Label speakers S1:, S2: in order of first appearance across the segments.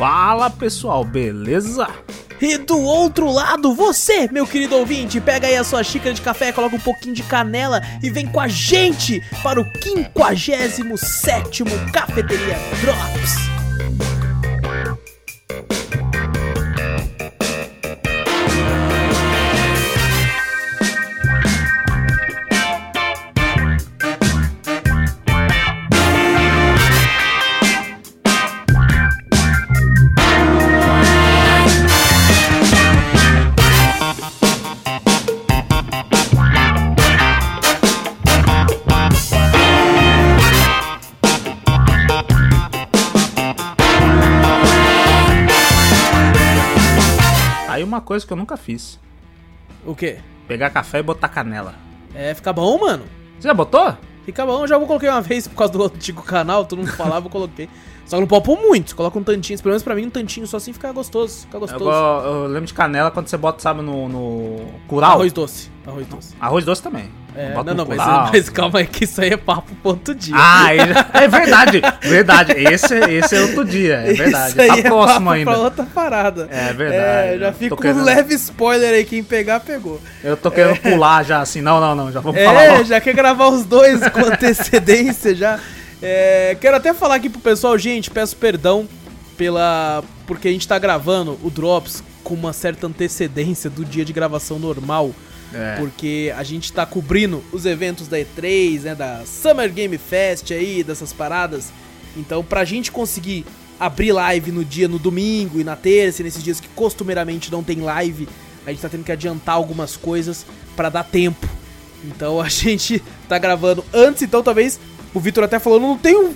S1: Fala pessoal, beleza?
S2: E do outro lado, você, meu querido ouvinte, pega aí a sua xícara de café, coloca um pouquinho de canela e vem com a gente para o 57 Cafeteria Drops.
S1: Coisa que eu nunca fiz:
S2: O quê?
S1: pegar café e botar canela.
S2: É, fica bom, mano.
S1: Você já botou?
S2: Fica bom, eu já coloquei uma vez por causa do antigo canal, todo mundo falava, eu coloquei. Só que não pôr muito, coloca um tantinho, pelo menos pra mim um tantinho só assim fica gostoso, fica
S1: Eu,
S2: gostoso.
S1: go- eu lembro de canela quando você bota, sabe, no, no curau.
S2: Arroz doce, arroz doce.
S1: Arroz doce também.
S2: É, não, não, mas,
S1: curau.
S2: mas calma aí que isso aí é papo pro outro dia.
S1: Ah, é verdade, verdade. Esse, esse é outro dia, é verdade.
S2: Isso aí
S1: Tá
S2: é
S1: próximo ainda.
S2: pra outra parada.
S1: É verdade.
S2: É, já
S1: Eu
S2: fica um
S1: querendo-
S2: leve spoiler aí, quem pegar, pegou.
S1: Eu tô querendo pular já assim. Não, não, não. Já vamos falar
S2: É, já quer gravar os dois com antecedência já. É, quero até falar aqui pro pessoal, gente, peço perdão pela porque a gente tá gravando o Drops com uma certa antecedência do dia de gravação normal.
S1: É.
S2: Porque a gente tá cobrindo os eventos da E3, né, da Summer Game Fest aí, dessas paradas. Então, pra gente conseguir abrir live no dia, no domingo e na terça, e nesses dias que costumeiramente não tem live, a gente tá tendo que adiantar algumas coisas pra dar tempo. Então a gente tá gravando antes, então talvez o Vitor até falou, não tenho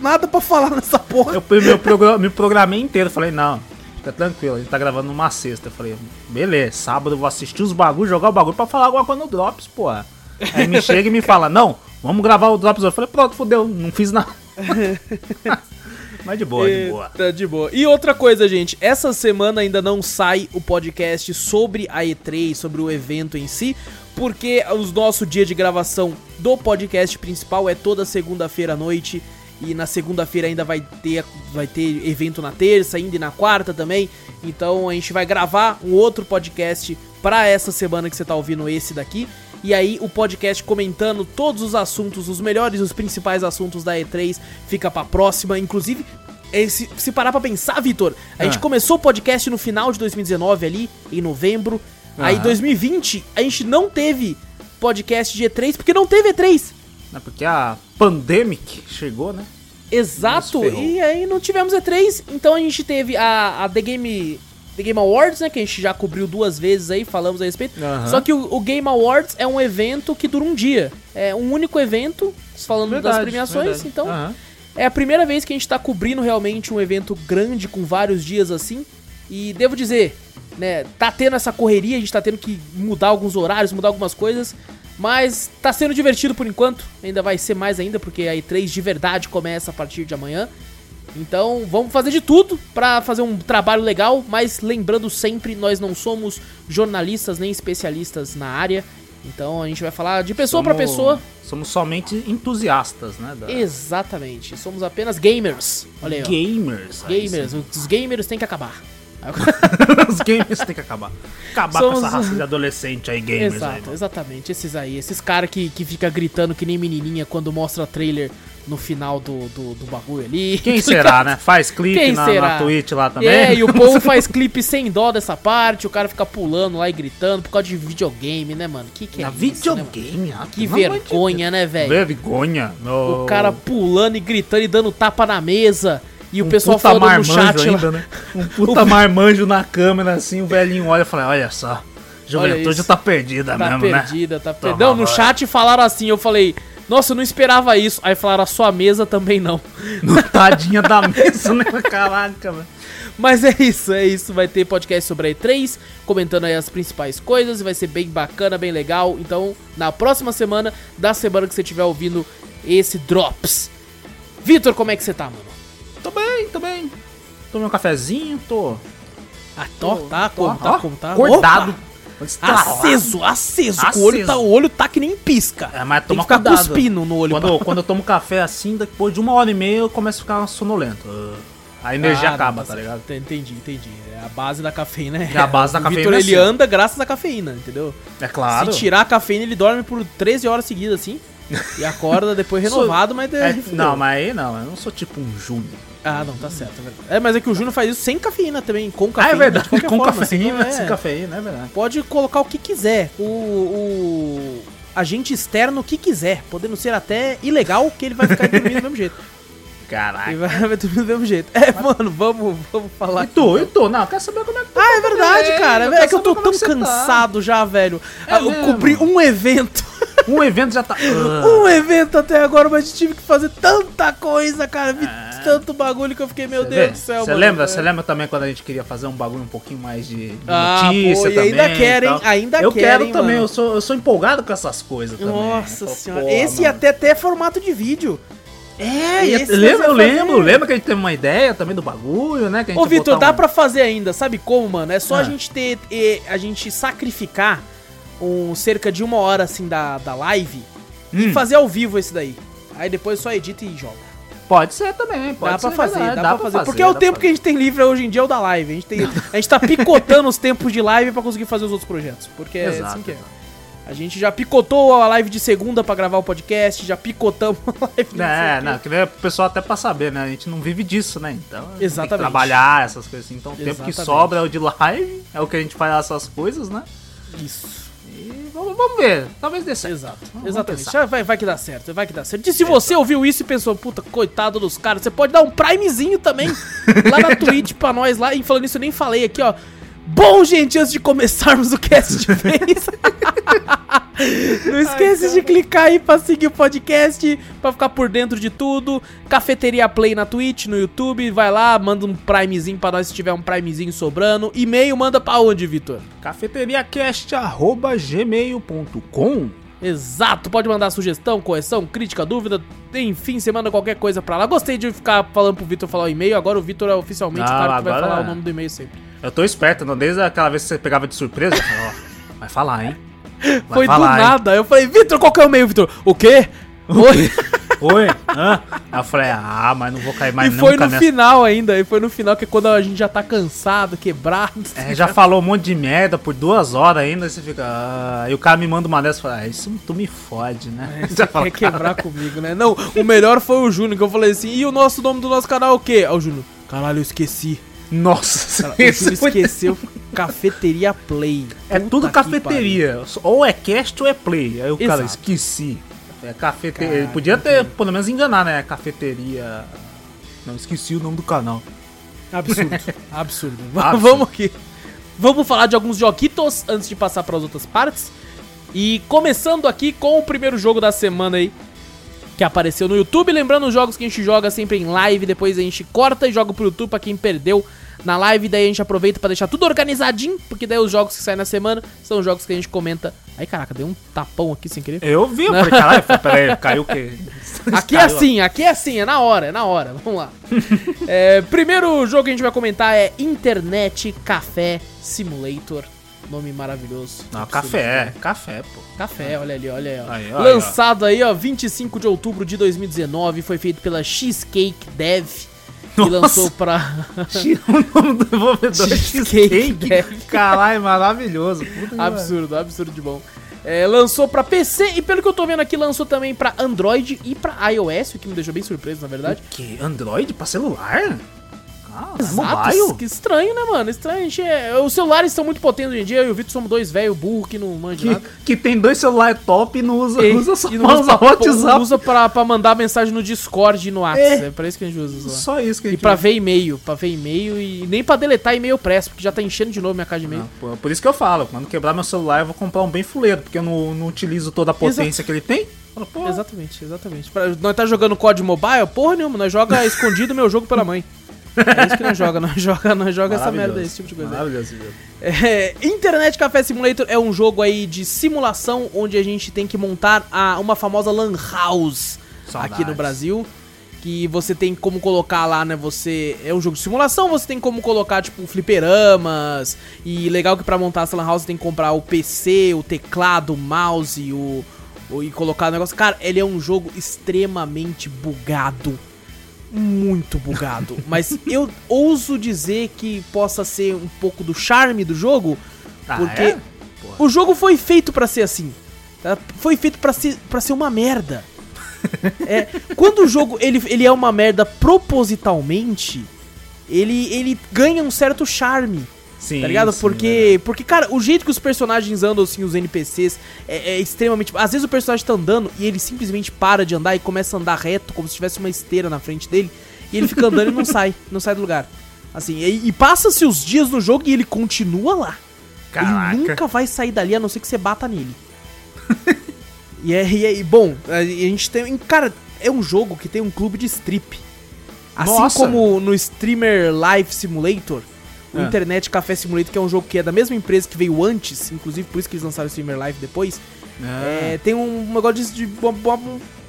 S2: nada pra falar nessa porra.
S1: Eu meu programa, me programei inteiro. Falei, não, fica tranquilo, a gente tá gravando numa sexta. Eu falei, beleza, sábado eu vou assistir os bagulhos, jogar o bagulho pra falar alguma coisa no Drops, porra. Aí me chega e me fala, não, vamos gravar o Drops. Eu falei, pronto, fodeu, não fiz nada. Mas de boa, de boa.
S2: Tá de boa. E outra coisa, gente, essa semana ainda não sai o podcast sobre a E3, sobre o evento em si, porque o nosso dia de gravação do podcast principal é toda segunda-feira à noite. E na segunda-feira ainda vai ter, vai ter evento na terça, ainda e na quarta também. Então a gente vai gravar um outro podcast pra essa semana que você tá ouvindo esse daqui. E aí o podcast comentando todos os assuntos, os melhores, os principais assuntos da E3, fica pra próxima. Inclusive, eh, se, se parar pra pensar, Vitor, a gente
S1: Ah.
S2: começou o podcast no final de 2019 ali, em novembro. Aí
S1: Aham.
S2: 2020 a gente não teve podcast de E3 porque não teve E3.
S1: É porque a Pandemic chegou, né?
S2: Exato, e aí não tivemos E3, então a gente teve a, a The Game The Game Awards, né, que a gente já cobriu duas vezes aí, falamos a respeito.
S1: Aham.
S2: Só que o, o Game Awards é um evento que dura um dia. É um único evento, falando das
S1: Verdade,
S2: premiações,
S1: verdade.
S2: então
S1: Aham.
S2: é a primeira vez que a gente tá cobrindo realmente um evento grande com vários dias assim. E devo dizer, né, tá tendo essa correria, a gente tá tendo que mudar alguns horários, mudar algumas coisas, mas tá sendo divertido por enquanto. Ainda vai ser mais ainda porque a E3 de verdade começa a partir de amanhã. Então, vamos fazer de tudo pra fazer um trabalho legal, mas lembrando sempre, nós não somos jornalistas nem especialistas na área. Então, a gente vai falar de pessoa pra
S1: Somos-
S2: pessoa.
S1: Somos somente entusiastas, né? da-
S2: Exatamente. Somos apenas gamers. Olha aí, ó.
S1: Gamers. aí
S2: Gamers, os gamers têm que acabar.
S1: Os gamers tem que acabar. Acabar
S2: Somos-
S1: com essa raça de adolescente aí, gamers. aí,
S2: Exato,
S1: mano.
S2: exatamente. Esses aí, esses caras que, que fica gritando que nem menininha quando mostra trailer no final do, do, do bagulho ali.
S1: Quem será, né? Faz clipe na, na Twitch lá também.
S2: É, e o povo faz clipe sem dó dessa parte, o cara fica pulando lá e gritando por causa de videogame, né, mano? Que que é
S1: Na
S2: isso, né,
S1: videogame, ah,
S2: Que
S1: amor de
S2: vergonha, né, velho?
S1: Vergonha. No...
S2: O cara pulando e gritando e dando tapa na mesa. E o
S1: um
S2: pessoal
S1: puta
S2: falando no chat
S1: ainda,
S2: lá.
S1: né? Um puta marmanjo na câmera, assim, o velhinho olha e fala, olha só, juventude tá perdida
S2: Tá
S1: mesmo, né?
S2: perdida, tá perdida. Não, no chat falaram assim, eu falei, nossa, eu não esperava isso. Aí falaram, a sua mesa também não.
S1: No tadinha da mesa, né? Caraca, velho.
S2: Mas é isso, é isso. Vai ter podcast sobre a E3, comentando aí as principais coisas. Vai ser bem bacana, bem legal. Então, na próxima semana, da semana que você estiver ouvindo esse Drops. Vitor, como é que você tá, mano?
S1: Tô bem, tô bem. Tomei um cafezinho, tô.
S2: Ah, tô, tá,
S1: tô,
S2: como, tá, como tá?
S1: Acordado.
S2: Opa! Aceso, aceso, O, olho tá, o olho tá que nem pisca.
S1: É, mas
S2: Tem
S1: toma
S2: que ficar
S1: cuidado.
S2: cuspindo no olho.
S1: Quando, quando eu tomo café assim, depois de uma hora e meia eu começo a ficar sonolento. A energia
S2: Ah,
S1: acaba,
S2: não,
S1: tá ligado?
S2: Entendi, entendi. É a base da cafeína.
S1: É a base da cafeína
S2: Vitor,
S1: é
S2: ele
S1: assim.
S2: anda graças à cafeína, entendeu?
S1: É claro.
S2: Se tirar a cafeína, ele dorme por 13 horas seguidas, assim. E acorda depois
S1: Sou-
S2: renovado, mas...
S1: É,
S2: fudeu.
S1: não, mas aí não, eu não sou tipo um Júnior.
S2: Ah, não, tá certo. É, verdade. é, mas é que o Júnior faz isso sem cafeína também, com
S1: Ah,
S2: cafeína.
S1: é verdade, com
S2: forma,
S1: cafeína,
S2: senão é-
S1: sem cafeína, é verdade.
S2: Pode colocar o que quiser. O, o agente externo o que quiser. Podendo ser até ilegal, que ele vai ficar dormindo do mesmo jeito.
S1: Caraca.
S2: vai, vai dormir do mesmo jeito. É, mano, vamos, vamos falar
S1: E tu, e tu? Não, eu quero saber como é que tu
S2: Ah, é verdade,
S1: É,
S2: cara.
S1: eu
S2: É que eu tô
S1: saber
S2: tão
S1: é você tá.
S2: cansado já, velho.
S1: É
S2: Ah, eu cobri um evento.
S1: Um evento já tá.
S2: Um evento até agora, mas tive que fazer tanta coisa, cara. Vi tanto bagulho que eu fiquei, meu Deus do céu,
S1: Você lembra,
S2: É.
S1: você lembra também quando a gente queria fazer um bagulho um pouquinho mais de, de
S2: Ah,
S1: notícia
S2: pô, e
S1: também?
S2: ainda querem, ainda
S1: eu quero também,
S2: mano.
S1: eu sou, eu sou empolgado com essas coisas também.
S2: Nossa
S1: Pô,
S2: senhora.
S1: pô,
S2: Esse
S1: mano.
S2: até até formato de vídeo.
S1: É, e eu lembro, eu lembro, que a gente teve uma ideia também do bagulho, né? Que a gente
S2: Ô, Vitor, dá
S1: um-
S2: pra fazer ainda, sabe como, mano? É só a
S1: Ah.
S2: gente ter. a gente sacrificar um cerca de uma hora assim da, da live e
S1: Hum.
S2: fazer ao vivo esse daí. Aí depois só edita e joga.
S1: Pode ser também, pode
S2: dá
S1: ser.
S2: pra fazer,
S1: verdade,
S2: dá, pra fazer. Porque é
S1: dá
S2: o
S1: pra
S2: tempo que a gente tem livre hoje em dia é o da live. A gente, tem, a gente tá picotando os tempos de live pra conseguir fazer os outros projetos. Porque é
S1: Exato,
S2: assim que é.
S1: exato.
S2: A gente já picotou a live de segunda pra gravar o podcast, já picotamos a live de
S1: É, não, que o pessoal até pra saber, né? A gente não vive disso, né? Então,
S2: Exatamente.
S1: trabalhar essas coisas assim. Então, o tempo que
S2: Exatamente.
S1: sobra é o de live, é o que a gente faz essas coisas, né?
S2: Isso.
S1: E vamos, vamos ver, talvez dê certo.
S2: Exato,
S1: Vamos
S2: exatamente. Já vai, vai que dá certo, vai que dá certo. E se você ouviu isso e pensou, puta, coitado dos caras, você pode dar um primezinho também lá na Twitch pra nós lá. E falando isso, eu nem falei aqui, ó. Bom, gente, antes de começarmos o cast de vez. Não esqueça de clicar aí pra seguir o podcast, pra ficar por dentro de tudo. Cafeteria Play na Twitch, no YouTube. Vai lá, manda um primezinho pra nós se tiver um primezinho sobrando. E-mail manda pra onde, Vitor?
S1: cafeteriacast.gmail.com
S2: Exato, pode mandar sugestão, correção, crítica, dúvida, enfim, você manda qualquer coisa pra lá. Gostei de ficar falando pro Vitor falar o e-mail, agora o Vitor é oficialmente o
S1: Não,
S2: cara que vai falar
S1: é.
S2: o nome do e-mail sempre.
S1: Eu tô esperto, não? Desde aquela vez que você pegava de surpresa, eu falava, ó, vai falar, hein? Vai
S2: Foi
S1: falar,
S2: do
S1: hein?
S2: nada, eu falei, Vitor, qual que é o e-mail, Vitor? O quê? Oi?
S1: Oi? Hã? Aí eu falei, ah, mas não vou cair mais
S2: e foi
S1: nunca
S2: no
S1: nessa.
S2: final ainda, e foi no final que é quando a gente já tá cansado, quebrado.
S1: É, já falou um monte de merda por duas horas ainda, aí você fica. Ah, aí o cara me manda uma dessas e fala, ah, isso tu me fode, né?
S2: Você
S1: Já fala,
S2: quer quebrar comigo, né? Não, o melhor foi o Júnior, que eu falei assim, e o nosso nome do nosso canal é o quê? Aí o Júnior, caralho, eu esqueci.
S1: Nossa,
S2: Cara, o
S1: isso
S2: esqueceu Cafeteria Play.
S1: É tudo cafeteria. Ou é cast ou é play. Aí o cara,
S2: Exato.
S1: esqueci. É cafeteria.
S2: Cara,
S1: Ele podia ter, pelo menos, enganar, né? Cafeteria. Não, esqueci o nome do canal.
S2: Absurdo, absurdo.
S1: Absurdo.
S2: Vamos aqui. Vamos falar de alguns joguitos antes de passar para as outras partes. E começando aqui com o primeiro jogo da semana aí, que apareceu no YouTube. Lembrando os jogos que a gente joga sempre em live, depois a gente corta e joga pro YouTube pra quem perdeu na live. Daí a gente aproveita pra deixar tudo organizadinho, porque daí os jogos que saem na semana são os jogos que a gente comenta. Aí caraca, deu um tapão aqui sem querer.
S1: Eu vi, eu falei, caralho, peraí, caiu o quê?
S2: Aqui é assim, aqui é assim, é na hora, é na hora. Vamos lá. É, primeiro jogo que a gente vai comentar é Internet Café Simulator. Nome maravilhoso.
S1: Não,
S2: Absurdo.
S1: café, café, pô.
S2: Café, olha ali, olha aí, ó.
S1: Aí, ó,
S2: Lançado aí, ó, 25 de outubro de 2019. Foi feito pela Cheesecake Dev. Que lançou pra.
S1: O nome do desenvolvedor
S2: Cheesecake, né?
S1: Caralho, maravilhoso. Puta
S2: absurdo, absurdo de bom. É, lançou pra PC e pelo que eu tô vendo aqui, lançou também pra Android e pra iOS, o que me deixou bem surpreso, na verdade.
S1: Que? Android pra celular? Ah,
S2: Exato,
S1: mobile?
S2: que estranho, né, mano? Estranho. a gente é- Os celulares são muito potentes hoje em dia. Eu e o Vitor somos dois velhos burros que não manjam
S1: Que,
S2: nada.
S1: que tem dois celulares top e não usa,
S2: E-
S1: usa só
S2: e
S1: pra usar o
S2: pra,
S1: WhatsApp.
S2: usa pra, pra mandar mensagem no Discord e no WhatsApp. É, pra isso que a gente usa celular.
S1: Só isso que a
S2: E
S1: gente
S2: pra
S1: usa.
S2: ver e-mail, pra ver e-mail e nem pra deletar e-mail press, porque já tá enchendo de novo minha caixa de e-mail.
S1: Ah, por isso que eu falo, quando quebrar meu celular eu vou comprar um bem fuleiro, porque eu não, não utilizo toda a potência que ele tem.
S2: Exatamente, exatamente. Pra- nós tá jogando COD Mobile? Porra nenhuma, nós joga escondido meu jogo pela mãe. É isso que nós joga, nós joga, nós joga essa merda, esse tipo de coisa.
S1: Maravilhoso.
S2: É, Internet Café Simulator é um jogo aí de simulação onde a gente tem que montar a, uma famosa lan house
S1: Saudades.
S2: aqui no Brasil. Que você tem como colocar lá, né? Você. É um jogo de simulação, você tem como colocar, tipo, fliperamas. E legal que pra montar essa lan house você tem que comprar o PC, o teclado, o mouse, o. o- e colocar o negócio. Cara, ele é um jogo extremamente bugado. Muito bugado. Mas eu ouso dizer que possa ser um pouco do charme do jogo.
S1: Ah,
S2: porque
S1: é?
S2: O jogo foi feito pra ser assim. tá? Foi feito pra ser, pra ser uma merda. É, quando o jogo ele, ele é uma merda propositalmente, ele, ele ganha um certo charme.
S1: Sim,
S2: Tá ligado?
S1: sim,
S2: porque, porque, cara, o jeito que os personagens andam, assim, os NPCs, é, é extremamente. Às vezes o personagem tá andando e ele simplesmente para de andar e começa a andar reto, como se tivesse uma esteira na frente dele. E ele fica andando e não sai, não sai do lugar. Assim, e, e passa-se os dias no jogo e ele continua lá.
S1: Caraca.
S2: Ele nunca vai sair dali a não ser que você bata nele. e, é, e é- e, bom, a gente tem. Cara, é um jogo que tem um clube de strip. Assim
S1: Nossa.
S2: como no Streamer Live Simulator, o
S1: É.
S2: Internet Café Simulator, que é um jogo que é da mesma empresa que veio antes, inclusive por isso que eles lançaram o Streamer Live depois.
S1: É.
S2: é, tem um negócio de, de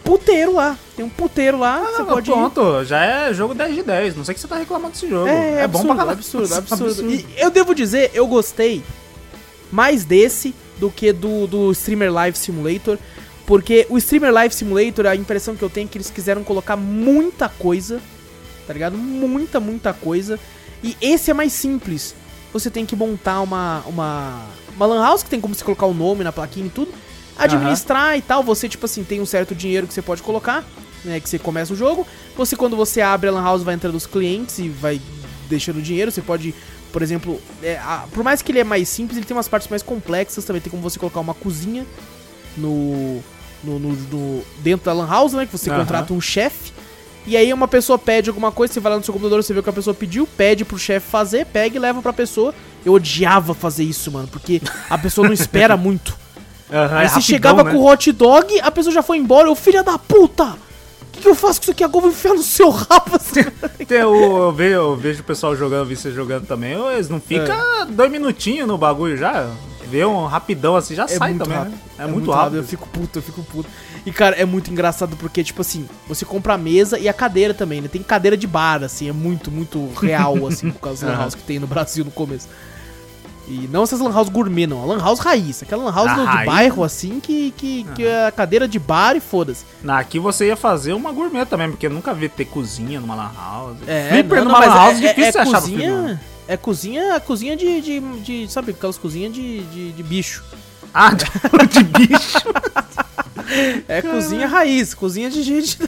S2: puteiro lá. Tem um puteiro lá,
S1: Ah,
S2: você pode ir.
S1: pronto, já é jogo 10 de 10. Não sei que você tá reclamando desse jogo.
S2: É, é
S1: bom
S2: absurdo,
S1: pra caralho.
S2: absurdo, absurdo, E eu devo dizer, eu gostei mais desse do que do, do Streamer Live Simulator. Porque o Streamer Live Simulator, a impressão que eu tenho é que eles quiseram colocar muita coisa, tá ligado? Muita, muita coisa. E esse é mais simples. Você tem que montar uma, uma, uma lan house, que tem como você colocar o nome na plaquinha e tudo. Administrar e tal. Você, tipo assim, tem um certo dinheiro que você pode colocar, né? Que você começa o jogo. Você, quando você abre a lan house, vai entrando os clientes e vai deixando dinheiro. Você pode, por exemplo, é, a- por mais que ele é mais simples, ele tem umas partes mais complexas também. Tem como você colocar uma cozinha no, no, no- no- dentro da lan house, né? Que você
S1: Aham.
S2: contrata um chefe. E aí uma pessoa pede alguma coisa, você vai lá no seu computador, você vê o que a pessoa pediu, pede pro chefe fazer, pega e leva pra pessoa. Eu odiava fazer isso, mano, porque a pessoa não espera muito.
S1: Aham,
S2: Aí
S1: é
S2: você
S1: rapidão,
S2: chegava
S1: né?
S2: com o hot dog, a pessoa já foi embora, eu, filha da puta! O que, que eu faço com isso aqui agora? Eu vou enfiar no seu rabo assim.
S1: Tem o- eu, vejo, eu vejo o pessoal jogando, eu vi você jogando também. Eles não ficam
S2: É.
S1: dois minutinhos no bagulho já. Vê um rapidão assim, já sai também, né? É, muito rápido.
S2: Eu fico puto, eu fico puto. E, cara, é muito engraçado porque, tipo assim, você compra a mesa e a cadeira também, né? Tem cadeira de bar, assim, é muito, muito real, assim, por causa lan house que tem no Brasil no começo. E não essas lan house gourmet, não. A lan house raiz. Aquela lan house do- de bairro, assim, que, que, que é a cadeira de bar e foda-se.
S1: Na- Aqui você ia fazer uma gourmet também, porque eu nunca vi ter cozinha numa lan house.
S2: É,
S1: Flipper
S2: não, não,
S1: numa lan house,
S2: é,
S1: difícil
S2: é, é
S1: você achar no flipper, não.
S2: cozinha, é cozinha, cozinha de, de, de- sabe, aquelas cozinhas de, de, de bicho.
S1: Ah, de, bicho.
S2: É cozinha raiz, cozinha de gente.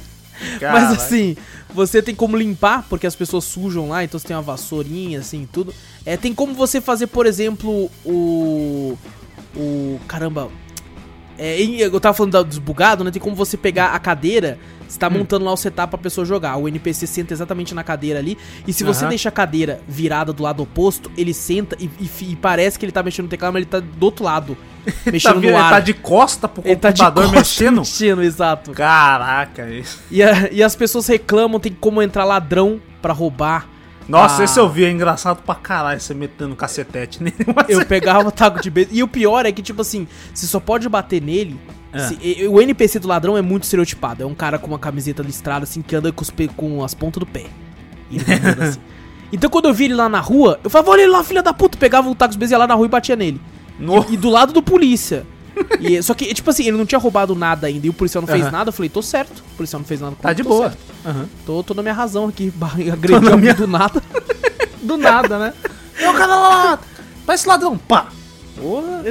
S2: Mas assim, você tem como limpar, porque as pessoas sujam lá, então você tem uma vassourinha, assim, tudo. É, tem como você fazer, por exemplo, o. O. Caramba. É, eu tava falando dos bugados, né? Tem como você pegar a cadeira, você
S1: Hum.
S2: tá montando lá o setup pra pessoa jogar. O NPC senta exatamente na cadeira ali. E se você
S1: Aham.
S2: deixa a cadeira virada do lado oposto, ele senta e, e e parece que ele tá mexendo no teclado, mas ele tá do outro lado.
S1: Tá,
S2: Mexendo
S1: vi-
S2: no
S1: ele
S2: ar.
S1: tá de costa pro
S2: Ele tá de
S1: computador
S2: costas
S1: mexendo.
S2: mexendo, exato.
S1: Caraca, isso.
S2: E, a- e as pessoas reclamam, tem como entrar ladrão pra roubar.
S1: Nossa,
S2: Ah.
S1: esse eu vi, é engraçado pra caralho você metendo cacetete nele. mas-
S2: Eu pegava o taco de beisebol. E o pior é que, tipo assim, você só pode bater nele.
S1: É.
S2: se- e- o NPC do ladrão é muito estereotipado. É um cara com uma camiseta listrada, assim, que anda com, os com as pontas do pé. E andando assim. Então quando eu vi ele lá na rua, eu falava, olha ele lá, filha da puta. Pegava o taco de beisebol lá na rua e batia nele.
S1: No-
S2: E do lado do polícia. E, só que, tipo assim, ele não tinha roubado nada ainda e o policial não fez
S1: Aham.
S2: nada. Eu falei, tô certo. O policial não fez nada
S1: Tá de
S2: tô
S1: boa.
S2: certo.
S1: Aham.
S2: Tô, tô na minha razão aqui, agredi
S1: na
S2: alguém
S1: minha-
S2: do nada.
S1: Do nada, né? O cara lá, pra esse ladrão, pá.
S2: Porra,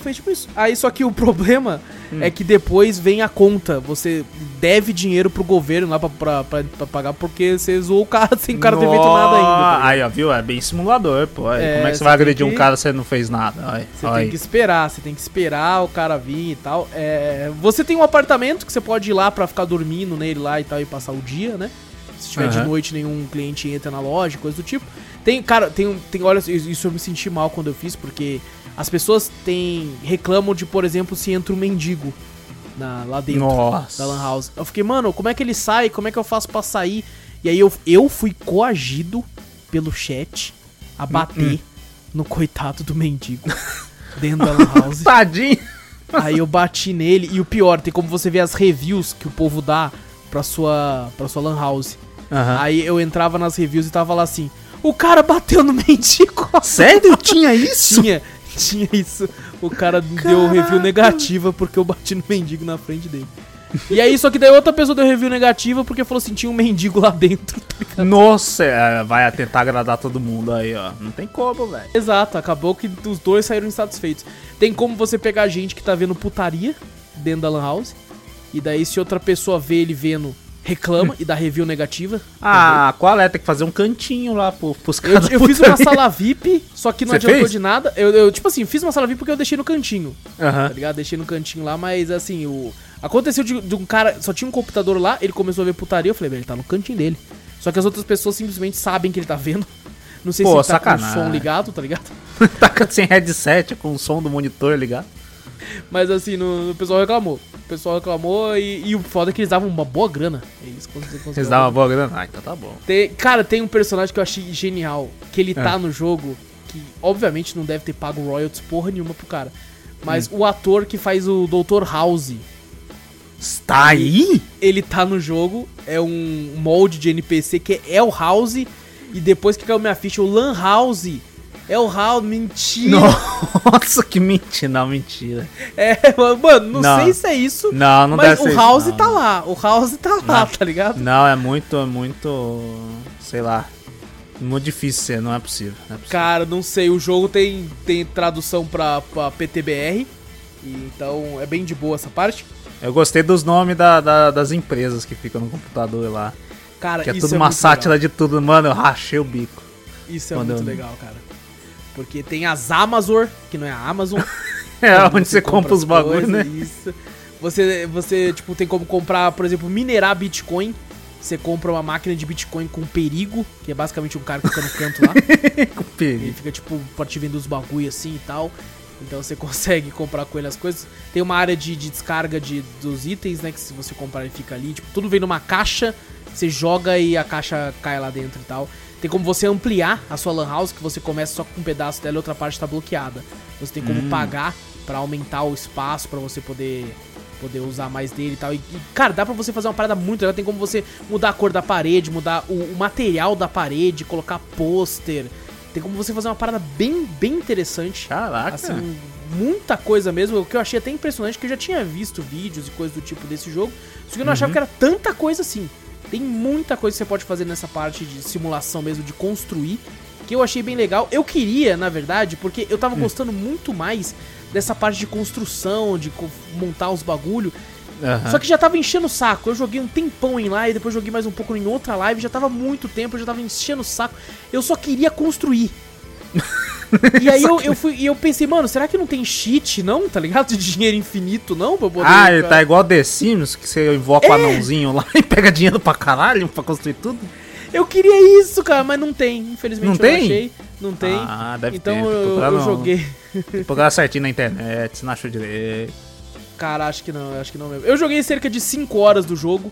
S2: foi tipo isso. Aí só que o problema
S1: Hum.
S2: é que depois vem a conta. Você deve dinheiro pro governo lá pra, pra, pra, pra pagar porque você zoou o cara sem o cara ter feito nada ainda. tá?
S1: Aí, ó, viu? É bem simulador, pô. Aí,
S2: É,
S1: como é que
S2: você
S1: você vai agredir
S2: que-
S1: um cara se ele não fez nada? Aí,
S2: Você
S1: aí.
S2: tem que esperar, você tem que esperar o cara vir e tal. É, você tem um apartamento que você pode ir lá pra ficar dormindo nele lá e tal e passar o dia, né? Se tiver de
S1: Aham.
S2: noite, nenhum cliente entra na loja, coisa do tipo. Tem, cara, tem, um- tem olha, isso eu me senti mal quando eu fiz, porque as pessoas têm reclamam de, por exemplo, se entra um mendigo na, lá dentro
S1: Nossa.
S2: da Lan House. Eu fiquei, mano, como é que ele sai? Como é que eu faço pra sair? E aí eu, eu fui coagido pelo chat a bater no coitado do mendigo dentro da lan house.
S1: Tadinho.
S2: Aí eu bati nele e o pior, tem como você ver as reviews que o povo dá pra sua, pra sua lan house. Aí eu entrava nas reviews e tava lá assim: o cara bateu no mendigo.
S1: Sério? Tinha isso?
S2: Tinha, tinha isso. O cara deu review negativa porque eu bati no mendigo na frente dele. E aí, só que daí outra pessoa deu review negativa porque falou assim: tinha um mendigo lá dentro. tá?
S1: Nossa, é, vai tentar agradar todo mundo aí, ó. Não tem como, velho.
S2: Exato, acabou que os dois saíram insatisfeitos. Tem como você pegar gente que tá vendo putaria dentro da Lan House. E daí, se outra pessoa vê ele vendo, reclama e dá review negativa.
S1: Ah, qual é? Tem que fazer um cantinho lá pro, pros
S2: Eu,
S1: caras.
S2: eu fiz uma sala VIP, só que não adiantou
S1: fez?
S2: de nada. Eu, eu, tipo assim, fiz uma sala VIP porque eu deixei no cantinho. tá
S1: Aham.
S2: ligado? Deixei no cantinho lá, mas assim, o. Aconteceu de, de um cara. Só tinha um computador lá, ele começou a ver putaria, eu falei, "Velho, ele tá no cantinho dele. Só que as outras pessoas simplesmente sabem que ele tá vendo. Não sei
S1: Pô,
S2: se ele tá com o
S1: sacanagem.
S2: som ligado, tá ligado?
S1: tá sem headset, com o som do monitor ligado.
S2: Mas assim, no, o pessoal reclamou. O pessoal reclamou e, e o foda é que eles davam uma boa grana. Eles conseguiram.
S1: Vocês davam uma boa grana? Ah, então tá bom.
S2: Tem- cara, tem um personagem que eu achei genial. Que ele
S1: É.
S2: tá no jogo, que obviamente não deve ter pago royalties porra nenhuma pro cara.
S1: Hum.
S2: Mas o ator que faz o Dr. House,
S1: Está aí?
S2: ele tá no jogo, é um molde de NPC que é o House, e depois que caiu minha ficha, o Lan House é o House. Mentira!
S1: Nossa, que mentira. Não, mentira.
S2: É, mano, não,
S1: Não.
S2: sei se é isso.
S1: Não, não
S2: mas
S1: deve
S2: o
S1: ser isso,
S2: House
S1: não,
S2: tá
S1: não.
S2: lá. O House tá lá, tá ligado?
S1: Não, é muito, é muito. Sei lá. Muito difícil ser, não é possível. Não é possível.
S2: Cara, não sei. O jogo tem, tem tradução pra, pra PTBR. então é bem de boa essa parte.
S1: Eu gostei dos nomes da- da- das empresas que ficam no computador lá.
S2: Cara,
S1: Que é
S2: isso
S1: tudo
S2: é
S1: uma sátira de tudo. Mano, eu rachei o bico.
S2: legal. Isso é
S1: quando
S2: muito
S1: eu-
S2: legal, cara. Porque tem as Amazon, que não é a Amazon.
S1: É
S2: Quando
S1: onde você compra os
S2: as
S1: bagulhos, né?
S2: Isso. Você, você, tipo, tem como comprar, por exemplo, minerar Bitcoin. Você compra uma máquina de Bitcoin com perigo, que é basicamente um cara que fica no canto lá.
S1: Com
S2: Ele
S1: perigo.
S2: fica, tipo, vender os bagulho assim e tal. Então você consegue comprar com ele as coisas. Tem uma área de, de descarga de, dos itens, né? Que se você comprar ele fica ali. Tipo, tudo vem numa caixa. Você joga e a caixa cai lá dentro e tal. Tem como você ampliar a sua lan house, que você começa só com um pedaço dela e outra parte tá bloqueada. Você tem como pagar pra aumentar o espaço pra você poder poder usar mais dele e tal. E, e, cara, dá pra você fazer uma parada muito legal. Tem como você mudar a cor da parede, mudar o, o material da parede, colocar pôster. Tem como você fazer uma parada bem, bem interessante.
S1: Caraca.
S2: Assim, muita coisa mesmo. O que eu achei até impressionante, que eu já tinha visto vídeos e coisas do tipo desse jogo. Só que eu não achava que era tanta coisa assim. Tem muita coisa que você pode fazer nessa parte de simulação mesmo, de construir. Que eu achei bem legal. Eu queria, na verdade, porque eu tava gostando muito mais dessa parte de construção, de co- montar os bagulho.
S1: Aham.
S2: Só que já tava enchendo o saco. Eu joguei um tempão em live, depois joguei mais um pouco em outra live, já tava muito tempo, eu já tava enchendo o saco. Eu só queria construir. e aí eu, eu fui e eu pensei, mano, será que não tem cheat, não? Tá ligado? De dinheiro infinito, não? Pra poder.
S1: Ah, ele tá igual The Sims, que você invoca o anãozinho lá e pega dinheiro pra caralho pra construir tudo.
S2: Eu queria isso, cara, mas não tem. Infelizmente
S1: Não
S2: eu
S1: tem?
S2: não achei. Não tem.
S1: Ah, deve
S2: então
S1: ter.
S2: eu, eu joguei.
S1: Procurar certinho na internet, se não achou direito.
S2: Cara, acho que não, acho que não mesmo. Eu joguei cerca de 5 horas do jogo.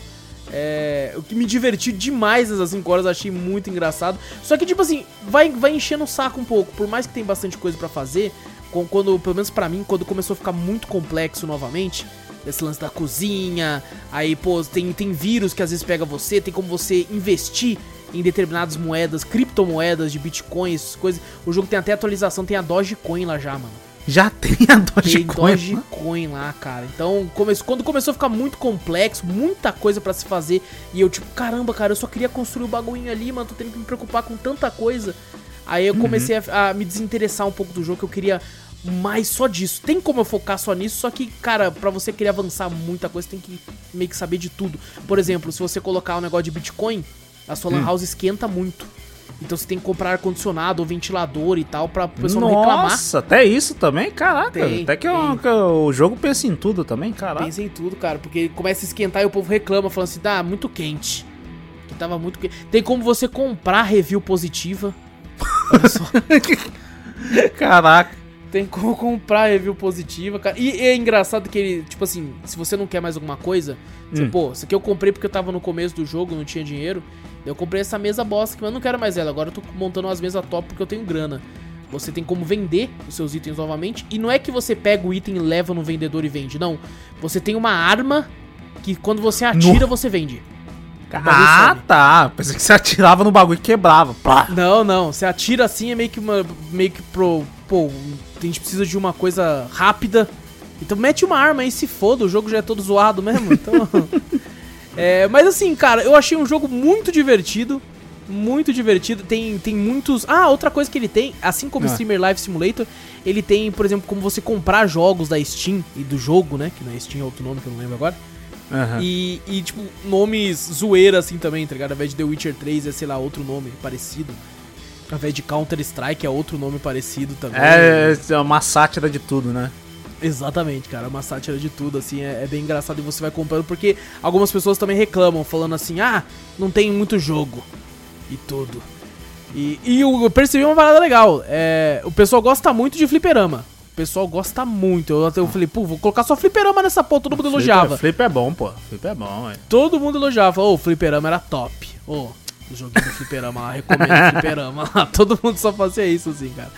S2: É, o que me divertiu demais nessas 5 horas, achei muito engraçado. Só que, tipo assim, vai, vai enchendo o saco um pouco. Por mais que tem bastante coisa pra fazer, quando, pelo menos pra mim, quando começou a ficar muito complexo novamente, esse lance da cozinha, aí, pô, tem, tem vírus que às vezes pega você, tem como você investir em determinadas moedas, criptomoedas de bitcoins, coisas. O jogo tem até atualização, tem a Dogecoin lá já, mano.
S1: Já tem a
S2: Tem
S1: Dogecoin.
S2: Dogecoin lá, cara. Então, come- quando começou a ficar muito complexo, muita coisa pra se fazer, e eu tipo, caramba, cara, eu só queria construir o bagulho ali, mano, tô tendo que me preocupar com tanta coisa. Aí eu comecei a, a me desinteressar um pouco do jogo, que eu queria mais só disso. Tem como eu focar só nisso, só que, cara, pra você querer avançar muita coisa, tem que meio que saber de tudo. Por exemplo, se você colocar um negócio de Bitcoin, a sua lan house esquenta muito. Então você tem que comprar ar-condicionado ou ventilador e tal, pra o pessoal não reclamar.
S1: Nossa, até isso também? Caraca.
S2: Tem,
S1: até que, o- que o jogo pensa em tudo também, caraca.
S2: Pensa em tudo, cara, porque começa a esquentar e o povo reclama, falando assim, tá muito quente. Que tava muito quente. Tem como você comprar review positiva. Olha só.
S1: Caraca.
S2: Tem como comprar review positiva, cara. E, é engraçado que ele, tipo assim, se você não quer mais alguma coisa, você,
S1: Hum.
S2: pô, isso aqui eu comprei porque eu tava no começo do jogo, não tinha dinheiro. Eu comprei essa mesa bosta, mas eu não quero mais ela. Agora eu tô montando umas mesas top porque eu tenho grana. Você tem como vender os seus itens novamente. E não é que você pega o item e leva no vendedor e vende. Não. Você tem uma arma que quando você atira,
S1: No-
S2: você vende.
S1: Ah, tá. Pensei que você atirava no bagulho e quebrava. Plá.
S2: Não, não. Você atira assim, é meio que uma. meio que pro. Pô, a gente precisa de uma coisa rápida. Então mete uma arma aí, se foda, o jogo já é todo zoado mesmo. Então. é, mas assim, cara, eu achei um jogo muito divertido. Muito divertido. Tem, tem muitos. Ah, outra coisa que ele tem, assim como o
S1: Ah.
S2: Streamer Live Simulator, ele tem, por exemplo, como você comprar jogos da Steam e do jogo, né? Que na Steam é outro nome que eu não lembro agora.
S1: Aham.
S2: E, e, tipo, nomes zoeira assim também, tá ligado? Ao invés de The Witcher 3 é, sei lá, outro nome parecido. Ao invés de Counter-Strike é outro nome parecido também.
S1: É, é uma sátira de tudo, né?
S2: Exatamente, cara. Uma sátira de tudo, assim, é, é bem engraçado e você vai comprando, porque algumas pessoas também reclamam, falando assim, ah, não tem muito jogo. E tudo. E, e eu percebi uma parada legal. É, o pessoal gosta muito de fliperama. O pessoal gosta muito. Eu, até eu falei, pô, vou colocar só fliperama nessa porra, todo mundo elogiava.
S1: Flip é bom, pô. Flip é bom, ué.
S2: Todo mundo elogiava. Ô, o fliperama era top. Ô, o joguinho do fliperama lá, recomendo fliperama lá. Todo mundo só fazia isso, assim, cara.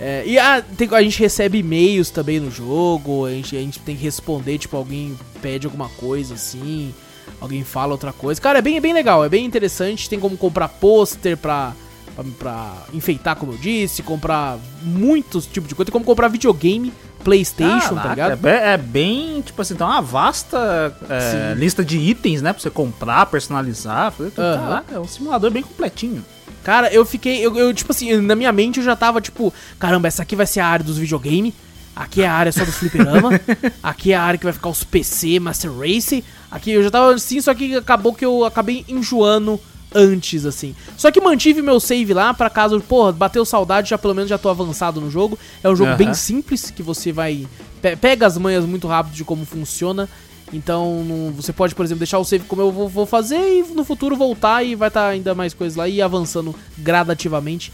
S2: É, e a, tem- a gente recebe e-mails também no jogo, a gente, a gente tem que responder, tipo, alguém pede alguma coisa, assim, alguém fala outra coisa. Cara, é bem, é bem legal, é bem interessante, tem como comprar pôster pra, pra, pra enfeitar, como eu disse, comprar muitos tipos de coisa, tem como comprar videogame, Playstation, tá
S1: Caraca,
S2: ligado?
S1: É bem, é bem, tipo assim, tem uma vasta é, lista de itens, né? Pra você comprar, personalizar. Falei,
S2: Aham.
S1: Caraca, é um simulador bem completinho.
S2: Cara, eu fiquei. Eu, eu, tipo assim, na minha mente eu já tava tipo: caramba, essa aqui vai ser a área dos videogame. Aqui é a área só do fliperama. aqui é a área que vai ficar os PC, Master Race. Aqui eu já tava assim, só que acabou que eu acabei enjoando antes, assim. Só que mantive meu save lá pra caso, porra, bateu saudade, já pelo menos já tô avançado no jogo. É um jogo
S1: Aham.
S2: bem simples, que você vai. pe- Pega as manhas muito rápido de como funciona. Então, não- você pode, por exemplo, deixar o save como eu vou, vou fazer e no futuro voltar e vai estar ainda mais coisas lá e avançando gradativamente.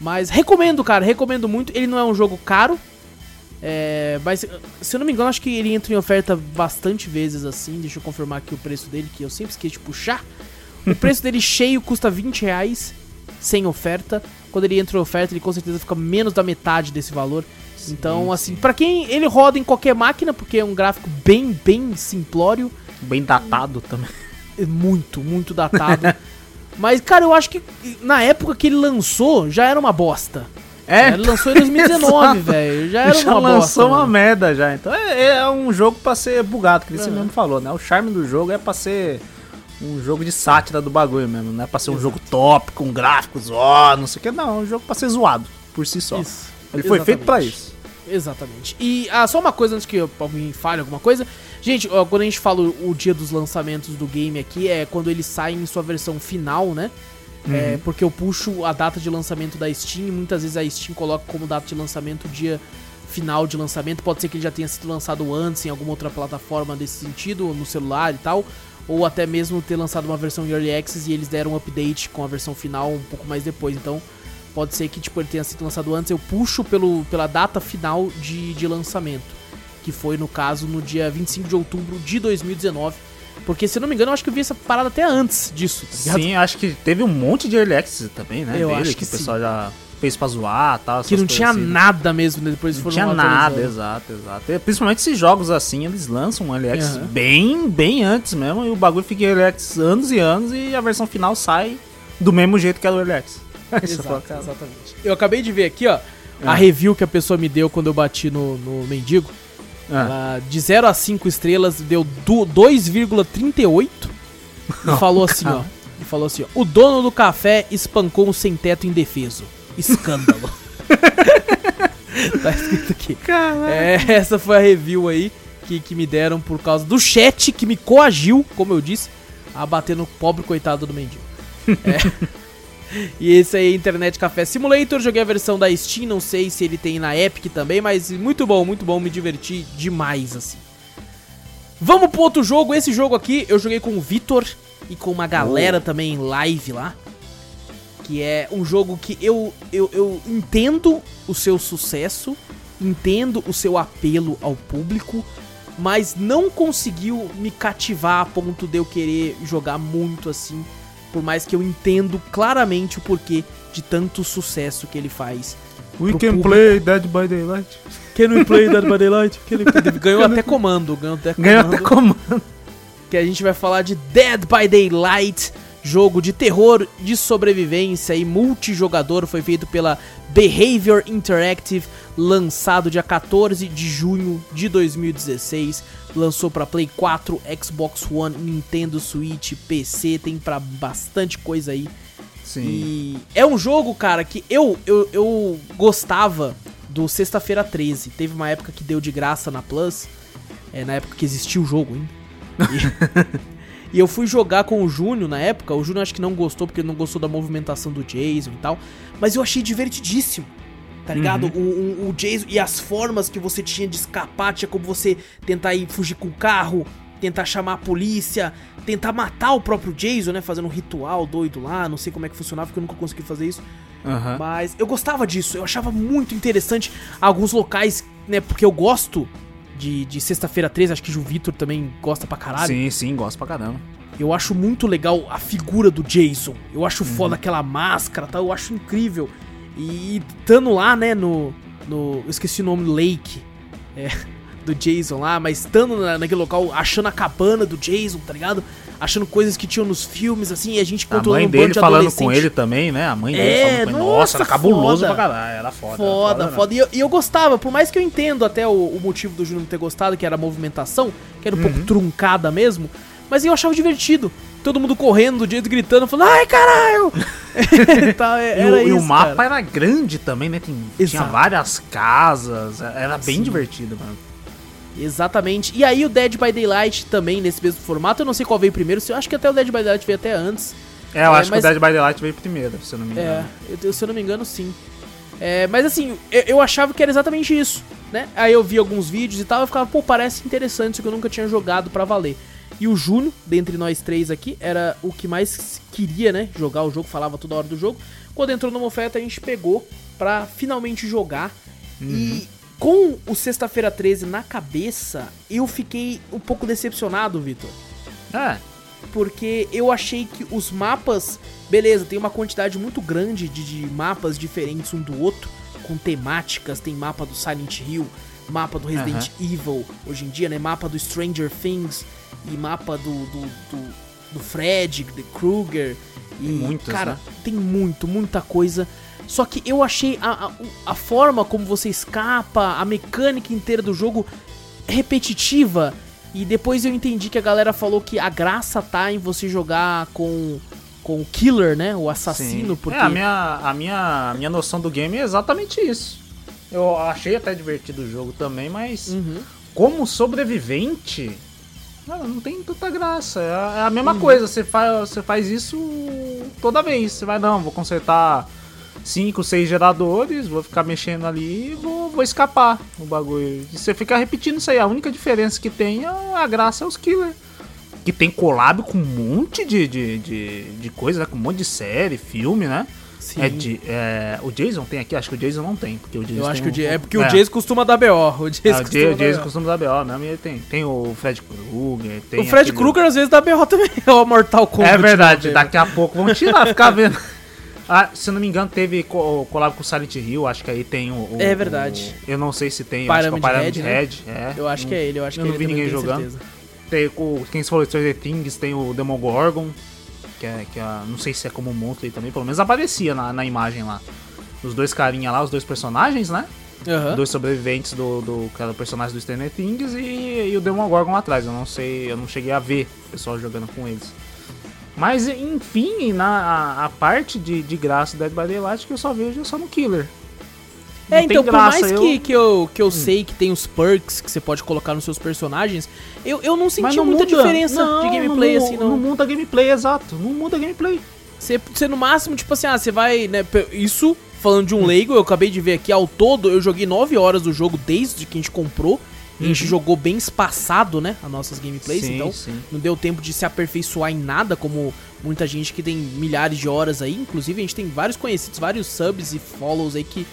S2: Mas recomendo, cara, recomendo muito. Ele não é um jogo caro. é, mas, se eu não me engano, acho que ele entra em oferta bastante vezes assim. Deixa eu confirmar aqui o preço dele, que eu sempre esqueço de puxar. O preço dele cheio custa 20 reais, sem oferta. Quando ele entra em oferta, ele com certeza fica menos da metade desse valor. Então, assim, pra quem ele roda em qualquer máquina, porque é um gráfico bem, bem simplório,
S1: Bem datado também.
S2: é muito, muito datado. Mas, cara, eu acho que na época que ele lançou, já era uma bosta.
S1: É,
S2: Ele lançou em 2019, velho. Já era
S1: já
S2: uma
S1: lançou
S2: bosta.
S1: uma
S2: mano.
S1: merda já. Então é, é um jogo pra ser bugado, que você
S2: Aham.
S1: mesmo falou, né? O charme do jogo é pra ser um jogo de sátira do bagulho mesmo. Não é pra ser um jogo top, com gráficos, ó, não sei o que. Não, é um jogo pra ser zoado, por si só.
S2: Isso.
S1: Ele foi feito pra
S2: Exatamente.
S1: isso.
S2: Exatamente. E ah, só uma coisa antes que eu- alguém fale alguma coisa. Gente, ó, quando a gente fala o, dia dos lançamentos do game aqui, é quando ele sai em sua versão final, né? É, porque eu puxo a data de lançamento da Steam e muitas vezes a Steam coloca como data de lançamento o dia final de lançamento. Pode ser que ele já tenha sido lançado antes em alguma outra plataforma desse sentido, no celular e tal. Ou até mesmo ter lançado uma versão em Early Access e eles deram um update com a versão final um pouco mais depois. Então, Pode ser que tipo, ele tenha sido lançado antes, eu puxo pelo, pela data final de, de lançamento. Que foi, no caso, no dia 25 de outubro de 2019. Porque, se não me engano, eu acho que eu vi essa parada até antes disso, tá?
S1: Sim, acho que teve um monte de early access também, né?
S2: Eu
S1: dele,
S2: acho que
S1: o pessoal já fez pra zoar e tal.
S2: Que não tinha
S1: assim.
S2: nada mesmo, né? Depois
S1: Não
S2: foram
S1: tinha
S2: atualizando.
S1: nada, exato, exato. E, principalmente esses jogos assim, eles lançam um early access
S2: Aham.
S1: bem, bem antes mesmo, e o bagulho fica em early access anos e anos, e a versão final sai do mesmo jeito que era o early access.
S2: Exato, exatamente. Eu acabei de ver aqui, ó, a
S1: Ah.
S2: review que a pessoa me deu quando eu bati no, no mendigo.
S1: Ah,
S2: Ela, de 0 a 5 estrelas, deu du- 2,38 e falou assim, ó. E falou assim, ó. O dono do café espancou um sem-teto indefeso. Escândalo. tá escrito aqui. É, essa foi a review aí que, que me deram por causa do chat que me coagiu, como eu disse, a bater no pobre coitado do mendigo. É. E esse aí é Internet Café Simulator. Joguei a versão da Steam, não sei se ele tem na Epic também, mas muito bom, muito bom, me diverti demais assim. Vamos pro outro jogo. Esse jogo aqui eu joguei com o Vitor e com uma galera também em live lá. Que é um jogo que eu, eu, eu entendo o seu sucesso, entendo o seu apelo ao público, mas não conseguiu me cativar a ponto de eu querer jogar muito assim por mais que eu entendo claramente o porquê de tanto sucesso que ele faz.
S1: We can
S2: público.
S1: play Dead by Daylight.
S2: Can we play Dead by Daylight? Ganhou até comando, ganhou até comando.
S1: Ganhou até comando.
S2: que a gente vai falar de Dead by Daylight, jogo de terror, de sobrevivência e multijogador, foi feito pela Behavior Interactive, lançado dia 14 de junho de 2016, lançou para Play 4, Xbox One, Nintendo Switch, PC, tem pra bastante coisa aí.
S1: Sim.
S2: E é um jogo, cara, que eu, eu, eu gostava do Sexta-feira 13. Teve uma época que deu de graça na Plus. É, na época que existia o jogo ainda. E, e eu fui jogar com o Júnior na época. O Júnior acho que não gostou porque ele não gostou da movimentação do Jason e tal. Mas eu achei divertidíssimo. Tá ligado? O, o, o Jason e as formas que você tinha de escapar, tinha como você tentar ir fugir com o carro, tentar chamar a polícia, tentar matar o próprio Jason, né? Fazendo um ritual doido lá. Não sei como é que funcionava, porque eu nunca consegui fazer isso.
S1: Aham.
S2: Mas eu gostava disso, eu achava muito interessante alguns locais, né? Porque eu gosto de, de Sexta-feira 13, acho que o Vitor também gosta pra caralho.
S1: Sim, sim, gosto pra caramba.
S2: Eu acho muito legal a figura do Jason. Eu acho
S1: Uhum.
S2: foda aquela máscara tal, eu acho incrível. E estando lá, né, no. no eu esqueci o nome, Lake. É, do Jason lá, mas estando na, naquele local, achando a cabana do Jason, tá ligado? Achando coisas que tinham nos filmes, assim, e a gente
S1: A
S2: controlando
S1: mãe
S2: um
S1: dele
S2: bando de
S1: falando com ele também, né? A mãe dele
S2: É,
S1: falando com ele.
S2: nossa,
S1: era cabuloso
S2: foda.
S1: pra caralho. Era foda.
S2: Foda,
S1: era
S2: foda. E eu, e eu gostava, por mais que eu entendo até o, o motivo do Júnior não ter gostado, que era a movimentação, que era um
S1: Uhum.
S2: pouco truncada mesmo, mas eu achava divertido. Todo mundo correndo do jeito gritando, falando, ai caralho! É-
S1: E, o, e o
S2: isso,
S1: mapa
S2: cara.
S1: era grande também, né? Tem- tinha várias casas. Era bem
S2: Sim.
S1: divertido, mano.
S2: Exatamente. E aí o Dead by Daylight também, nesse mesmo formato, eu não sei qual veio primeiro, eu acho que até o Dead by Daylight veio até antes.
S1: É, eu
S2: É,
S1: acho
S2: mas-
S1: que o Dead by Daylight veio primeiro, se eu não me
S2: É,
S1: engano.
S2: eu, se eu não me engano, sim. É, mas assim, eu, eu achava que era exatamente isso, né? Aí eu vi alguns vídeos e tal, eu ficava, pô, parece interessante, isso que eu nunca tinha jogado pra valer. E o Júnior, dentre nós três aqui, era o que mais queria, né? Jogar o jogo, falava toda hora do jogo. Quando entrou numa oferta, a gente pegou pra finalmente jogar. E com o Sexta-feira 13 na cabeça, eu fiquei um pouco decepcionado, Vitor
S1: É,
S2: porque eu achei que os mapas, beleza, tem uma quantidade muito grande de, de mapas diferentes um do outro, com temáticas, tem mapa do Silent Hill, mapa do Resident Evil, hoje em dia, né, mapa do Stranger Things e mapa do do, do, do Fred, de Krueger e
S1: muitas,
S2: cara,
S1: né?
S2: tem muito, muita coisa. Só que eu achei a, a, a forma como você escapa, a mecânica inteira do jogo repetitiva. E depois eu entendi que a galera falou que a graça tá em você jogar com com o killer, né? O assassino,
S1: sim.
S2: porque
S1: É, a minha, a, minha, a minha noção do game é exatamente isso. Eu achei até divertido o jogo também, mas
S2: Uhum.
S1: como sobrevivente, não, tem tanta graça. É a, é a mesma
S2: Uhum.
S1: coisa, você faz, você faz isso toda vez. Você vai, não, vou consertar cinco, seis geradores, vou ficar mexendo ali e vou, vou escapar o bagulho. E você fica repetindo isso aí. A única diferença que tem é a graça é os killers. Que tem collab com um monte de, de, de, de coisa, né? Com um monte de série, filme, né?
S2: Sim.
S1: É de, é, o Jason tem aqui? Acho que o Jason não tem. Porque o Jason
S2: eu acho que o
S1: um-
S2: Jason, é porque o
S1: é.
S2: Jason costuma dar BO. O Jason
S1: É, o
S2: costuma
S1: o Jason costuma dar BO mesmo, e ele tem. Tem o Fred Krueger, tem
S2: O Fred
S1: aquele-
S2: Krueger às vezes dá BO também, é o Mortal Kombat.
S1: É verdade, daqui a pouco vão tirar, ficar vendo. Ah, se eu não me engano, teve co collab com o Silent Hill, acho que aí tem o. o-
S2: É verdade.
S1: o- eu não sei se tem, eu acho que é o
S2: Pyramid
S1: Pyramid
S2: Head,
S1: Head. é.
S2: Eu acho que é ele, eu acho
S1: eu
S2: que é
S1: não
S2: ele
S1: vi
S2: também,
S1: ninguém
S2: tenho
S1: jogando.
S2: certeza.
S1: Tem o, quem se falou Stranger Things, tem o Demogorgon, que é, que é. Não sei se é como um monstro aí também, pelo menos aparecia na, na imagem lá. Os dois carinha lá, os dois personagens, né?
S2: Aham.
S1: Dois sobreviventes do, do que era o personagem do Stranger Things e, e o Demogorgon lá atrás. Eu não sei, eu não cheguei a ver o pessoal jogando com eles. Mas enfim, na a, a parte de, de graça do Dead by Daylight que eu só vejo é só no Killer.
S2: É,
S1: Não tem
S2: então, por
S1: graça,
S2: mais
S1: eu- Hum.
S2: que, que eu, que eu sei que tem os perks que você pode colocar nos seus personagens, eu, eu não senti
S1: não
S2: muita
S1: muda.
S2: diferença
S1: Não,
S2: de gameplay, assim,
S1: não.
S2: não.
S1: muda gameplay, exato. Não muda gameplay.
S2: Você, você no máximo, tipo assim, ah, você vai, né, isso, falando
S1: Hum.
S2: de um leigo, eu acabei de ver aqui, ao todo, eu joguei 9 horas do jogo desde que a gente comprou, a gente jogou bem espaçado, né, as nossas gameplays,
S1: Uhum. Sim,
S2: então
S1: sim.
S2: não deu tempo de se aperfeiçoar em nada, como muita gente que tem milhares de horas aí, inclusive a gente tem vários conhecidos, vários subs e follows aí que,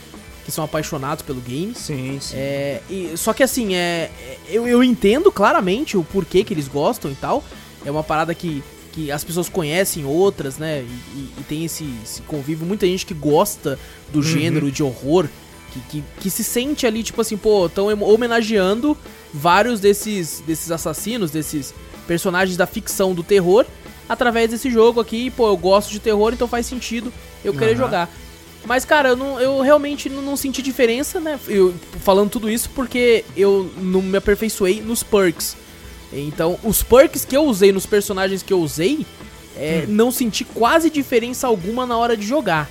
S2: que são apaixonados pelo game.
S1: Sim, sim.
S2: É, e- só que assim, é, eu, eu entendo claramente o porquê que eles gostam e tal. É uma parada que, que as pessoas conhecem outras, né? E, e- e tem esse, esse convívio. Muita gente que gosta do gênero de horror, que, que, que se sente ali, tipo assim, pô, estão homenageando vários desses, desses assassinos, desses personagens da ficção do terror, através desse jogo aqui. Pô, eu gosto de terror, então faz sentido eu querer
S1: Aham.
S2: jogar. Mas, cara, eu, não, eu realmente não, não senti diferença, né? Eu, falando tudo isso porque eu não me aperfeiçoei nos perks. Então, os perks que eu usei nos personagens que eu usei, é, não senti quase diferença alguma na hora de jogar.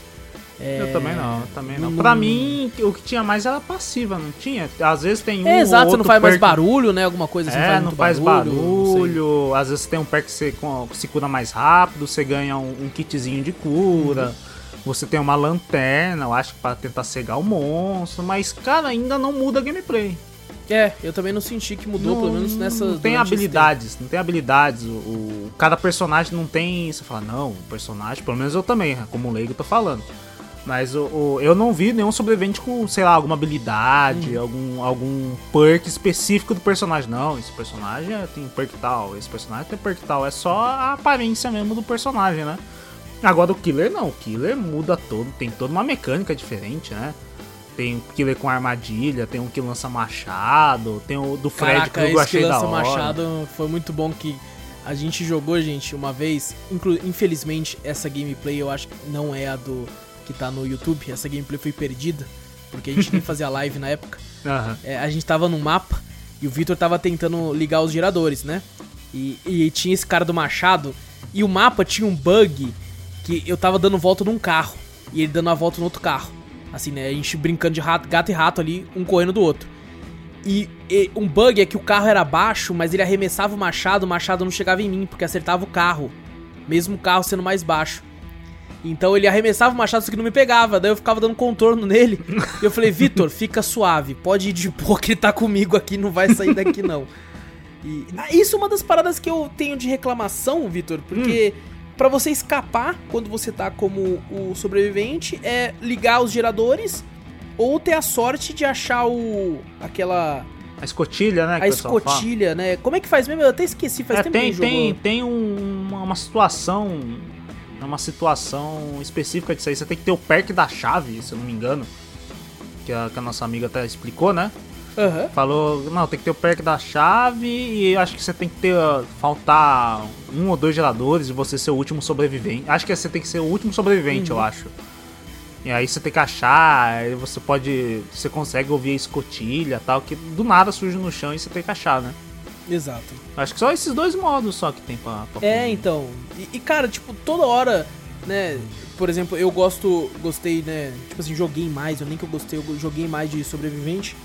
S2: É,
S1: Eu também não, eu também não.
S2: não-
S1: Pra mim, o que tinha mais era passiva, não tinha? Às vezes tem um.
S2: É,
S1: ou
S2: exato, você não faz mais barulho, né? Alguma coisa assim,
S1: É, não faz
S2: não sei.
S1: barulho. Às vezes tem um perk que você se cura mais rápido, você ganha um, um kitzinho de cura.
S2: Uhum.
S1: Você tem uma lanterna, eu acho que pra tentar cegar o monstro. Mas, cara, ainda não muda a gameplay.
S2: É, eu também não senti que mudou,
S1: não,
S2: pelo menos nessa.
S1: Não tem habilidades, não tem habilidades. O, o- cada personagem não tem. Você fala, não, o personagem, pelo menos eu também, como leigo, tô falando. Mas o, o- eu não vi nenhum sobrevivente com, sei lá, alguma habilidade,
S2: Hum.
S1: algum, algum perk específico do personagem. Não, esse personagem é- tem perk tal, esse personagem tem perk tal. É só a aparência mesmo do personagem, né? Agora o killer não, o killer muda todo, tem toda uma mecânica diferente, né? Tem um killer com armadilha, tem um que lança machado, tem o do Fred
S2: Caraca,
S1: que eu
S2: esse que
S1: achei da
S2: lança
S1: hora.
S2: Machado foi muito bom que a gente jogou, gente, uma vez. Infelizmente, essa gameplay eu acho que não é a do que tá no YouTube. Essa gameplay foi perdida, porque a gente nem fazia live na época.
S1: Aham.
S2: É, a gente tava num mapa e o Victor tava tentando ligar os geradores, né? E, e tinha esse cara do machado e o mapa tinha um bug que eu tava dando volta num carro e ele dando a volta no outro carro. Assim, né? A gente brincando de rato, gato e rato ali, um correndo do outro. E, e um bug é que o carro era baixo, mas ele arremessava o machado, o machado não chegava em mim, porque acertava o carro. Mesmo o carro sendo mais baixo. Então ele arremessava o machado, só que não me pegava. Daí eu ficava dando contorno nele. e eu falei, Vitor, fica suave. Pode ir de boa que ele tá comigo aqui, não vai sair daqui não. E ah, isso é uma das paradas que eu tenho de reclamação, Vitor, porque pra você escapar quando você tá como o sobrevivente é ligar os geradores ou ter a sorte de achar o aquela
S1: A escotilha, né? que
S2: a escotilha, né? Como é que faz mesmo? Eu até esqueci, faz
S1: É,
S2: tempo que
S1: tem,
S2: gente
S1: tem, tem um- uma situação. É Uma situação específica disso aí. Você tem que ter o perk da chave, se eu não me engano. Que a, que a nossa amiga até explicou, né?
S2: Aham.
S1: Falou, não, tem que ter o perk da chave e acho que você tem que ter. uh, faltar um ou dois geradores e você ser o último sobrevivente. Acho que você tem que ser o último sobrevivente,
S2: Uhum.
S1: eu acho. E aí você tem que achar, aí você pode. Você consegue ouvir a escotilha e tal, que do nada surge no chão e você tem que achar, né?
S2: Exato.
S1: Acho que só esses dois modos só que tem pra. pra
S2: É, então. E, e, cara, tipo, toda hora, né? Por exemplo, eu gosto, gostei, né? Tipo assim, joguei mais, eu nem que eu gostei, eu joguei mais de sobrevivente.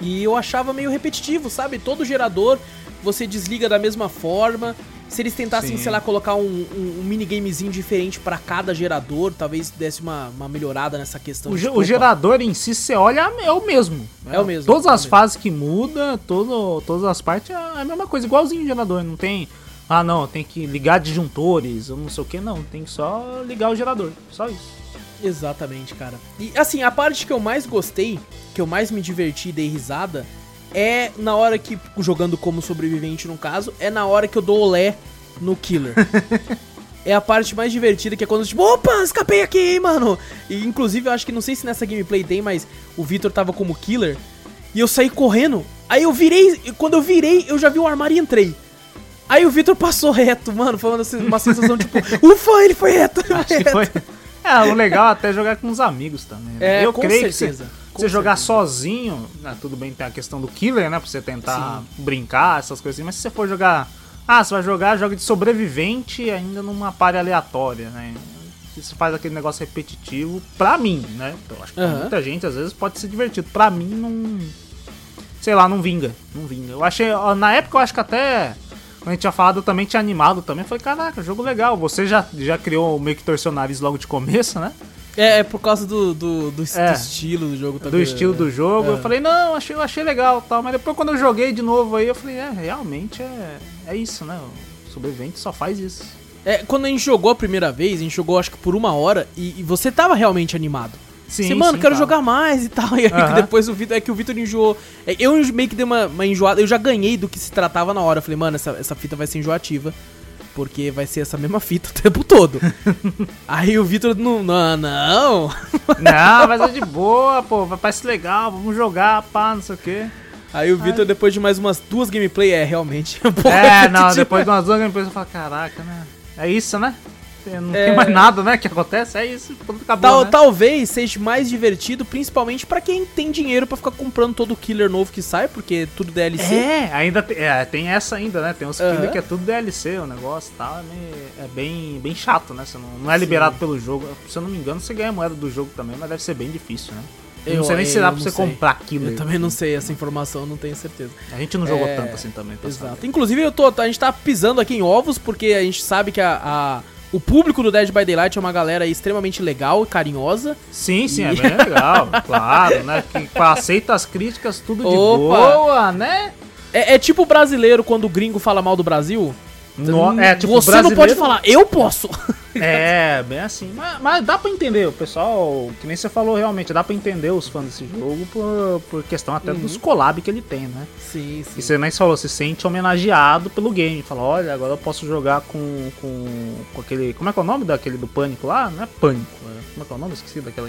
S2: E eu achava meio repetitivo, sabe? Todo gerador você desliga da mesma forma. Se eles tentassem,
S1: Sim.
S2: sei lá, colocar um, um, um minigamezinho diferente pra cada gerador, talvez desse uma, uma melhorada nessa questão.
S1: O,
S2: de,
S1: o gerador em si, você olha, é o mesmo.
S2: É o mesmo,
S1: Todas
S2: é o
S1: as
S2: mesmo.
S1: fases que muda, todo, todas as partes é a mesma coisa, igualzinho o gerador. Não tem. Ah, não, tem que ligar disjuntores, ou não sei o que, não. Tem que só ligar o gerador. Só isso.
S2: Exatamente, cara. E assim, a parte que eu mais gostei, que eu mais me diverti e dei risada, é na hora que, jogando como sobrevivente no caso, é na hora que eu dou olé no killer. é a parte mais divertida, que é quando, tipo, opa, escapei aqui, hein, mano. E inclusive, eu acho que não sei se nessa gameplay tem, mas o Victor tava como killer. E eu saí correndo. Aí eu virei, e quando eu virei, eu já vi o armário e entrei. Aí o Victor passou reto, mano. Foi uma, sensação tipo, ufa, ele foi reto.
S1: Acho que foi. É, o legal é até jogar com os amigos também. né?
S2: É,
S1: Eu
S2: com
S1: creio que
S2: certeza.
S1: você,
S2: Com
S1: você jogar
S2: certeza.
S1: sozinho, né, tudo bem, tem a questão do killer, né? Pra você tentar brincar, essas coisas assim, mas se você for jogar. Ah, você vai jogar, joga de sobrevivente ainda numa party aleatória, né? Isso faz aquele negócio repetitivo pra mim, né? Eu acho que pra
S2: Aham.
S1: muita gente às vezes pode ser divertido. Pra mim não. Sei lá, não vinga. Não vinga. Eu achei. Na época eu acho que até. Quando a gente tinha falado, eu também tinha animado também. Falei, caraca, jogo legal. Você já, já criou meio que nariz logo de começo, né?
S2: É, é por causa do, do, do,
S1: É.
S2: do estilo do jogo
S1: do
S2: também.
S1: estilo do jogo.
S2: É.
S1: Eu falei, não, achei, eu achei legal tal. Mas depois quando eu joguei de novo aí, eu falei, é, realmente é, é isso, né? O sobrevivente só faz isso.
S2: É, quando a gente jogou a primeira vez, a gente jogou acho que por uma hora e, e você tava realmente animado.
S1: Sim,
S2: você, mano,
S1: sim,
S2: quero
S1: tá.
S2: jogar mais e tal. E aí
S1: Aham.
S2: depois o Vitor. É que o Vitor enjoou. É, eu meio que dei uma, uma enjoada. Eu já ganhei do que se tratava na hora. Eu falei, mano, essa, essa fita vai ser enjoativa. Porque vai ser essa mesma fita o tempo todo. Aí o Vitor, não, não, não.
S1: Não, mas é de boa, pô, vai parecer legal, vamos jogar, pá, não sei o quê.
S2: Aí o Vitor, depois de mais umas duas gameplay, é, realmente. pouco
S1: É, não, depois de umas duas gameplays eu falo, caraca, né? É isso, né? Não
S2: É.
S1: tem mais nada, né, que acontece, é isso, tudo acabou,
S2: Tal-
S1: né?
S2: Talvez seja mais divertido, principalmente pra quem tem dinheiro pra ficar comprando todo o killer novo que sai, porque é tudo DLC.
S1: É, ainda tem, é, tem essa ainda, né? Tem uns killer que é tudo DLC, o negócio e tal. É, é bem, bem chato, né? Você não, não é liberado pelo jogo. Se eu não me engano, você ganha moeda do jogo também, mas deve ser bem difícil, né? Eu, não sei nem se dá pra você
S2: sei.
S1: comprar killer.
S2: Eu também não sei essa informação, não tenho certeza.
S1: A gente não jogou
S2: É,
S1: tanto assim também,
S2: Exato.
S1: saber.
S2: Inclusive, eu tô, a gente tá pisando aqui em ovos, porque a gente sabe que a, a- o público do Dead by Daylight é uma galera extremamente legal e carinhosa.
S1: Sim, sim, é
S2: E-
S1: bem legal, claro, né? Que aceita as críticas tudo de
S2: Opa!
S1: boa, né?
S2: É, é tipo brasileiro quando o gringo fala mal do Brasil.
S1: No- é, tipo,
S2: Você não pode
S1: brasileiro-
S2: falar, eu posso.
S1: É, bem assim. Mas, mas dá pra entender, o pessoal, que nem você falou realmente, dá pra entender os fãs desse jogo por, por questão até dos collab que ele tem, né?
S2: Sim,
S1: E você nem falou, se sente homenageado pelo game. Fala, olha, agora eu posso jogar com, com, com aquele. Como é que é o nome daquele do Pânico lá? Não é Pânico, é, como é que é o nome? Esqueci daquela.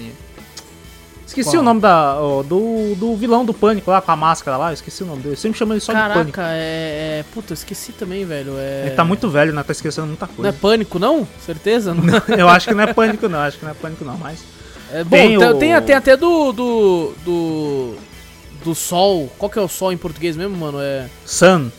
S1: Esqueci
S2: Qual?
S1: o nome da, ó, do, do vilão do Pânico lá, com a máscara lá, eu esqueci o nome dele. Eu sempre chamo ele só de Pânico.
S2: Caraca, é, é. Puta, eu esqueci também, velho. É...
S1: Ele tá muito velho, né? Tá esquecendo muita
S2: Não é
S1: coisa.
S2: pânico, não? Certeza? Não.
S1: eu acho que não é Pânico, não. Acho que não é Pânico, não, mas.
S2: É, bom,
S1: Tem o-
S2: tem, tem até do, do. do. do sol. Qual que é o sol em português mesmo, mano? É.
S1: Sun.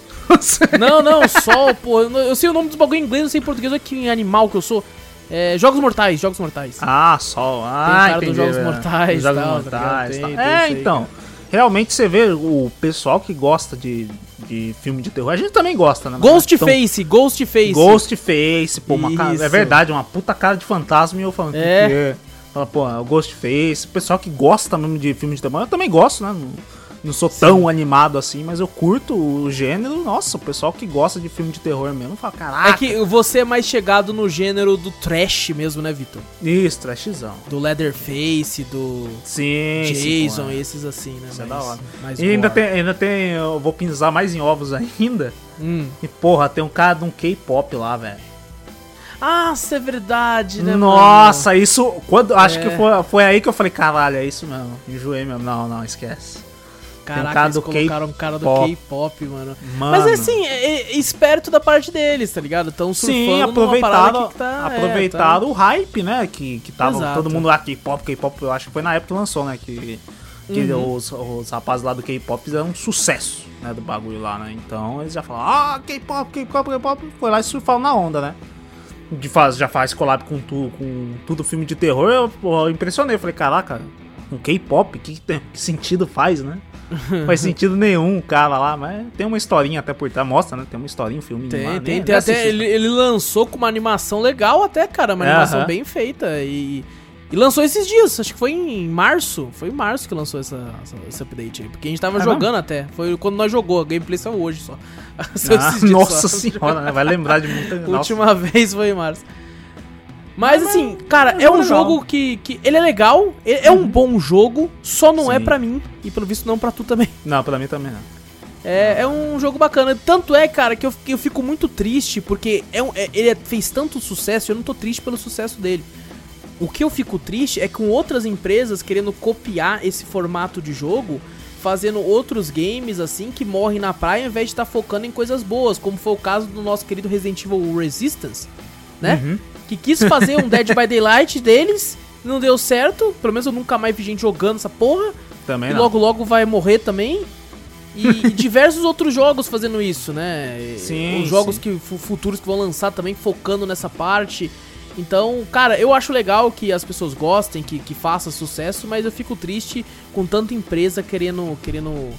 S2: Não, não, sol, pô. Eu sei o nome dos bagulho em inglês, eu sei em português, olha que animal que eu sou. É, jogos Mortais, Jogos Mortais.
S1: Ah, Sol. Ah,
S2: Tem cara dos Jogos
S1: é.
S2: Mortais,
S1: Jogos
S2: tal, tá
S1: Mortais.
S2: ligado? Tem- tem
S1: é, então. Realmente você vê o pessoal que gosta de, de filme de terror. A gente também gosta, né? Mas então-
S2: Ghostface, Ghostface.
S1: Ghostface, pô, uma cara, é verdade, uma puta cara de fantasma e eu falando,
S2: É.
S1: que que é? Fala, pô, Ghostface, o pessoal que gosta mesmo de filme de terror, eu também gosto, né? Não, sou tão animado assim, mas eu curto o gênero. Nossa, o pessoal que gosta de filme de terror mesmo fala, caraca.
S2: É que você é mais chegado no gênero do trash mesmo, né, Vitor?
S1: Isso, trashzão.
S2: Do Leatherface, do
S1: Sim, sim,
S2: Jason,
S1: é.
S2: esses assim, né?
S1: Isso é
S2: mais-
S1: da hora. E ainda tem, ainda tem, eu vou pisar mais em ovos ainda.
S2: Hum.
S1: E porra, tem um cara de um K-pop lá, velho.
S2: Ah, isso é verdade, né,
S1: Nossa, isso. Quando, acho
S2: É.
S1: que foi, foi aí que eu falei, caralho, é isso mesmo. Enjoei mesmo. Não, não, esquece. Tem um
S2: Caraca,
S1: cara
S2: eles
S1: do
S2: colocaram um cara do
S1: K-pop.
S2: Mano.
S1: Mano.
S2: Mas assim, é, é esperto da parte deles, tá ligado? Tão surfando
S1: Sim, aproveitaram,
S2: que tá,
S1: aproveitaram
S2: é,
S1: o hype, né? Que, que tava
S2: Exato.
S1: todo mundo lá, K-pop, K-pop, eu acho que foi na época que lançou, né? Que, que
S2: Uhum.
S1: os, os rapazes lá do K-pop fizeram um sucesso, né? Do bagulho lá, né? Então eles já falaram, ah, K-pop, K-pop, K-pop, foi lá e surfaram na onda, né? De faz, já faz collab com, tu, com tudo filme de terror, eu, eu impressionei, falei, caraca, um K-pop, que, que sentido faz, né? Não faz sentido nenhum o cara lá, mas tem uma historinha até por trás, mostra, né? Tem uma historinha, um filme.
S2: Tem,
S1: lá,
S2: tem,
S1: nem-
S2: tem até. Ele, ele lançou com uma animação legal, até, cara. Uma animação
S1: Aham.
S2: bem feita. E, e lançou esses dias, acho que foi em março. Foi em março que lançou essa, essa- esse update aí. Porque a gente tava
S1: É
S2: jogando até. Foi quando nós jogou. A gameplay saiu hoje só.
S1: Ah, nossa
S2: só.
S1: senhora, né? Vai lembrar de muita. Nossa.
S2: última vez foi em março. Mas assim, cara,
S1: é
S2: é
S1: um jogo
S2: que, que. Ele é legal, ele é um bom jogo, só não é
S1: Sim.
S2: pra mim. E pelo visto não pra tu também.
S1: Não, pra mim também não.
S2: É, é um jogo bacana. Tanto é, cara, que eu, que eu fico muito triste, porque é um- é- ele fez tanto sucesso e eu não tô triste pelo sucesso dele. O que eu fico triste é com outras empresas querendo copiar esse formato de jogo, fazendo outros games assim que morrem na praia ao invés de estar focando em coisas boas, como foi o caso do nosso querido Resident Evil Resistance, né?
S1: Uhum.
S2: Que quis fazer um Dead by Daylight deles, não deu certo. Pelo menos eu nunca mais vi gente jogando essa porra.
S1: Também
S2: E
S1: não.
S2: logo logo vai morrer também. E, e diversos outros jogos fazendo isso, né?
S1: Sim,
S2: Os jogos
S1: sim.
S2: que fu- futuros que vão lançar também focando nessa parte. Então, cara, eu acho legal que as pessoas gostem, que, que faça sucesso, mas eu fico triste com tanta empresa querendo, querendo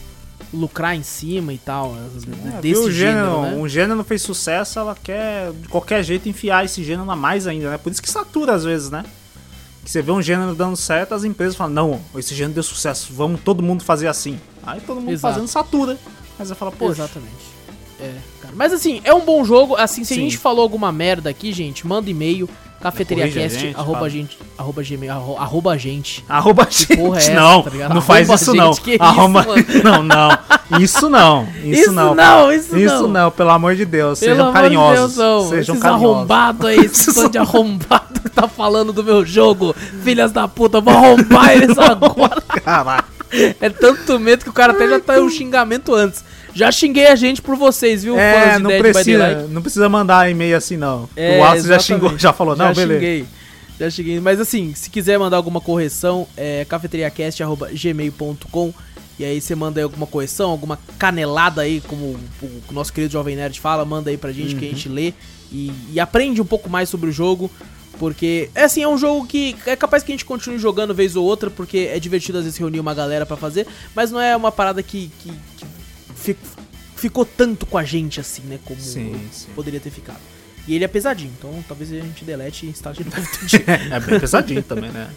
S2: lucrar em cima e tal.
S1: É,
S2: desse
S1: gênero,
S2: gênero, né?
S1: um gênero fez sucesso, ela quer de qualquer jeito enfiar esse gênero a mais ainda, né? Por isso que satura às vezes, né? Que você vê um gênero dando certo, as empresas falam, não, esse gênero deu sucesso, vamos todo mundo fazer assim. Aí todo mundo
S2: Exato.
S1: fazendo satura. Mas você fala, poxa,
S2: Exatamente. É, cara. Mas assim, é um bom jogo. Assim, se a
S1: Sim.
S2: gente falou alguma merda aqui, gente, manda e-mail. Cafeteriacast,
S1: Corrija a gente,
S2: arroba gente, arroba gmail, arro- arroba gente.
S1: Arroba gente.
S2: porra é essa,
S1: não,
S2: tá
S1: não faz isso não.
S2: gente, isso,
S1: Arroba...
S2: mano?
S1: não, não. Isso não. Isso,
S2: Isso
S1: não.
S2: não, isso
S1: Isso
S2: não.
S1: não, pelo amor de Deus.
S2: Pelo
S1: Sejam
S2: de
S1: carinhosos.
S2: Deus.
S1: Sejam
S2: Esses
S1: carinhosos.
S2: arrombados aí, esse bando de arrombado que tá falando do meu jogo. Filhas da puta, eu vou arrombar eles agora.
S1: Caraca.
S2: É tanto medo que o cara até já tá um xingamento antes. Já xinguei a gente por vocês, viu?
S1: É, não precisa, não precisa mandar e-mail assim, não.
S2: É,
S1: o Wallace já xingou, já falou, não,
S2: já
S1: beleza.
S2: Xinguei, já xinguei. Mas assim, se quiser mandar alguma correção, é cafeteriacast.gmail.com e aí você manda aí alguma correção, alguma canelada aí, como o, nosso querido Jovem Nerd fala, manda aí pra gente que a
S1: Uhum.
S2: gente lê e, e aprende um pouco mais sobre o jogo. Porque, é assim, é um jogo que é capaz que a gente continue jogando vez ou outra, porque é divertido às vezes reunir uma galera pra fazer, mas não é uma parada que, que, ficou tanto com a gente assim, né? Como
S1: Sim, sim.
S2: poderia ter ficado. E ele é pesadinho, então talvez a gente delete e instale de novo dia.
S1: É bem pesadinho também, né?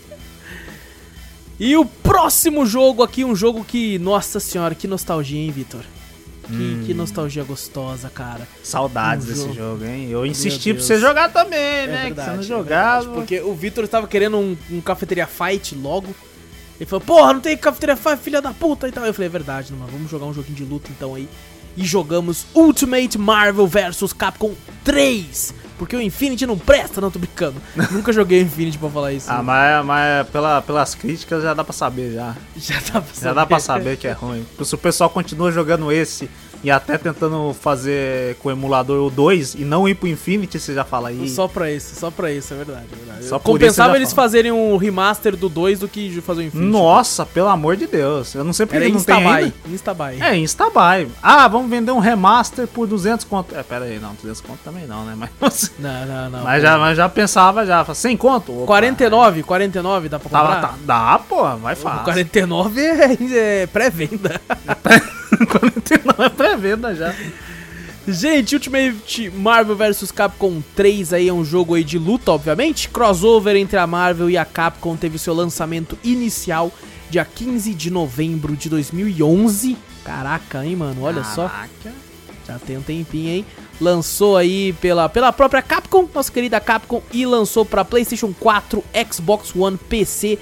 S2: E o próximo jogo aqui, um jogo que, nossa senhora, que nostalgia, hein, Vitor? Que,
S1: Hum.
S2: que nostalgia gostosa, cara.
S1: Saudades
S2: Um
S1: desse
S2: jogo.
S1: jogo, hein? Eu insisti pra você jogar também,
S2: É
S1: né?
S2: verdade,
S1: que você
S2: é
S1: não jogava.
S2: verdade, porque o Vitor estava querendo um, um cafeteria fight logo. Ele falou, porra, não tem cafeteria fight, filha da puta e tal. Eu falei, é verdade, mano, vamos jogar um joguinho de luta então aí. E jogamos Ultimate Marvel vs Capcom 3. Porque o Infinity não presta, não, tô brincando. Nunca joguei o Infinity pra falar isso.
S1: Ah, mas, mas pela, pelas críticas já dá pra saber, já.
S2: Já dá pra
S1: Já dá pra saber que é ruim. Se o pessoal continua jogando esse e até tentando fazer com o emulador o 2 e não ir pro Infinity, você já fala aí.
S2: Só pra isso, só pra isso, é verdade. É verdade.
S1: Só
S2: Compensava eles
S1: falo.
S2: fazerem um remaster do 2 do que fazer o Infinity.
S1: Nossa, pelo amor de Deus. Eu não sei porque
S2: Era
S1: não tem
S2: Instabuy.
S1: ainda.
S2: Instabuy.
S1: É, Instabuy. Ah, vamos vender um remaster por 200 conto. É, pera aí, não, 200 conto também não, né? Mas,
S2: Não, não, não.
S1: mas,
S2: pô.
S1: já, mas já pensava, já. Falei, 100 conto? Opa,
S2: 49, 49 dá pra
S1: Tá,
S2: comprar?
S1: tá, dá, pô, vai fácil.
S2: 49 é, é pré-venda.
S1: 49 é pré-venda já.
S2: Gente, Ultimate Marvel vs Capcom 3 aí é um jogo aí de luta, obviamente. Crossover entre a Marvel e a Capcom teve seu lançamento inicial dia 15 de novembro de 2011. Caraca, hein, mano? Olha só.
S1: Caraca.
S2: Já tem um tempinho, hein? Lançou aí pela, pela própria Capcom, nossa querida Capcom, e lançou pra PlayStation 4, Xbox One, PC,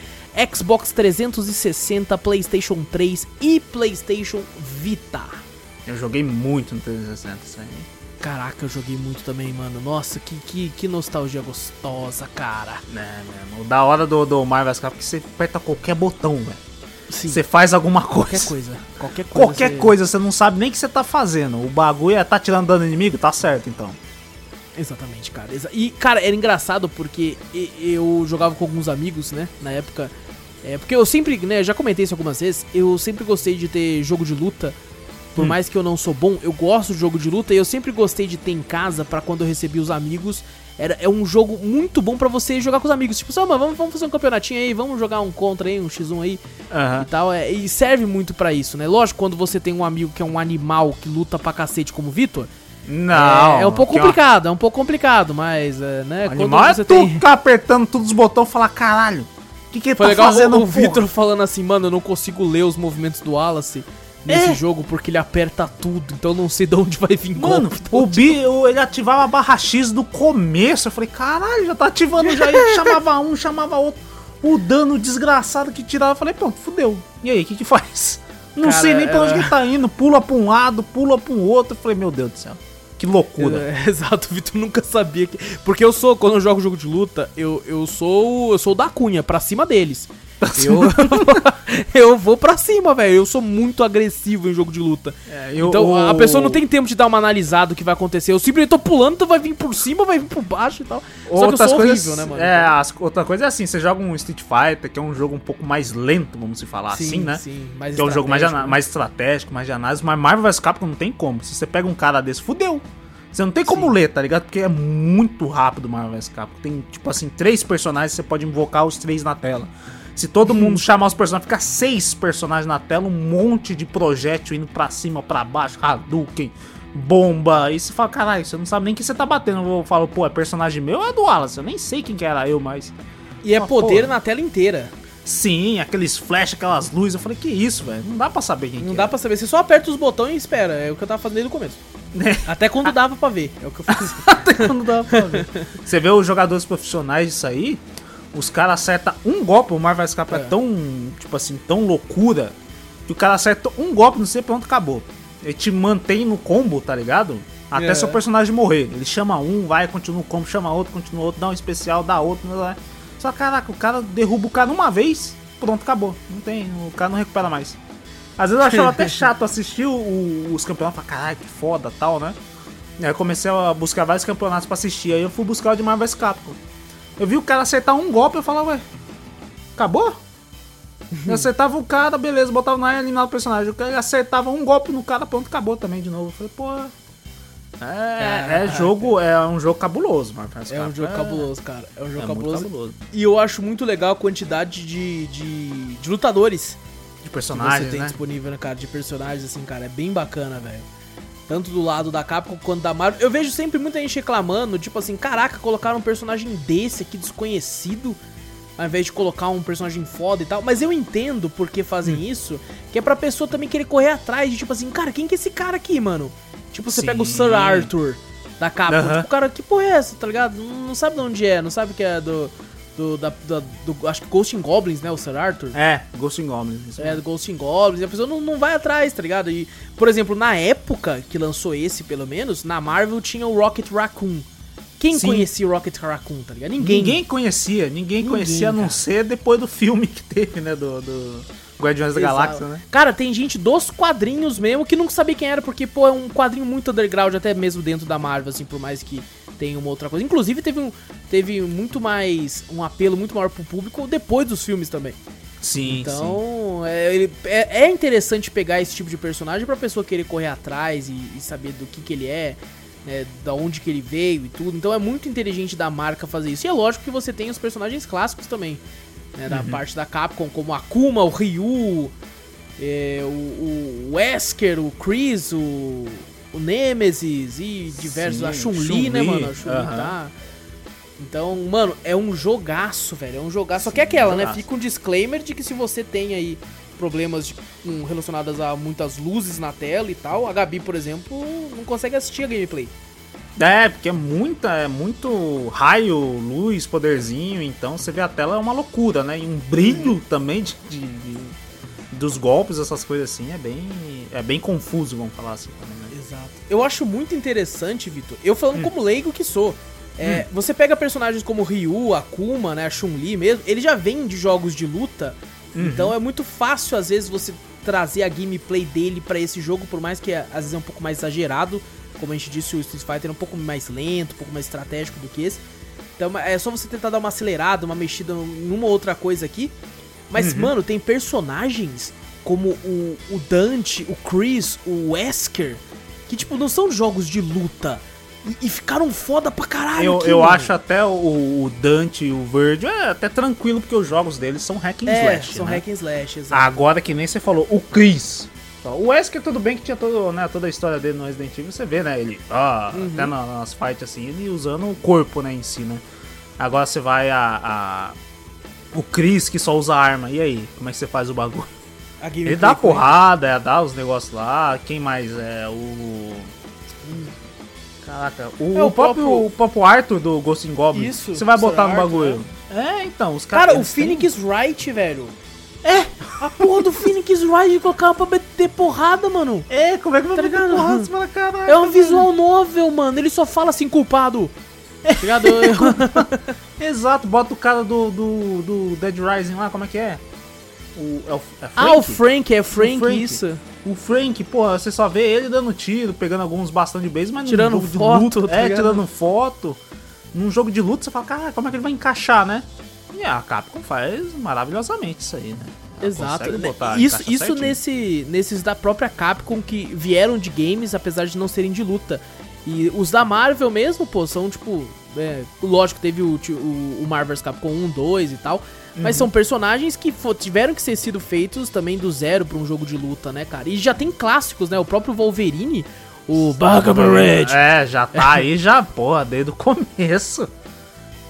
S2: Xbox 360, PlayStation 3 e PlayStation Vita.
S1: Eu joguei muito no 360 isso aí.
S2: Caraca, eu joguei muito também, mano. Nossa, que, que, que nostalgia gostosa, cara.
S1: Né, mesmo. O da hora do, do Marvel Capcom é que você aperta qualquer botão, velho.
S2: Sim,
S1: Você faz alguma coisa.
S2: qualquer coisa. Qualquer coisa.
S1: Qualquer
S2: você-
S1: coisa, você não sabe nem o que você tá fazendo. O bagulho é tá tirando dano inimigo, tá certo então.
S2: Exatamente, cara. E, cara, era engraçado porque eu jogava com alguns amigos, né, na época. É, porque eu sempre, né, já comentei isso algumas vezes, eu sempre gostei de ter jogo de luta. Por
S1: Hum.
S2: mais que eu não sou bom, eu gosto de jogo de luta e eu sempre gostei de ter em casa pra quando eu recebi os amigos. Era, é um jogo muito bom pra você jogar com os amigos. Tipo, só, vamos, vamos fazer um campeonatinho aí, vamos jogar um contra aí, um x1 aí
S1: Aham.
S2: e tal. É, e serve muito pra isso, né? Lógico, quando você tem um amigo que é um animal que luta pra cacete como o Vitor,
S1: Não.
S2: é, é um pouco complicado, é um pouco complicado, mas, é, né,
S1: O animal é
S2: você
S1: tu
S2: tem...
S1: ficar apertando todos os botões e falar, caralho, o que que ele
S2: Foi
S1: tá
S2: legal
S1: fazendo,
S2: o, o
S1: porra?"
S2: Victor falando assim, mano, eu não consigo ler os movimentos do Wallace nesse
S1: É.
S2: jogo porque ele aperta tudo, então eu não sei de onde vai vir
S1: Mano,
S2: golpe.
S1: o Bi, ele ativava a barra X do começo. Eu falei, caralho, já tá ativando já. Ele chamava um, chamava outro. O dano desgraçado que tirava. Eu falei, pronto, fudeu. E aí, o que que faz? Não
S2: Cara,
S1: sei nem pra onde
S2: é-
S1: que tá indo. Pula pra um lado, pula pra um outro. Eu falei, meu Deus do céu. Que loucura.
S2: É, exato, o Vitor nunca sabia que. Porque eu sou, quando eu jogo jogo de luta, eu, eu sou. Eu sou da cunha, pra cima deles. Eu, eu vou pra cima, velho. Eu sou muito agressivo em jogo de luta.
S1: É, eu-
S2: então a
S1: o-
S2: pessoa não tem tempo de dar uma analisada do que vai acontecer. Eu simplesmente tô pulando, tu vai vir por cima, vai vir por baixo e tal. Só que eu
S1: coisas,
S2: horrível, né, mano?
S1: É, as- outra coisa é assim, você joga um Street Fighter, que é um jogo um pouco mais lento, vamos se falar assim, né?
S2: Sim, mais
S1: que é um jogo mais,
S2: né?
S1: mais estratégico, mais de análise, mas Marvel vs Capcom não tem como. Se você pega um cara desse, fudeu. Você não tem como
S2: Sim.
S1: ler, tá ligado? Porque é muito rápido Marvel vs Capcom. Tem, tipo assim, três personagens, você pode invocar os três na tela. Se todo
S2: Uhum.
S1: mundo chamar os personagens, fica seis personagens na tela, um monte de projétil indo pra cima, pra baixo, Hadouken, bomba. E você fala, caralho, você não sabe nem que você tá batendo. Eu falo, pô, é personagem meu ou é do Wallace? Eu nem sei quem que era eu, mas.
S2: E é poder
S1: porra.
S2: na tela inteira.
S1: Sim, aqueles flash, aquelas luzes. Eu falei, que isso, velho? Não dá pra saber quem
S2: Não
S1: que
S2: dá
S1: é.
S2: pra saber, você só aperta os botões e espera. É o que eu tava fazendo desde o começo.
S1: Né?
S2: Até quando dava pra ver. É o que eu fazia.
S1: Não dá pra ver. Você vê os jogadores profissionais disso aí, os caras acertam um golpe, o Marvel vs Capcom é.
S2: É.
S1: tão, tipo assim, tão loucura, que o cara acerta um golpe, não sei, pronto, acabou. Ele te mantém no combo, tá ligado? Até
S2: É.
S1: seu personagem morrer. Ele chama um, vai, continua o combo, chama outro, continua outro, dá um especial, dá outro, não dá. Só caraca, o cara derruba o cara uma vez, pronto, acabou. Não tem, o cara não recupera mais. Às vezes eu achava até chato assistir o- o- os campeonatos, falar, caralho, que foda tal, né? Aí eu comecei a buscar vários campeonatos pra assistir. Aí eu fui buscar o de Marvel Capcom. Eu vi o cara acertar um golpe, eu falava, ué, acabou? Eu acertava o cara, beleza, botava na área e eliminava o personagem. O cara acertava um golpe no cara, pronto, acabou também de novo. Eu falei, pô. É, é jogo, é um jogo cabuloso, vs
S2: É um jogo cabuloso, cara. É um jogo
S1: É
S2: cabuloso.
S1: cabuloso.
S2: E eu acho muito legal a quantidade de, de, de lutadores
S1: De
S2: que
S1: personagens,
S2: você tem
S1: né?
S2: disponível, né, cara? De personagens, assim, cara. É bem bacana, velho. Tanto do lado da Capcom quanto da Marvel. Eu vejo sempre muita gente reclamando, tipo assim, caraca, colocaram um personagem desse aqui desconhecido, ao invés de colocar um personagem foda e tal. Mas eu entendo por que fazem
S1: Hum.
S2: isso, que é pra pessoa também querer correr atrás de, tipo assim, cara, quem que é esse cara aqui, mano? Tipo, você
S1: Sim.
S2: pega o Sir Arthur da Capcom,
S1: Aham.
S2: tipo, cara, que porra é essa, tá ligado? Não, não sabe de onde é, não sabe que é do. Do, da, da- do, acho que Ghost in Goblins, né? O Sir Arthur.
S1: É, Ghost in Goblins.
S2: É,
S1: mesmo.
S2: do Ghost in Goblins, a pessoa não, não vai atrás, tá ligado? E, por exemplo, na época que lançou esse, pelo menos, na Marvel tinha o Rocket Raccoon. Quem
S1: Sim.
S2: conhecia o Rocket Raccoon, tá ligado? Ninguém.
S1: Ninguém conhecia, ninguém,
S2: Ninguém,
S1: conhecia a não
S2: cara.
S1: ser depois do filme que teve, né? Do, do Guardiões da
S2: Exato.
S1: Galáxia, né?
S2: Cara, tem gente dos quadrinhos mesmo que nunca sabia quem era, porque, pô, é um quadrinho muito underground, até mesmo dentro da Marvel, assim, por mais que tenha uma outra coisa. Inclusive, teve, um, teve muito mais. um apelo muito maior pro público depois dos filmes também.
S1: Sim,
S2: Então, é, ele- é, é interessante pegar esse tipo de personagem pra pessoa querer correr atrás e, e saber do que, que ele é, né, da onde que ele veio e tudo. Então é muito inteligente da marca fazer isso. E é lógico que você tem os personagens clássicos também, né, da parte da Capcom, como Akuma, o Ryu, é, o, o Wesker, o Chris, o, o Nemesis e diversos.
S1: Sim,
S2: a Chun-Li, né,
S1: Chun-Li,
S2: mano? A Chun-Li
S1: aham.
S2: tá. Então, mano, é um jogaço, velho. É um jogaço. Só que é aquela, né? Fica um disclaimer de que se você tem aí problemas de- com- relacionados a muitas luzes na tela e tal, a Gabi, por exemplo, não consegue assistir a gameplay.
S1: É, porque é muita, é muito raio, luz, poderzinho, então você vê a tela é uma loucura, né? E um brilho também de, de- de- dos golpes, essas coisas assim, é bem, é bem confuso, vamos falar assim também, né?
S2: Exato. Eu acho muito interessante, Vitor. Eu falando
S1: Hum.
S2: como leigo que sou. É, Você pega personagens como Ryu, Akuma, né, a Chun-Li mesmo, ele já vem de jogos de luta,
S1: Uhum.
S2: então é muito fácil às vezes você trazer a gameplay dele pra esse jogo, por mais que às vezes é um pouco mais exagerado, como a gente disse, o Street Fighter é um pouco mais lento, um pouco mais estratégico do que esse. Então é só você tentar dar uma acelerada, uma mexida em uma outra coisa aqui. Mas, mano, tem personagens como o, o Dante, o Chris, o Wesker, que, tipo, não são jogos de luta. E, e ficaram foda pra caralho.
S1: Eu,
S2: aqui,
S1: eu
S2: mano.
S1: acho até o, o Dante e o Virgil é até tranquilo, porque os jogos deles são hack and
S2: É,
S1: slash,
S2: são
S1: né?
S2: hack and slash, exato.
S1: Agora que nem você falou, o Chris. O Wesker, tudo bem que tinha todo, né, toda a história dele no Resident Evil, você vê, né? Ele, ah,
S2: Uhum.
S1: até na- nas fights assim, ele usando o corpo, né, em si, né? Agora você vai a, a- O Chris que só usa arma, e aí? Como é que você faz o bagulho? Ele dá porrada, é, dá os negócios lá. Quem mais é? O. Caraca, o,
S2: É, o
S1: o próprio,
S2: próprio-
S1: o próprio Arthur do Ghost in Goblin.
S2: Isso,
S1: Você vai botar no
S2: Arthur,
S1: bagulho. É, então, os caras.
S2: Cara, o
S1: eles têm-
S2: Phoenix Wright, velho. É, a porra do Phoenix Wright colocaram pra meter porrada, mano.
S1: É, como é que vai
S2: Tá ligado?
S1: porrada? Você fala, caraca.
S2: É um visual novel, mano. Ele só fala assim, culpado. Tá ligado? Eu-
S1: Exato, bota o cara do, do, do Dead Rising lá, como é que é? O, é o, é
S2: ah, o Frank, é Frank,
S1: Frank.
S2: isso.
S1: O Frank, porra, você só vê ele dando tiro, pegando alguns bastões de base, mas num
S2: Tirando
S1: jogo de
S2: foto,
S1: luta,
S2: tá
S1: é, tirando foto. Num jogo de luta, você fala, cara, como é que ele vai encaixar, né? E a Capcom faz maravilhosamente isso aí, né? Ela
S2: Exato.
S1: botar,
S2: isso isso
S1: certinho.
S2: nesse, nesses da própria Capcom que vieram de games, apesar de não serem de luta. E os da Marvel mesmo, pô, são tipo. é, lógico, teve o, o, o Marvel's Capcom 1, 2 e tal. Mas são personagens que tiveram que ser sido feitos também do zero pra um jogo de luta, né, cara? E já tem clássicos, né? O próprio Wolverine, o Bugaboo Red.
S1: É, já tá aí, já, porra, desde o começo.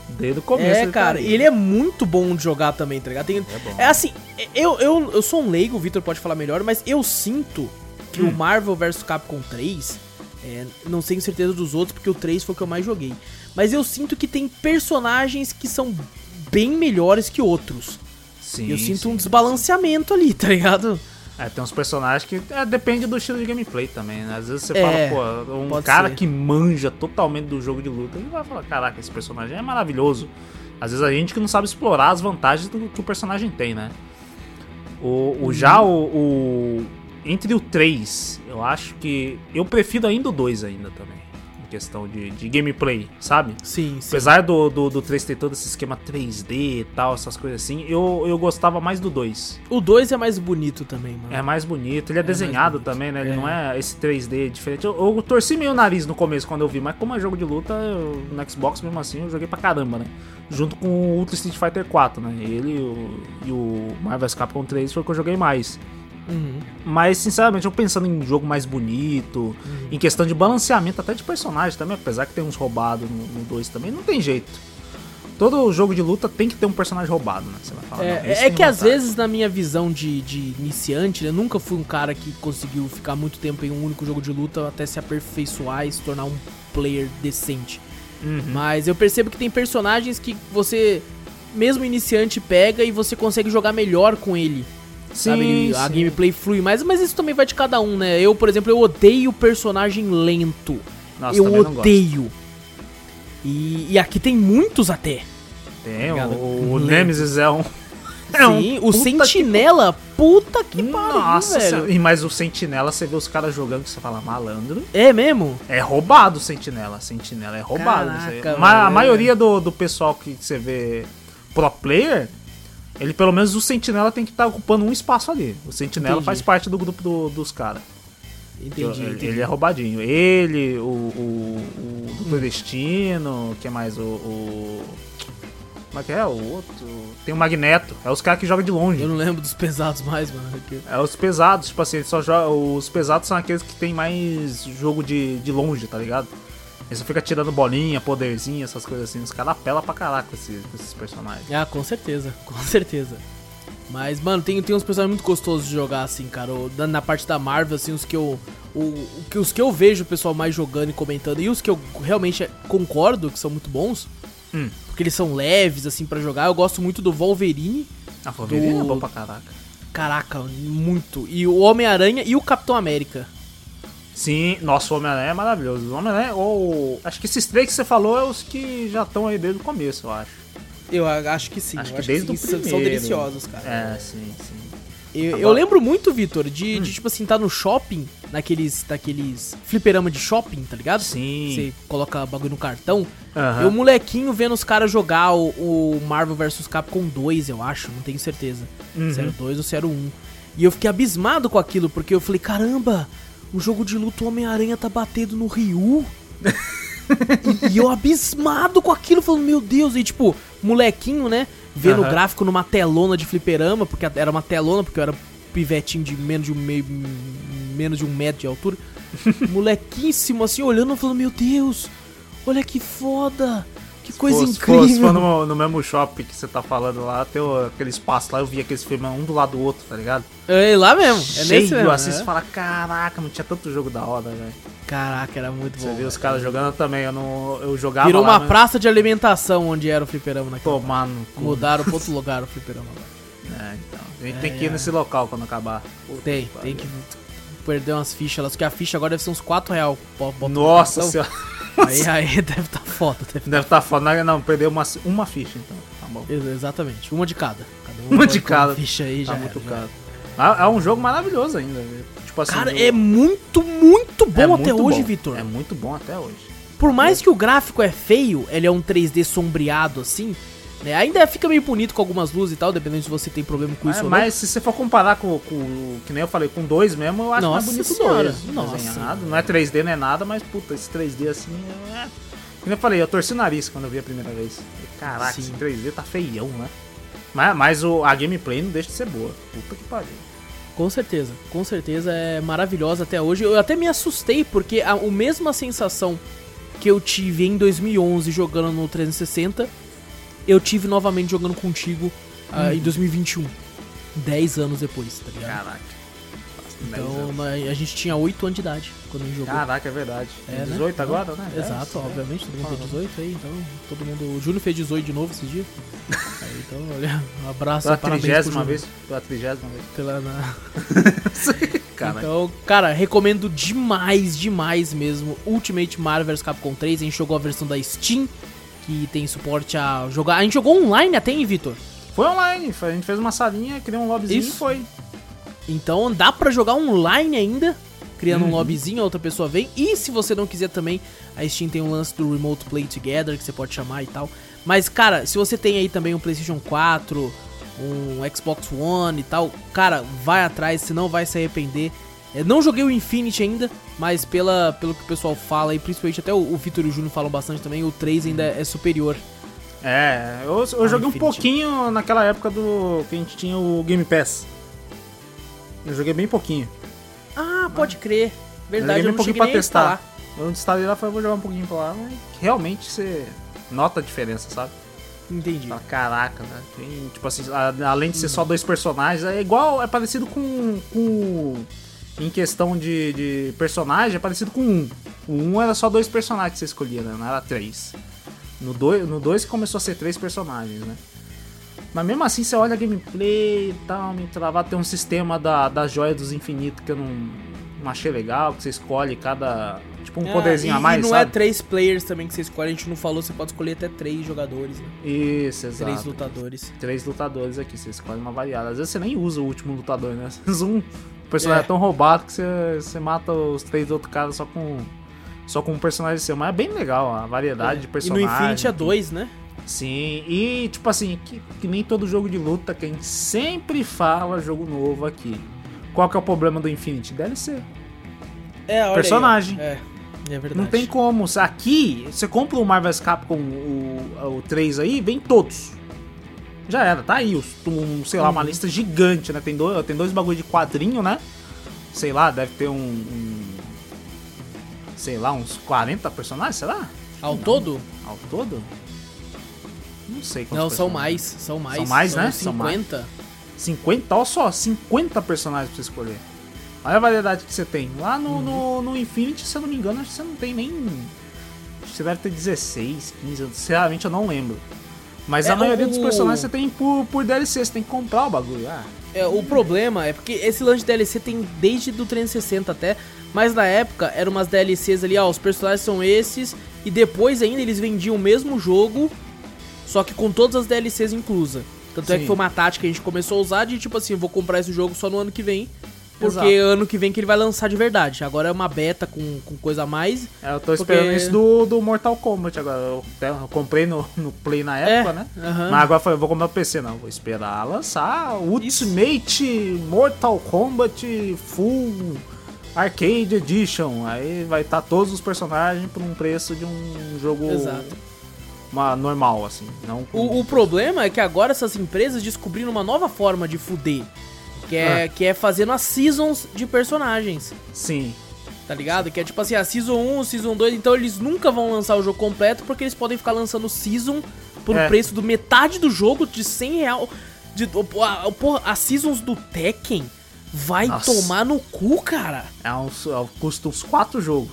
S1: Desde o começo.
S2: É, cara,
S1: tá ali.
S2: e ele é muito bom de jogar também, tá ligado? Tem-
S1: É.
S2: É assim, eu, eu, eu sou um leigo, o Victor pode falar melhor, mas eu sinto que
S1: Hum.
S2: o Marvel vs Capcom 3, é, não tenho certeza dos outros, porque o 3 foi o que eu mais joguei. Mas eu sinto que tem personagens que são bem melhores que outros.
S1: Sim,
S2: eu sinto
S1: sim.
S2: um desbalanceamento ali, tá ligado?
S1: É, tem uns personagens que é, depende do estilo de gameplay também, né? Às vezes você
S2: É,
S1: fala, pô, um cara
S2: ser.
S1: que manja totalmente do jogo de luta, ele vai falar, caraca, esse personagem é maravilhoso. Às vezes a gente que não sabe explorar as vantagens do que o personagem tem, né? O, o já o, o- entre o 3, eu acho que eu prefiro ainda o 2 ainda também, questão de, de gameplay, sabe?
S2: Sim, sim.
S1: Apesar do, do, do 3 ter todo esse esquema 3D e tal, essas coisas assim, eu, eu gostava mais do 2.
S2: O 2 é mais bonito também, mano.
S1: É mais bonito, ele é,
S2: mais
S1: desenhado também, né? Ele
S2: É.
S1: não é esse 3D diferente. Eu, eu torci meio o nariz no começo quando eu vi, mas como é jogo de luta, eu- no Xbox mesmo assim eu joguei pra caramba, né? Junto com o Ultra Street Fighter 4, né? Ele e o, e o Marvel vs Capcom 3 foi o que eu joguei mais.
S2: Uhum.
S1: Mas, sinceramente, eu pensando em jogo mais bonito, em questão de balanceamento até de personagem também, apesar que tem uns roubados no 2 também, não tem jeito. Todo jogo de luta tem que ter um personagem roubado, né? Você vai falar,
S2: É, é que às vezes, na minha visão de, de iniciante, né, eu nunca fui um cara que conseguiu ficar muito tempo em um único jogo de luta até se aperfeiçoar e se tornar um player decente.
S1: Uhum.
S2: Mas eu percebo que tem personagens que você, mesmo iniciante, pega e você consegue jogar melhor com ele. Sabe? Ele- A
S1: sim.
S2: gameplay flui mais, mas isso também vai de cada um, né? Eu, por exemplo, eu odeio personagem lento.
S1: Nossa,
S2: eu
S1: também não gosto.
S2: odeio. E, e aqui tem muitos até.
S1: Tem,
S2: Ligado?
S1: o, o. Nemesis é um. É um
S2: Sim, o
S1: puta que
S2: Sentinela, puta que pariu,
S1: Nossa,
S2: velho.
S1: e mas o Sentinela, você vê os caras jogando que você fala, malandro.
S2: É mesmo?
S1: É roubado o Sentinela. Sentinela é roubado.
S2: Caraca,
S1: Você- Ma- a maioria do, do pessoal que você vê pro player, ele pelo menos o Sentinela tem que estar ocupando um espaço ali. O Sentinela
S2: Entendi.
S1: faz parte do grupo do- dos caras.
S2: Entendi,
S1: Ele,
S2: entendi.
S1: ele é roubadinho. Ele, o, o, o Doutor Destino, que mais? O, o. Como é que é? O outro. Tem o Magneto. É os caras que jogam de longe.
S2: Eu não lembro dos pesados mais, mano.
S1: É os pesados, tipo assim, só joga, os pesados são aqueles que tem mais jogo de, de longe, tá ligado? Eles só fica tirando bolinha, poderzinho, essas coisas assim. Os caras apelam pra caraca esses, esses personagens.
S2: Ah, com certeza, com certeza. Mas, mano, tem, tem uns personagens muito gostosos de jogar, assim, cara. Da- Na parte da Marvel, assim, os que eu. O, que- os que eu vejo o pessoal mais jogando e comentando, e os que eu realmente concordo que são muito bons,
S1: Hum.
S2: porque eles são leves, assim, pra jogar. Eu gosto muito do Wolverine.
S1: A Wolverine
S2: Do-
S1: é bom pra caraca.
S2: Caraca, muito. E o Homem-Aranha e o Capitão América.
S1: Sim, nossa, o Homem-Aranha é maravilhoso. O Homem-Aranha, ou. Acho que esses três que você falou é os que já estão aí desde o começo, eu acho.
S2: Eu acho que sim.
S1: Acho
S2: eu
S1: que desde o
S2: sim,
S1: primeiro.
S2: São deliciosos, cara.
S1: É, sim, sim.
S2: Eu, eu
S1: Agora-
S2: lembro muito, Vitor, de,
S1: Hum.
S2: de, tipo assim, tá no shopping, naqueles, naqueles fliperama de shopping, tá ligado?
S1: Sim.
S2: Você coloca bagulho no cartão.
S1: Aham.
S2: Eu, molequinho, vendo os caras jogar o, o Marvel vs Capcom 2, eu acho, não tenho certeza.
S1: Uhum.
S2: Se era o 2 ou se era o 1. E eu fiquei abismado com aquilo, porque eu falei, caramba, o jogo de luta Homem-Aranha tá batendo no Ryu. e, e eu abismado com aquilo, falando, meu Deus, e tipo, molequinho, né? Vendo o gráfico numa telona de fliperama, porque era uma telona, porque eu era pivetinho de menos de um meio. menos de um metro de altura. Molequíssimo, assim, olhando, falando, meu Deus, olha que foda! Que coisa
S1: Pô, se for- Se
S2: incrível!
S1: for no, no mesmo shopping que você tá falando lá, tem aquele espaço lá, eu vi aqueles filmes um do lado do outro, tá ligado?
S2: É lá mesmo, é
S1: Cheio,
S2: nesse mesmo.
S1: assim,
S2: é.
S1: você fala, caraca, não tinha tanto jogo da hora, velho.
S2: Caraca, era muito
S1: Você
S2: bom.
S1: viu os caras jogando também, eu não. Eu jogava.
S2: Virou
S1: lá,
S2: uma
S1: mas-
S2: praça de alimentação onde era o fliperama
S1: no cu.
S2: Mudaram pra outro lugar o fliperama agora.
S1: É, então. A gente
S2: É,
S1: tem que ir
S2: é.
S1: nesse local quando acabar. Puta
S2: Tem,
S1: que
S2: tem que perder umas fichas lá. Só que a ficha agora deve ser uns 4 real. Bo- bota no
S1: Nossa senhora.
S2: Aí, aí deve estar foda. Deve...
S1: Deve estar foda. Não, perdeu uma, uma ficha então. Tá bom.
S2: Ex- Exatamente, uma de cada. cada
S1: Uma
S2: vai
S1: de cada.
S2: Ficha aí
S1: Tá
S2: já
S1: muito
S2: era,
S1: caro. É um jogo maravilhoso ainda. velho. Tipo assim.
S2: Cara, é muito, muito bom
S1: é
S2: até hoje. Vitor.
S1: É muito bom até hoje.
S2: Por mais que o gráfico é feio, ele é um 3D sombreado assim, né? Ainda fica meio bonito com algumas luzes e tal, dependendo se você tem problema com
S1: Mas,
S2: isso ou não.
S1: mas se você for comparar com, com. Que nem eu falei, com dois mesmo, eu acho
S2: Nossa
S1: mais bonito
S2: senhora,
S1: dois.
S2: nossa.
S1: Desenhado. Não é 3D, não é nada, mas puta, esse 3D assim é. Nem eu falei, eu torci o nariz quando eu vi a primeira vez. Caraca,
S2: Sim.
S1: esse 3D tá feião, né? Mas, mas o, a gameplay não deixa de ser boa. Puta que pariu.
S2: Com certeza, com certeza é maravilhosa até hoje. Eu até me assustei porque a, a mesma sensação que eu tive em 2011 jogando no 360 eu tive novamente jogando contigo ah,
S1: Uhum.
S2: em 2021. 10 anos depois, tá ligado?
S1: Caraca.
S2: Então a gente tinha 8 anos de idade quando a gente jogou.
S1: Caraca, é verdade.
S2: É,
S1: Tem
S2: né?
S1: 18
S2: Então,
S1: agora, né?
S2: Exato,
S1: É,
S2: obviamente, todo mundo
S1: Uhum.
S2: fez 18 aí, então todo mundo. O Júnior fez 18 de novo esses dias. Aí, então, olha, um abraço
S1: Pela trigésima vez. Pela trigésima vez.
S2: Pela, na-
S1: Cara,
S2: Então, cara, recomendo demais, demais mesmo. Ultimate Marvel vs Capcom 3. A gente jogou a versão da Steam, que tem suporte a jogar. A gente jogou online até, hein, Vitor?
S1: foi online. foi- A gente fez uma salinha, criou um lobbyzinho
S2: Isso.
S1: e foi.
S2: Então dá pra jogar online ainda, criando um
S1: Uhum.
S2: lobbyzinho, a outra pessoa vem. E se você não quiser também, a Steam tem um lance do Remote Play Together, que você pode chamar e tal. Mas, cara, se você tem aí também um PlayStation 4, um Xbox One e tal, cara, vai atrás, senão vai se arrepender. Eu não joguei o Infinity ainda, mas pela, pelo que o pessoal fala, e principalmente até o, o Vitor e o Júnior falam bastante também, o 3 ainda é superior.
S1: É, eu, eu joguei um
S2: Infinity.
S1: pouquinho naquela época do que a gente tinha o Game Pass. Eu joguei bem pouquinho.
S2: Ah, pode crer. Verdade,
S1: joguei
S2: eu
S1: bem
S2: não
S1: pouquinho
S2: cheguei
S1: pra testar.
S2: instalar.
S1: Eu instalei lá e falei, vou jogar um pouquinho pra lá, mas realmente você nota a diferença, sabe?
S2: Entendi.
S1: Fala, caraca, né? Tem, tipo assim, além de ser só dois personagens, é igual, é parecido com. com em questão de, de personagem, é parecido com um. O um era só dois personagens que você escolhia, né? Não era três. No dois, no dois começou a ser três personagens, né? Mas mesmo assim, você olha a gameplay e tal, me travar, tem um sistema da, da joia dos infinitos que eu não, não achei legal, que você escolhe cada. Tipo um
S2: Ah,
S1: poderzinho a mais,
S2: E não
S1: sabe?
S2: é três players também que você escolhe, a gente não falou, você pode escolher até três jogadores, né?
S1: Isso, exato.
S2: Três lutadores.
S1: três lutadores aqui, você escolhe uma variada. Às vezes você nem usa o último lutador, né? Você usa um personagem
S2: É.
S1: tão roubado que você, você mata os três outros caras só com só com um personagem seu. Mas é bem legal a variedade de
S2: E no
S1: personagens.
S2: Infinity é dois, né?
S1: Sim, e tipo assim, que, que nem todo jogo de luta que a gente sempre fala jogo novo aqui. Qual que é o problema do Infinity? DLC.
S2: É, olha
S1: Personagem.
S2: Aí, é, é verdade.
S1: Não tem como. Aqui, você compra o Marvel's Capcom o, o 3 aí, vem todos. Já era, tá aí. Um, sei lá, uma
S2: Uhum.
S1: lista gigante, né? Tem dois, tem dois bagulho de quadrinho, né? Sei lá, deve ter um, um- Sei lá, uns 40 personagens, será?
S2: Ao todo?
S1: Ao todo? Não sei quantos
S2: Não, são mais. São mais.
S1: São mais, né? São
S2: 50.
S1: 50, olha só, 50 personagens pra você escolher. Olha a variedade que você tem. Lá no,
S2: Uhum.
S1: no, no Infinity, se eu não me engano, acho que você não tem nem. Acho que você deve ter 16, 15, eu- sinceramente eu não lembro. Mas
S2: É,
S1: a maioria
S2: o-
S1: dos personagens você tem por, por DLC, você tem que comprar o bagulho. Ah,
S2: É, o problema é porque esse lance de DLC tem desde do 360 até, mas na época eram umas DLCs ali, ó, os personagens são esses, e depois ainda eles vendiam o mesmo jogo, só que com todas as DLCs inclusa. Tanto é
S1: Sim.
S2: que foi uma tática que a gente começou a usar de tipo assim, vou comprar esse jogo só no ano que vem, porque
S1: Exato.
S2: ano que vem que ele vai lançar de verdade. Agora é uma beta com, com coisa a mais.
S1: é, eu tô esperando
S2: Porque-
S1: isso do, do Mortal Kombat agora. Eu, eu comprei no, no Play na época,
S2: É,
S1: né?
S2: aham.
S1: Mas agora eu falei, eu vou comprar no PC, não. Vou esperar lançar o Ultimate Mortal Kombat Full Arcade Edition. Aí vai estar todos os personagens por um preço de um jogo
S2: Exato.
S1: uma, normal, assim. Não com-
S2: O, o problema é que agora essas empresas descobriram uma nova forma de fuder. Que é,
S1: Ah.
S2: que é fazendo as seasons de personagens.
S1: Sim.
S2: Tá ligado? Que é tipo assim, a Season 1, Season 2, então eles nunca vão lançar o jogo completo porque eles podem ficar lançando Season por
S1: É.
S2: um preço do metade do jogo, de 100 real. De, a, porra, as Seasons do Tekken vai
S1: Nossa.
S2: tomar no cu, cara.
S1: É uns, é, custa uns 4 jogos.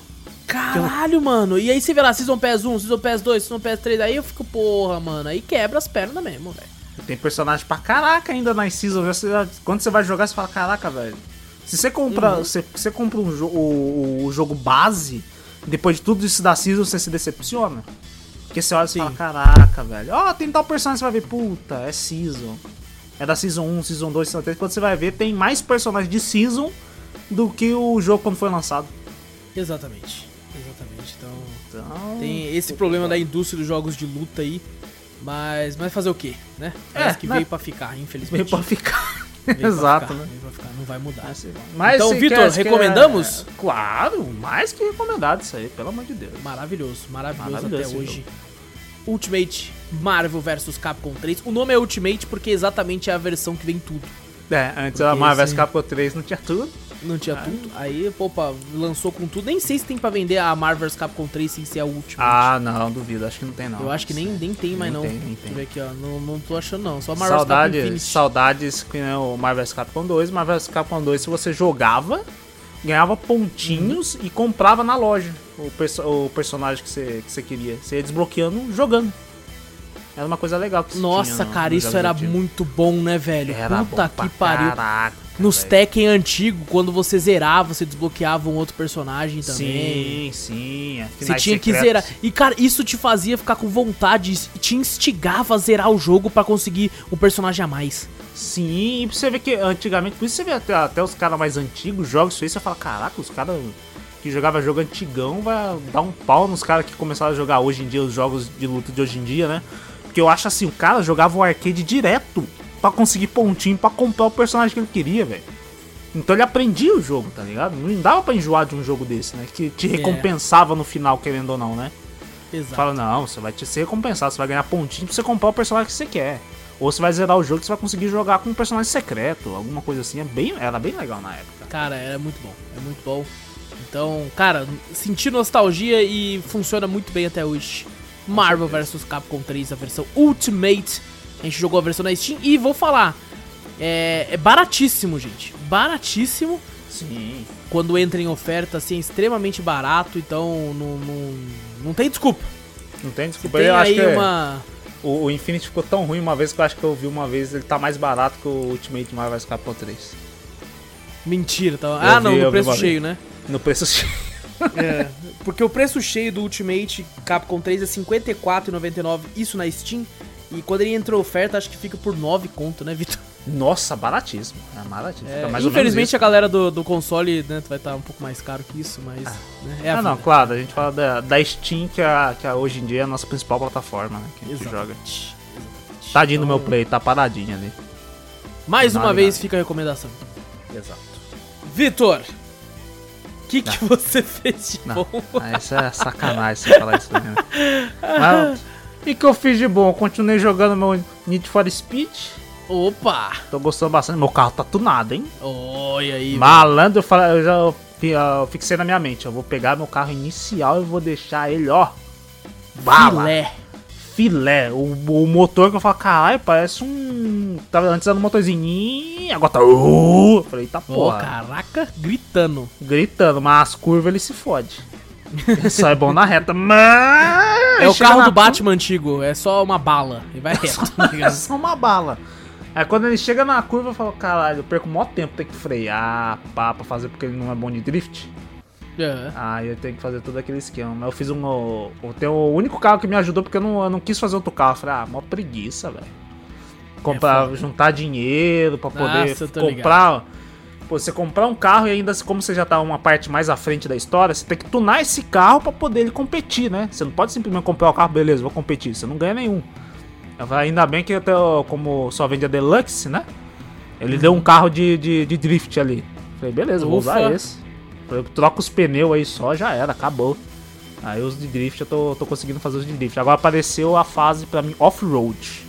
S2: Caralho, mano. E aí você vê lá, Season Pass 1, Season Pass 2, Season Pass 3, aí eu fico, porra, mano, aí quebra as pernas mesmo, velho.
S1: Tem personagem pra caraca ainda na Season. Você- quando você vai jogar, você fala, caraca, velho. Se você compra,
S2: Uhum.
S1: você, você compra um jo o, o jogo base, depois de tudo isso da Season, você se decepciona. Porque você olha e fala, caraca, velho. Ó, tem tal personagem, você vai ver, puta, é Season. É da Season 1, Season 2, Season 3. Quando você vai ver, tem mais personagens de Season do que o jogo quando foi lançado.
S2: Exatamente. Exatamente. Então,
S1: Então,
S2: tem esse problema da indústria dos jogos de luta aí. Mas, mas fazer o quê, né? Parece que
S1: né?
S2: veio pra ficar, infelizmente.
S1: veio pra ficar.
S2: Veio pra
S1: Exato,
S2: ficar,
S1: né?
S2: veio pra ficar, não vai mudar.
S1: Mas
S2: Então, Vitor,
S1: quer-
S2: recomendamos?
S1: Claro, mais que recomendado isso aí, pelo amor de Deus.
S2: Maravilhoso, maravilhoso,
S1: Maravilhoso
S2: até hoje. Ultimate Marvel vs Capcom 3. O nome é Ultimate porque exatamente é a versão que vem tudo.
S1: É, antes
S2: Porque
S1: a Marvel vs Capcom 3 não tinha tudo.
S2: Não tinha tudo. Aí, pô, opa, lançou com tudo. Nem sei se tem pra vender a Marvel's Capcom 3 sem ser a última.
S1: Ah, não, duvido. Acho que não tem, não.
S2: Eu acho que nem, nem tem mais, não.
S1: Nem tem, nem
S2: Deixa eu
S1: tem.
S2: ver aqui, ó. Não, não tô achando, não. Só Marvel's Capcom
S1: Saudades,
S2: Infinity.
S1: saudades que né, o Marvel's Capcom 2. Marvel's Capcom 2, se você jogava, ganhava pontinhos
S2: Uhum.
S1: e comprava na loja o, perso- o personagem que você, que você queria. Você ia desbloqueando jogando. Era uma coisa legal que
S2: Nossa,
S1: tinha no-
S2: cara,
S1: nos
S2: isso era muito bom, né, velho?
S1: Era
S2: Puta que pariu.
S1: Caraca,
S2: Nos. Tekken antigo, quando você zerava, você desbloqueava um outro personagem também.
S1: Sim, sim. é,
S2: Você tinha que zerar. E, cara, isso te fazia ficar com vontade, te instigava a zerar o jogo pra conseguir um personagem a mais.
S1: Sim, e pra você ver que antigamente, por isso você vê até, até os caras mais antigos jogam isso aí, você fala, caraca, os caras que jogavam jogo antigão vai dar um pau nos caras que começaram a jogar hoje em dia, os jogos de luta de hoje em dia, né? Porque eu acho assim, o cara jogava o arcade direto pra conseguir pontinho pra comprar o personagem que ele queria, velho. Então ele aprendia o jogo, tá ligado? Não dava pra enjoar de um jogo desse, né? Que te recompensava no final, querendo ou não, né?
S2: Exato.
S1: Fala, não, você vai te ser recompensado, você vai ganhar pontinho pra você comprar o personagem que você quer. Ou você vai zerar o jogo e você vai conseguir jogar com um personagem secreto, alguma coisa assim. É bem, era bem legal na época.
S2: Cara, era muito bom. É muito bom. Então, cara, senti nostalgia e funciona muito bem até hoje. Marvel vs Capcom 3, a versão Ultimate. A gente jogou a versão na Steam e vou falar. É, é baratíssimo, gente. Baratíssimo.
S1: Sim.
S2: Quando entra em oferta, assim, é extremamente barato. Então, não, não, não tem desculpa.
S1: Não tem
S2: Se
S1: desculpa.
S2: tem
S1: eu acho
S2: aí
S1: que é
S2: uma.
S1: o, o Infinity ficou tão ruim uma vez que eu acho que eu vi uma vez, ele tá mais barato que o Ultimate Marvel Capcom 3.
S2: Mentira, tá? Ah, não,
S1: vi,
S2: no preço cheio, né?
S1: No preço
S2: É, porque o preço cheio do Ultimate Capcom 3 é R$ 54,99, isso na Steam. E quando ele entra oferta, acho que fica por 9 conto, né, Vitor?
S1: Nossa, baratíssimo. É baratíssimo.
S2: É, infelizmente a galera do, do console né, vai estar um pouco mais caro que isso, mas né, é
S1: Ah, não, claro, a gente fala da, da Steam, que, é, que é hoje em dia é a nossa principal plataforma, né? Que a gente joga.
S2: Exatamente.
S1: Tadinho do
S2: Então,
S1: meu play, tá paradinho ali.
S2: Mais
S1: Não,
S2: uma vez fica a recomendação.
S1: Exato.
S2: Vitor, o que, que você fez de
S1: Não,
S2: bom?
S1: ah, isso é sacanagem você falar isso, né? Mas, e que eu fiz de bom? Eu continuei jogando meu Need for Speed.
S2: Opa!
S1: Tô gostando bastante. Meu carro tá tunado, hein?
S2: Olha aí.
S1: Malandro, eu, já eu fixei na minha mente. Eu vou pegar meu carro inicial e vou deixar ele, ó. Bala.
S2: Filé.
S1: Filé. O, o motor que eu falo, caralho, parece um. Tava antes era um motorzinho. Agora tá. Uh, falei, tá porra.
S2: caraca, gritando.
S1: Gritando, mas as curvas ele se fode. Ele só é bom na reta, mas.
S2: É o carro
S1: na
S2: do Batman antigo, é só uma bala. E vai reto.
S1: É
S2: ligado?
S1: só uma bala. Aí quando ele chega na curva, eu falo, caralho, eu perco o maior tempo, tem que frear, pá, pra fazer porque ele não é bom de drift.
S2: É.
S1: Aí eu tenho que fazer todo aquele esquema. Mas eu fiz um. Eu tenho o único carro que me ajudou porque eu não, eu não quis fazer outro carro. Eu falei, ah, mó preguiça, velho. Comprar,
S2: foda.
S1: juntar dinheiro pra poder
S2: Nossa,
S1: comprar. Pô, você comprar um carro e ainda, como você já tá uma parte mais à frente da história, você tem que tunar esse carro pra poder ele competir, né? Você não pode simplesmente comprar o carro, beleza, vou competir. Você não ganha nenhum. Ainda bem que até, como só vende a Deluxe, né? Ele deu um carro de, de, de drift ali. Falei, beleza, vou usar
S2: Ufa.
S1: esse. Falei, troca os pneus aí só, já era, acabou. Aí os de drift, eu tô, tô conseguindo fazer os de drift. Agora apareceu a fase pra mim off-road.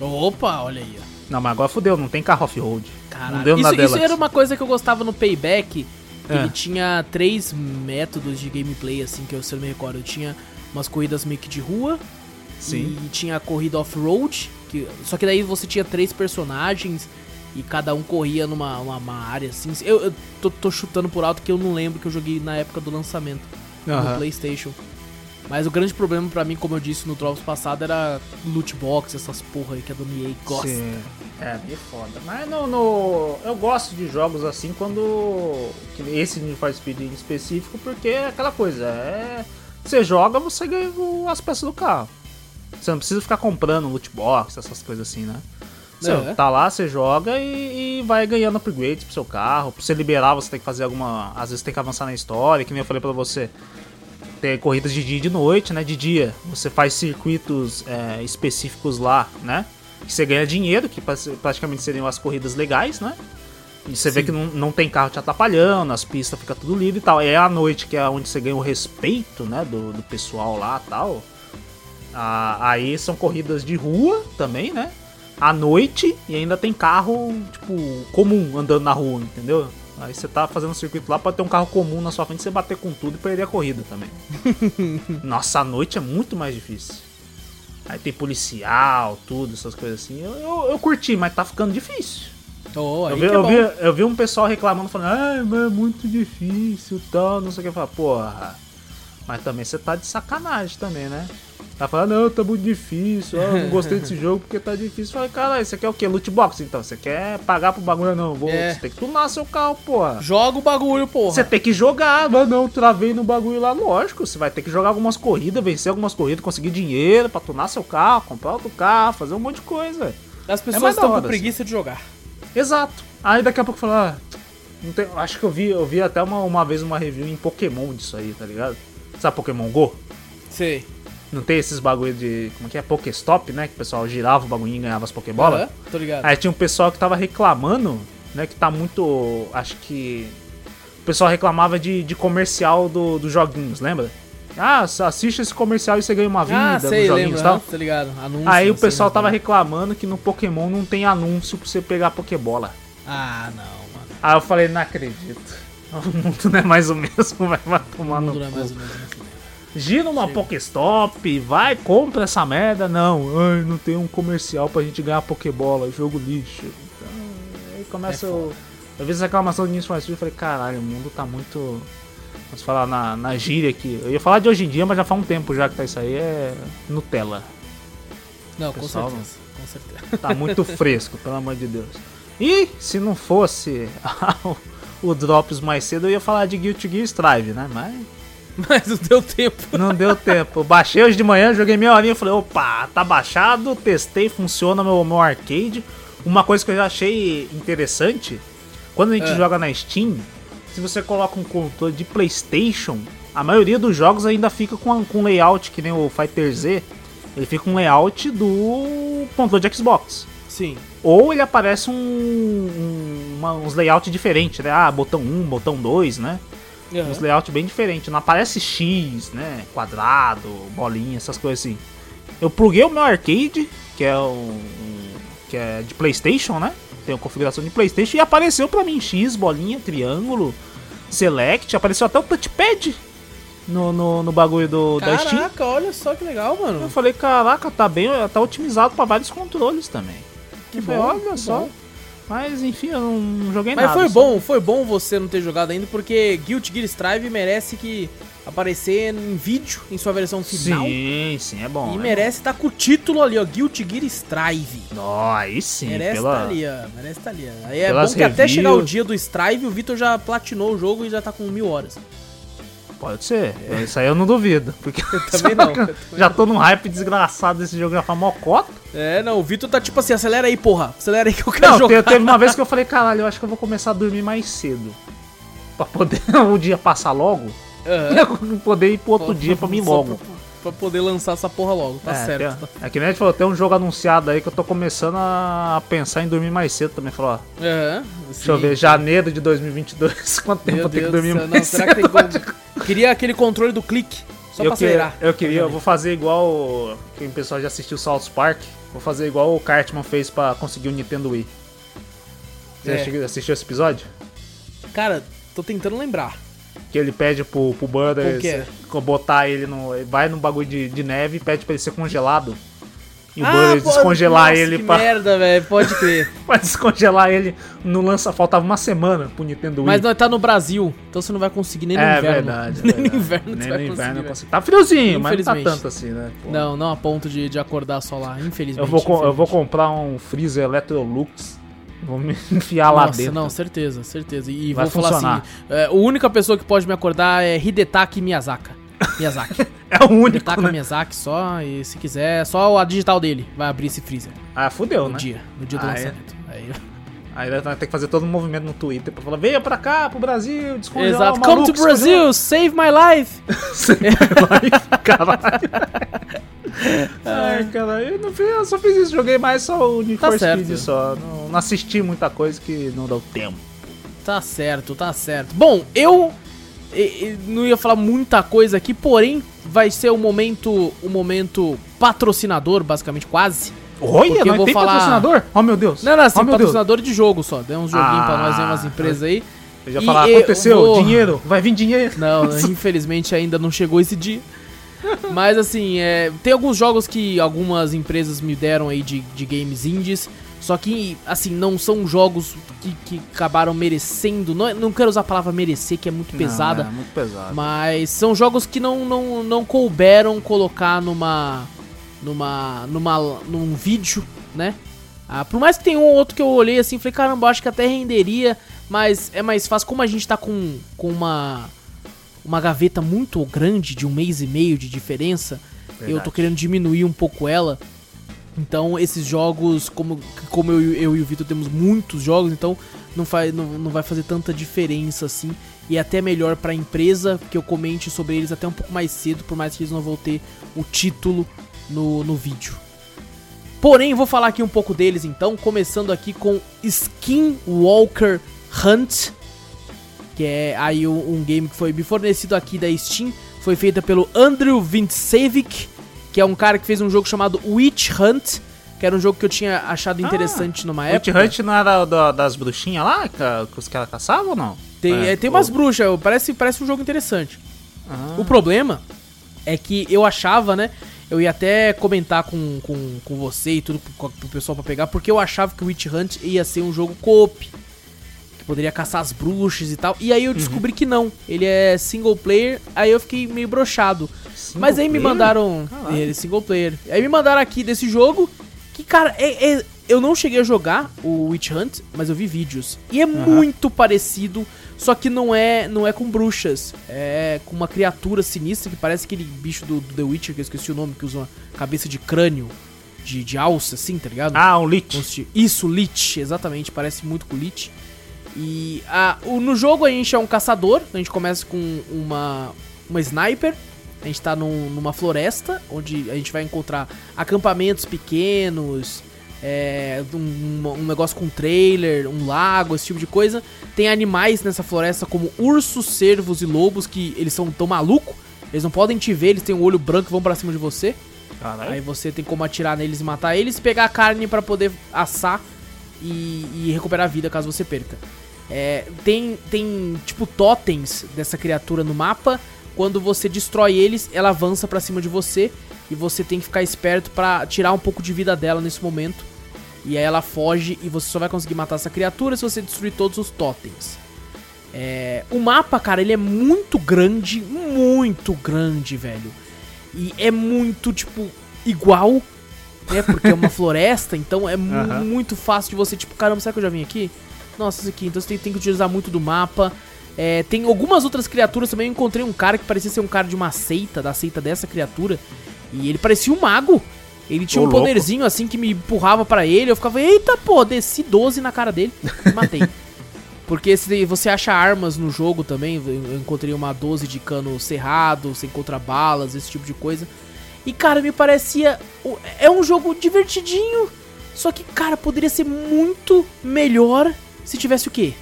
S2: Opa, olha aí, ó.
S1: Não, mas agora fudeu, não tem carro off-road. Não deu
S2: Isso, isso
S1: Deluxe.
S2: era uma coisa que eu gostava no Payback.
S1: É.
S2: Ele tinha três métodos de gameplay, assim, que eu, se eu não me recordo. Eu tinha umas corridas meio que de rua.
S1: Sim.
S2: E tinha a corrida off-road. que- Só que daí você tinha três personagens. E cada um corria numa uma, área, assim. Eu, eu tô, tô chutando por alto que eu não lembro que eu joguei na época do lançamento. no
S1: Aham.
S2: PlayStation. Mas o grande problema pra mim, como eu disse no Drops passado, era loot box, essas porra aí que a Dona EA gosta.
S1: Sim. É, meio foda. Mas no, no- eu gosto de jogos assim quando. Esse Need for Speed em específico, porque é aquela coisa. É. Você joga, você ganha as peças do carro. Você não precisa ficar comprando loot box, essas coisas assim, né? Você
S2: É.
S1: tá lá, você joga e, e vai ganhando upgrades pro seu carro. Pra você liberar, você tem que fazer alguma. Às vezes tem que avançar na história, que nem eu falei pra você. Tem corridas de dia e de noite, né? De dia você faz circuitos é, específicos lá, né? Que você ganha dinheiro, que pra- praticamente seriam as corridas legais, né? E você vê
S2: Sim.
S1: que não, não tem carro te atrapalhando, as pistas fica tudo livre e tal. É à noite que é onde você ganha o respeito, né? Do, do pessoal lá e tal. Ah, aí são corridas de rua também, né? À noite e ainda tem carro, tipo, comum andando na rua, entendeu? Aí você tá fazendo um circuito lá, pode ter um carro comum na sua frente, você bater com tudo e perder a corrida também. Nossa, a noite é muito mais difícil. Aí tem policial, tudo, essas coisas assim. Eu, eu, eu curti, mas tá ficando difícil.
S2: Oh,
S1: Eu vi,
S2: é
S1: eu, vi, eu vi um pessoal reclamando, falando, ai, mas é muito difícil tal, não sei o que. Eu falei, porra, mas também você tá de sacanagem também, né? Tá falando, não, tá muito difícil, eu não gostei desse jogo porque tá difícil. Eu falei, cara, você quer o quê? Loot box então? Você quer pagar pro bagulho? Não, vou,
S2: É.
S1: você tem que tunar seu carro, porra.
S2: Joga o bagulho, porra.
S1: Você tem que jogar, mas não, travei no bagulho lá, lógico. Você vai ter que jogar algumas corridas, vencer algumas corridas, conseguir dinheiro pra tunar seu carro, comprar outro carro, fazer um monte de coisa.
S2: As
S1: É
S2: pessoas
S1: da
S2: estão com preguiça de jogar.
S1: Exato. Aí daqui a pouco falar, ah, tem- acho que eu vi, eu vi até uma, uma vez uma review em Pokémon disso aí, tá ligado? Sabe Pokémon Go?
S2: Sei.
S1: Não tem esses bagulho de, como é que é, Pokéstop, né? Que o pessoal girava o bagulhinho e ganhava as Pokébolas.
S2: Aham, tô ligado.
S1: Aí tinha um pessoal que tava reclamando, né? Que tá muito. Acho que. O pessoal reclamava de, de comercial do, dos joguinhos, lembra? Ah, assiste esse comercial e você ganha uma vida
S2: ah, sei,
S1: joguinhos
S2: lembro.
S1: tal.
S2: Tá ligado. Anúncio,
S1: Aí o
S2: sei,
S1: pessoal
S2: mas
S1: tava reclamando que no Pokémon não tem anúncio pra você pegar Pokébola.
S2: Ah, não, mano.
S1: Aí eu falei, não acredito. O mundo não é mais o mesmo, vai, tomar
S2: O
S1: no
S2: mundo não é mais ou menos assim.
S1: Gira uma Pokéstop, vai, compra essa merda. Não, ai, não tem um comercial pra gente ganhar Pokébola, jogo lixo. Então, aí começa
S2: É
S1: o. Eu vi essa reclamação do Need for Speed e falei, caralho, o mundo tá muito. Vamos falar na, na gíria aqui. Eu ia falar de hoje em dia, mas já faz um tempo já que tá isso aí, é Nutella.
S2: Não, com
S1: Pessoal,
S2: certeza. Com certeza.
S1: Tá muito fresco, pelo amor de Deus. E se não fosse o Drops mais cedo, eu ia falar de Guilty Gear Strive, né? Mas
S2: Mas não deu tempo.
S1: não deu tempo. Baixei hoje de manhã, joguei meia horinha e falei, opa, tá baixado, testei, funciona meu, meu arcade. Uma coisa que eu já achei interessante, quando a gente
S2: É.
S1: joga na Steam, se você coloca um controle de Playstation, a maioria dos jogos ainda fica com, com layout, que nem o Fighter Z, ele fica com um layout do controle de Xbox.
S2: Sim.
S1: Ou ele aparece um, um- uma- uns layouts diferentes, né? Ah, botão 1, botão 2, né?
S2: Aham.
S1: Uns layouts bem diferentes. Não aparece X, né? Quadrado, bolinha, essas coisas assim. Eu pluguei o meu arcade, que é um, que é de PlayStation, né? Tem a configuração de PlayStation e apareceu pra mim X, bolinha, triângulo, select, apareceu até o touchpad no, no, no bagulho do, da Steam.
S2: Caraca, olha só que legal,
S1: Eu
S2: mano.
S1: falei, caraca, tá bem, tá otimizado pra vários controles também.
S2: Que
S1: Eu
S2: bom,
S1: olha
S2: que
S1: só.
S2: bom.
S1: Mas enfim, eu não joguei
S2: Mas
S1: nada.
S2: foi
S1: só-
S2: bom, foi bom você não ter jogado ainda, porque Guilty Gear Strive merece que aparecer em vídeo, em sua versão final.
S1: Sim, sim, é bom.
S2: E
S1: é
S2: merece estar com o título ali, ó, Guilty Gear Strive.
S1: Ó, aí sim,
S2: merece
S1: pela...
S2: estar ali, ó. Merece estar ali. ó. Aí é
S1: pelas
S2: bom que até
S1: reviews-
S2: chegar o dia do Strive, o Vitor já platinou o jogo e já tá com mil horas.
S1: Pode ser. Isso aí eu não duvido. Porque
S2: também não, eu também
S1: já tô num hype desgraçado desse jogo já faz mocota.
S2: É, não, o Vitor tá tipo assim, acelera aí, porra. Acelera aí que eu quero
S1: Não,
S2: jogar.
S1: te- teve uma vez que eu falei, caralho, eu acho que eu vou começar a dormir mais cedo. Pra poder o dia passar logo.
S2: Aham.
S1: E eu poder ir pro outro dia pra mim logo.
S2: Pra, pra poder lançar essa porra logo, tá
S1: é,
S2: certo.
S1: tem- é que nem a gente falou, tem um jogo anunciado aí que eu tô começando a pensar em dormir mais cedo também. Falou, ó,
S2: Aham.
S1: deixa eu ver, janeiro de 2022, quanto tempo
S2: Meu
S1: eu tenho
S2: Deus
S1: que
S2: do
S1: dormir mais
S2: Não, será que tem como... Queria aquele controle do clique, só
S1: eu,
S2: pra
S1: que-
S2: acelerar.
S1: eu queria, eu vou fazer igual quem o pessoal já assistiu South Park. Vou fazer igual o Cartman fez pra conseguir o Nintendo Wii. Você
S2: É.
S1: assistiu esse episódio?
S2: Cara, tô tentando lembrar.
S1: Que ele pede pro, pro Butter
S2: O quê?
S1: se- botar ele no. Vai num bagulho de, de neve e pede pra ele ser congelado. E o
S2: Ah,
S1: Butter
S2: pô,
S1: descongelar
S2: nossa,
S1: ele
S2: que
S1: pra,
S2: merda, velho, pode crer.
S1: pra descongelar ele no lança. Faltava uma semana pro Nintendo Wii.
S2: Mas nós tá no Brasil, então você não vai conseguir nem no
S1: é
S2: inverno.
S1: verdade. é
S2: nem
S1: verdade.
S2: no inverno
S1: Nem
S2: você
S1: no
S2: vai
S1: inverno
S2: conseguir.
S1: Tá friozinho, mas não tá
S2: Infelizmente.
S1: tanto assim, né? Pô.
S2: Não, não a ponto de, de acordar só lá, infelizmente.
S1: Eu vou, co- eu vou
S2: infelizmente.
S1: comprar um freezer Electrolux. Vou me enfiar lá
S2: Nossa,
S1: dentro.
S2: não, certeza, certeza. E
S1: Vai
S2: vou falar
S1: funcionar.
S2: assim: é, a única pessoa que pode me acordar é Hidetaki Miyazaka. Miyazaki.
S1: É o único,
S2: Hidetaka
S1: né?
S2: Miyazaki só, e se quiser, é só a digital dele vai abrir esse freezer.
S1: Ah, fudeu,
S2: no
S1: né?
S2: dia, no dia do
S1: Ah, é?
S2: lançamento. Aí,
S1: Aí vai ter que fazer todo um movimento no Twitter pra falar: venha pra cá, pro Brasil, descongelar
S2: Exato.
S1: o
S2: Come
S1: maluco,
S2: to Brazil, save my life!
S1: descongelar- Caralho. Ai, cara, eu, não fiz, eu só fiz isso, joguei mais só o Need
S2: Tá
S1: for
S2: certo.
S1: Speed só. Não, não assisti muita coisa que não deu tempo.
S2: Tá certo, tá certo. Bom, eu não ia falar muita coisa aqui, porém vai ser o momento, o momento patrocinador, basicamente quase.
S1: Olha,
S2: Porque
S1: nós
S2: vou
S1: tem
S2: falar-
S1: patrocinador? Oh, meu Deus.
S2: Não, não, assim,
S1: oh, meu Deus.
S2: patrocinador de jogo só. Deu uns joguinhos pra nós, aí, umas
S1: Ah,
S2: empresas aí.
S1: Eu já falar,
S2: eu
S1: aconteceu,
S2: vou-
S1: dinheiro, vai vir dinheiro.
S2: Não, infelizmente ainda não chegou esse dia. Mas assim, é, tem alguns jogos que algumas empresas me deram aí de, de games indies. Só que, assim, não são jogos que, que acabaram merecendo. Não, é- não quero usar a palavra merecer, que é muito pesada.
S1: Não, é muito pesado.
S2: Mas são jogos que não, não, não couberam colocar numa. Numa. numa. num vídeo, né? Ah, por mais que tenha um ou outro que eu olhei assim, falei, caramba, acho que até renderia, mas é mais fácil. Como a gente tá com, com uma. uma gaveta muito grande, de um mês e meio de diferença, eu tô
S1: Verdade.
S2: querendo diminuir um pouco ela. Então, esses jogos, como, como eu, eu e o Vitor temos muitos jogos, então não, faz, não, não vai fazer tanta diferença assim. E é até melhor pra empresa que eu comente sobre eles até um pouco mais cedo, por mais que eles não vão ter o título no, no vídeo. Porém, vou falar aqui um pouco deles então, começando aqui com Skinwalker Hunt, que é aí um, um game que foi me fornecido aqui da Steam, foi feita pelo Andrew Vintsevic, que é um cara que fez um jogo chamado Witch Hunt, que era um jogo que eu tinha achado interessante numa
S1: Witch
S2: época.
S1: Hunt não era da- das bruxinhas lá que, os caras caçavam ou não?
S2: Tem,
S1: É,
S2: é, tem umas bruxas, parece, parece um jogo interessante.
S1: Ah.
S2: O problema é que eu achava, né? Eu ia até comentar com, com, com você e tudo pro, pro pessoal pra pegar, porque eu achava que o Witch Hunt ia ser um jogo co-op. Que poderia caçar as bruxas e tal. E aí eu descobri que não. Ele é single player, aí eu fiquei meio brochado. Mas aí me
S1: player?
S2: mandaram.
S1: Caralho.
S2: Ele, single player. Aí me mandaram aqui desse jogo. Que, cara, é, é- eu não cheguei a jogar o Witch Hunt, mas eu vi vídeos. E é muito parecido, só que não é não é com bruxas. É com uma criatura sinistra que parece aquele bicho do, do The Witcher, que eu esqueci o nome, que usa uma cabeça de crânio, de, de alça, assim, tá ligado?
S1: Ah, um Lich.
S2: Isso, Lich, exatamente, parece muito com Lich. E ah, o- no jogo a gente é um caçador, a gente começa com uma, uma sniper, a gente tá num- numa floresta, onde a gente vai encontrar acampamentos pequenos, é, um, um negócio com trailer, um lago, esse tipo de coisa. Tem animais nessa floresta como ursos, cervos e lobos, que eles são tão malucos, eles não podem te ver, eles têm um olho branco e vão pra cima de você.
S1: Caralho.
S2: Aí você tem como atirar neles e matar eles, pegar a carne pra poder assar e, e recuperar a vida caso você perca. É, tem, tem tipo totens dessa criatura no mapa. Quando você destrói eles, ela avança pra cima de você e você tem que ficar esperto pra tirar um pouco de vida dela nesse momento. E aí ela foge e você só vai conseguir matar essa criatura se você destruir todos os totens. É, o mapa, cara, ele é muito grande, muito grande, velho. E é muito, tipo, igual, né? Porque é uma floresta, então é muito fácil de você, tipo, caramba, será que eu já vim aqui? Nossa, isso aqui. Então você tem, tem que utilizar muito do mapa. É, tem algumas outras criaturas também. Eu encontrei um cara que parecia ser um cara de uma seita, da seita dessa criatura. E ele parecia um mago. Ele tinha
S1: Ô,
S2: um
S1: louco.
S2: poderzinho assim que me empurrava pra ele. Eu ficava, eita pô, desci 12 na cara dele e matei. Porque se você acha armas no jogo também, eu encontrei uma 12 de cano cerrado, você encontra balas, esse tipo de coisa. E cara, me parecia. É um jogo divertidinho. Só que, cara, poderia ser muito melhor se tivesse o quê?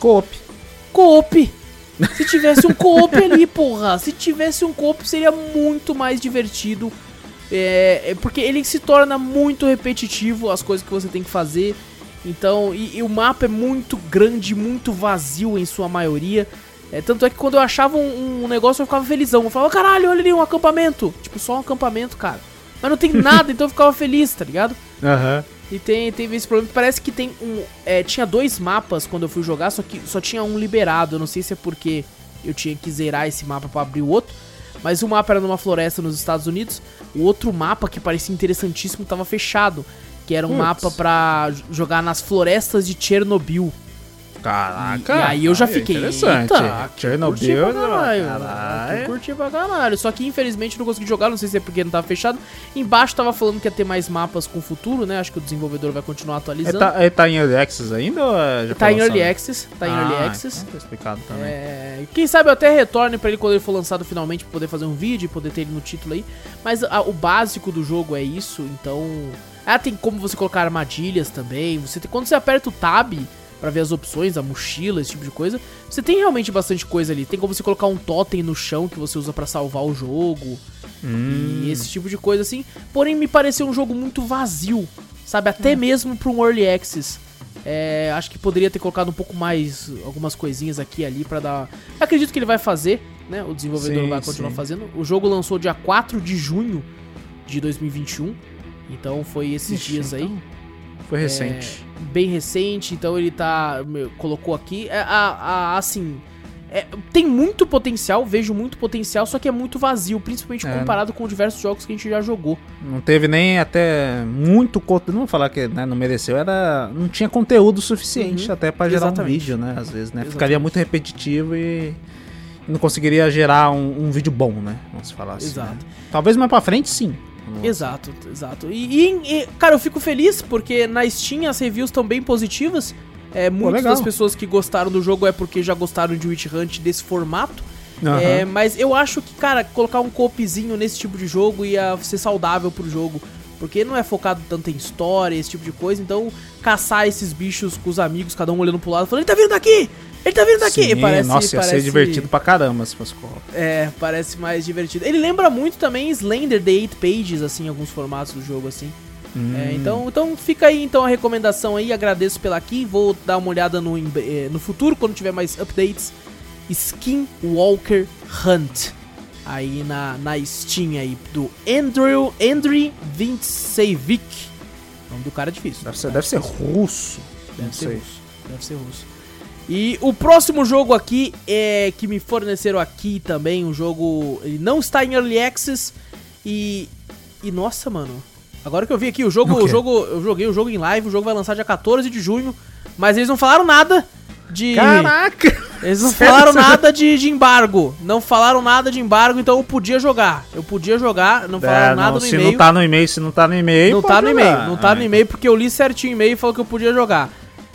S1: Coop.
S2: Coop! Se tivesse um coop ali, porra. Se tivesse um coop, seria muito mais divertido. É, é porque ele se torna muito repetitivo as coisas que você tem que fazer. Então, e, e o mapa é muito grande, muito vazio em sua maioria. É, tanto é que quando eu achava um, um negócio eu ficava felizão. Eu falava, caralho, olha ali um acampamento. Tipo, só um acampamento, cara. Mas não tem nada, então eu ficava feliz, tá ligado?
S1: Aham.
S2: E tem, teve esse problema. Parece que tem um. é, tinha dois mapas quando eu fui jogar, só que só tinha um liberado. Eu não sei se é porque eu tinha que zerar esse mapa pra abrir o outro. Mas o mapa era numa floresta nos Estados Unidos. O outro mapa, que parecia interessantíssimo, tava fechado. Que era um
S1: Putz.
S2: mapa pra j- jogar nas florestas de Chernobyl.
S1: Caraca.
S2: E, e aí eu já
S1: é
S2: fiquei.
S1: Interessante.
S2: Eita, curti
S1: Chernobyl.
S2: pra caralho.
S1: Caralho.
S2: Curti pra caralho. Só que infelizmente não consegui jogar, não sei se é porque não tava fechado. Embaixo tava falando que ia ter mais mapas com o futuro, né? Acho que o desenvolvedor vai continuar
S1: Ele
S2: atualizando.
S1: tá, ele tá em Early Access ainda ou é- já
S2: Tá
S1: foi
S2: em Early
S1: lançado?
S2: Access, tá em
S1: Ah,
S2: Early Access.
S1: então tá explicado também.
S2: É, quem sabe eu até retorne pra ele quando ele for lançado finalmente, pra poder fazer um vídeo e poder ter ele no título aí. Mas a- o básico do jogo é isso, então... Ah, tem como você colocar armadilhas também. Você tem, quando você aperta o Tab pra ver as opções, a mochila, esse tipo de coisa, você tem realmente bastante coisa ali. Tem como você colocar um totem no chão que você usa pra salvar o jogo.
S1: Hum.
S2: E esse tipo de coisa assim. Porém, me pareceu um jogo muito vazio, sabe? Até mesmo pra um Early Access. É, acho que poderia ter colocado um pouco mais, algumas coisinhas aqui e ali pra dar. Acredito que ele vai fazer, né? O desenvolvedor
S1: Sim,
S2: vai continuar
S1: sim.
S2: fazendo. O jogo lançou dia 4 de junho de 2021. Então foi esses
S1: Ixi,
S2: dias aí.
S1: então Foi recente.
S2: Bem recente, então ele tá. meu, colocou aqui. É, a, a- assim. é, tem muito potencial, vejo muito potencial, só que é muito vazio, principalmente
S1: É.
S2: comparado com diversos jogos que a gente já jogou.
S1: Não teve nem até muito conteúdo. Não vou falar que né, não mereceu, era. Não tinha conteúdo suficiente
S2: Uhum,
S1: até pra gerar
S2: exatamente.
S1: um vídeo, né? Às vezes, né?
S2: Exatamente.
S1: Ficaria muito repetitivo e. e Não conseguiria gerar um, um vídeo bom, né? Vamos falar assim.
S2: Exato.
S1: né? Talvez mais pra frente, sim.
S2: Exato, exato. E, e- e, cara, eu fico feliz porque na Steam as reviews estão bem positivas. É, muitas
S1: legal.
S2: das pessoas que gostaram do jogo é porque já gostaram de Witch Hunt desse formato.
S1: Aham.
S2: É, mas eu acho que, cara, colocar um coopzinho nesse tipo de jogo ia ser saudável pro jogo. Porque não é focado tanto em história, esse tipo de coisa. Então, caçar esses bichos com os amigos, cada um olhando pro lado, falando: ele tá vindo daqui! Ele tá vindo daqui!
S1: Sim,
S2: parece,
S1: nossa, ia
S2: parece,
S1: ser divertido pra caramba se fosse co
S2: É, parece mais divertido. Ele lembra muito também Slender The Eight Pages, assim, alguns formatos do jogo, assim.
S1: Hum.
S2: É, então, então fica aí então a recomendação aí, agradeço pela aqui, vou dar uma olhada no, eh, no futuro, quando tiver mais updates. Skinwalker Hunt, aí na, na Steam aí, do Andrew, Andriy Vintsevic. O nome do cara é difícil.
S1: Deve ser, deve ser russo.
S2: Deve ser russo. Deve ser russo. E o próximo jogo aqui é que me forneceram aqui também, um jogo, ele não está em early access e e nossa, mano. Agora que eu vi aqui o jogo,
S1: O
S2: jogo, eu joguei o jogo em live, o jogo vai lançar dia 14 de junho, mas eles não falaram nada de
S1: Caraca!
S2: Eles não
S1: Sério?
S2: falaram nada de, de embargo. Não falaram nada de embargo, então eu podia jogar. Eu podia jogar, não falaram
S1: É,
S2: nada
S1: não,
S2: no
S1: se
S2: e-mail.
S1: não tá no e-mail, se não tá no e-mail.
S2: Não tá no e-mail, não tá no
S1: Ah,
S2: e-mail porque eu li certinho o e-mail e falou que eu podia jogar.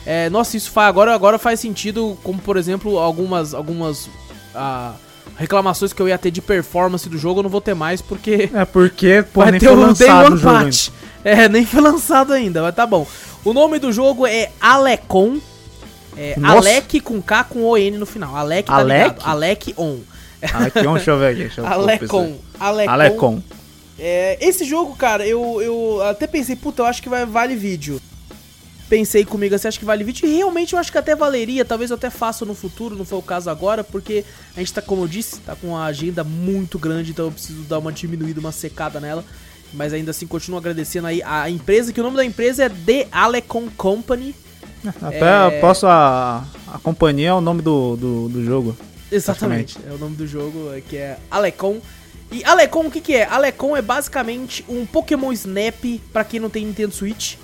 S2: É, nossa, isso faz agora, agora faz sentido, como por exemplo, algumas algumas ah, reclamações que eu ia ter de performance do jogo, eu não vou ter mais porque
S1: É porque, pô,
S2: vai
S1: nem
S2: ter
S1: foi
S2: um Day One
S1: o.
S2: Patch. É, nem foi lançado ainda, mas tá bom. O nome do jogo é Alecon. É,
S1: Nossa.
S2: Alec com K com O-N no final. Alec tá
S1: Alec?
S2: ligado. Alec on.
S1: Ah, Aqui, deixa eu ver aqui. Deixa eu
S2: Alecon. Alecon.
S1: Alecon.
S2: É, esse jogo, cara, eu, eu até pensei, puta, eu acho que vai vale vídeo. Pensei comigo assim, acho que vale vídeo. E realmente eu acho que até valeria. Talvez eu até faça no futuro, não foi o caso agora, porque a gente tá, como eu disse, tá com uma agenda muito grande, então eu preciso dar uma diminuída, uma secada nela. Mas ainda assim, continuo agradecendo aí a empresa, que o nome da empresa é The Alecon Company.
S1: Até
S2: É.
S1: posso. A, a companhia é o nome do, do, do jogo.
S2: Exatamente. É o nome do jogo, é, que é Alecon. E Alecon, o que, que é? Alecon é basicamente um Pokémon Snap pra quem não tem Nintendo Switch.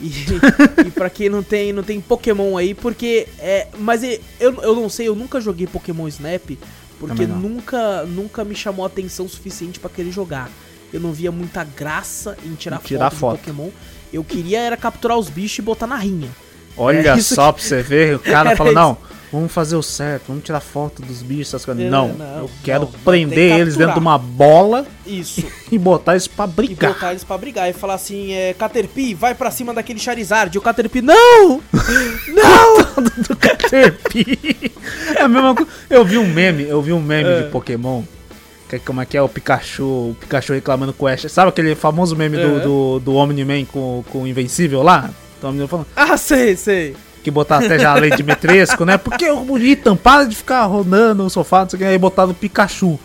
S2: E, e pra quem não tem, não tem Pokémon aí, porque. É, mas eu, eu não sei, eu nunca joguei Pokémon Snap, porque nunca, nunca me chamou a atenção suficiente pra querer jogar. Eu não via muita graça em tirar,
S1: Em tirar
S2: foto,
S1: foto.
S2: de Pokémon. Eu queria era capturar os bichos e botar na rinha.
S1: Olha
S2: É isso
S1: só pra você ver. O cara fala:
S2: isso.
S1: não, vamos fazer o certo, vamos tirar foto dos bichos, essas coisas.
S2: É,
S1: Não,
S2: não,
S1: eu quero
S2: não,
S1: prender
S2: que
S1: eles dentro de uma bola
S2: Isso.
S1: e botar isso pra
S2: E
S1: brigar.
S2: botar eles pra brigar e falar assim, é, Caterpie, vai pra cima daquele Charizard. E o Caterpie, não! Não!
S1: do Caterpie. É a mesma coisa. Eu vi um meme, eu vi um meme
S2: É.
S1: de Pokémon. Que, como é que é o Pikachu, o Pikachu reclamando com o Ash. Sabe aquele famoso meme do,
S2: Uhum.
S1: do, do Omni-Man com, com o Invencível lá? Então, Omni-Man falando
S2: ah, sei, sei.
S1: que botar até já a lei de Metresco, né? Porque o bonitão, para de ficar rodando no sofá, não sei o que, aí botar no Pikachu.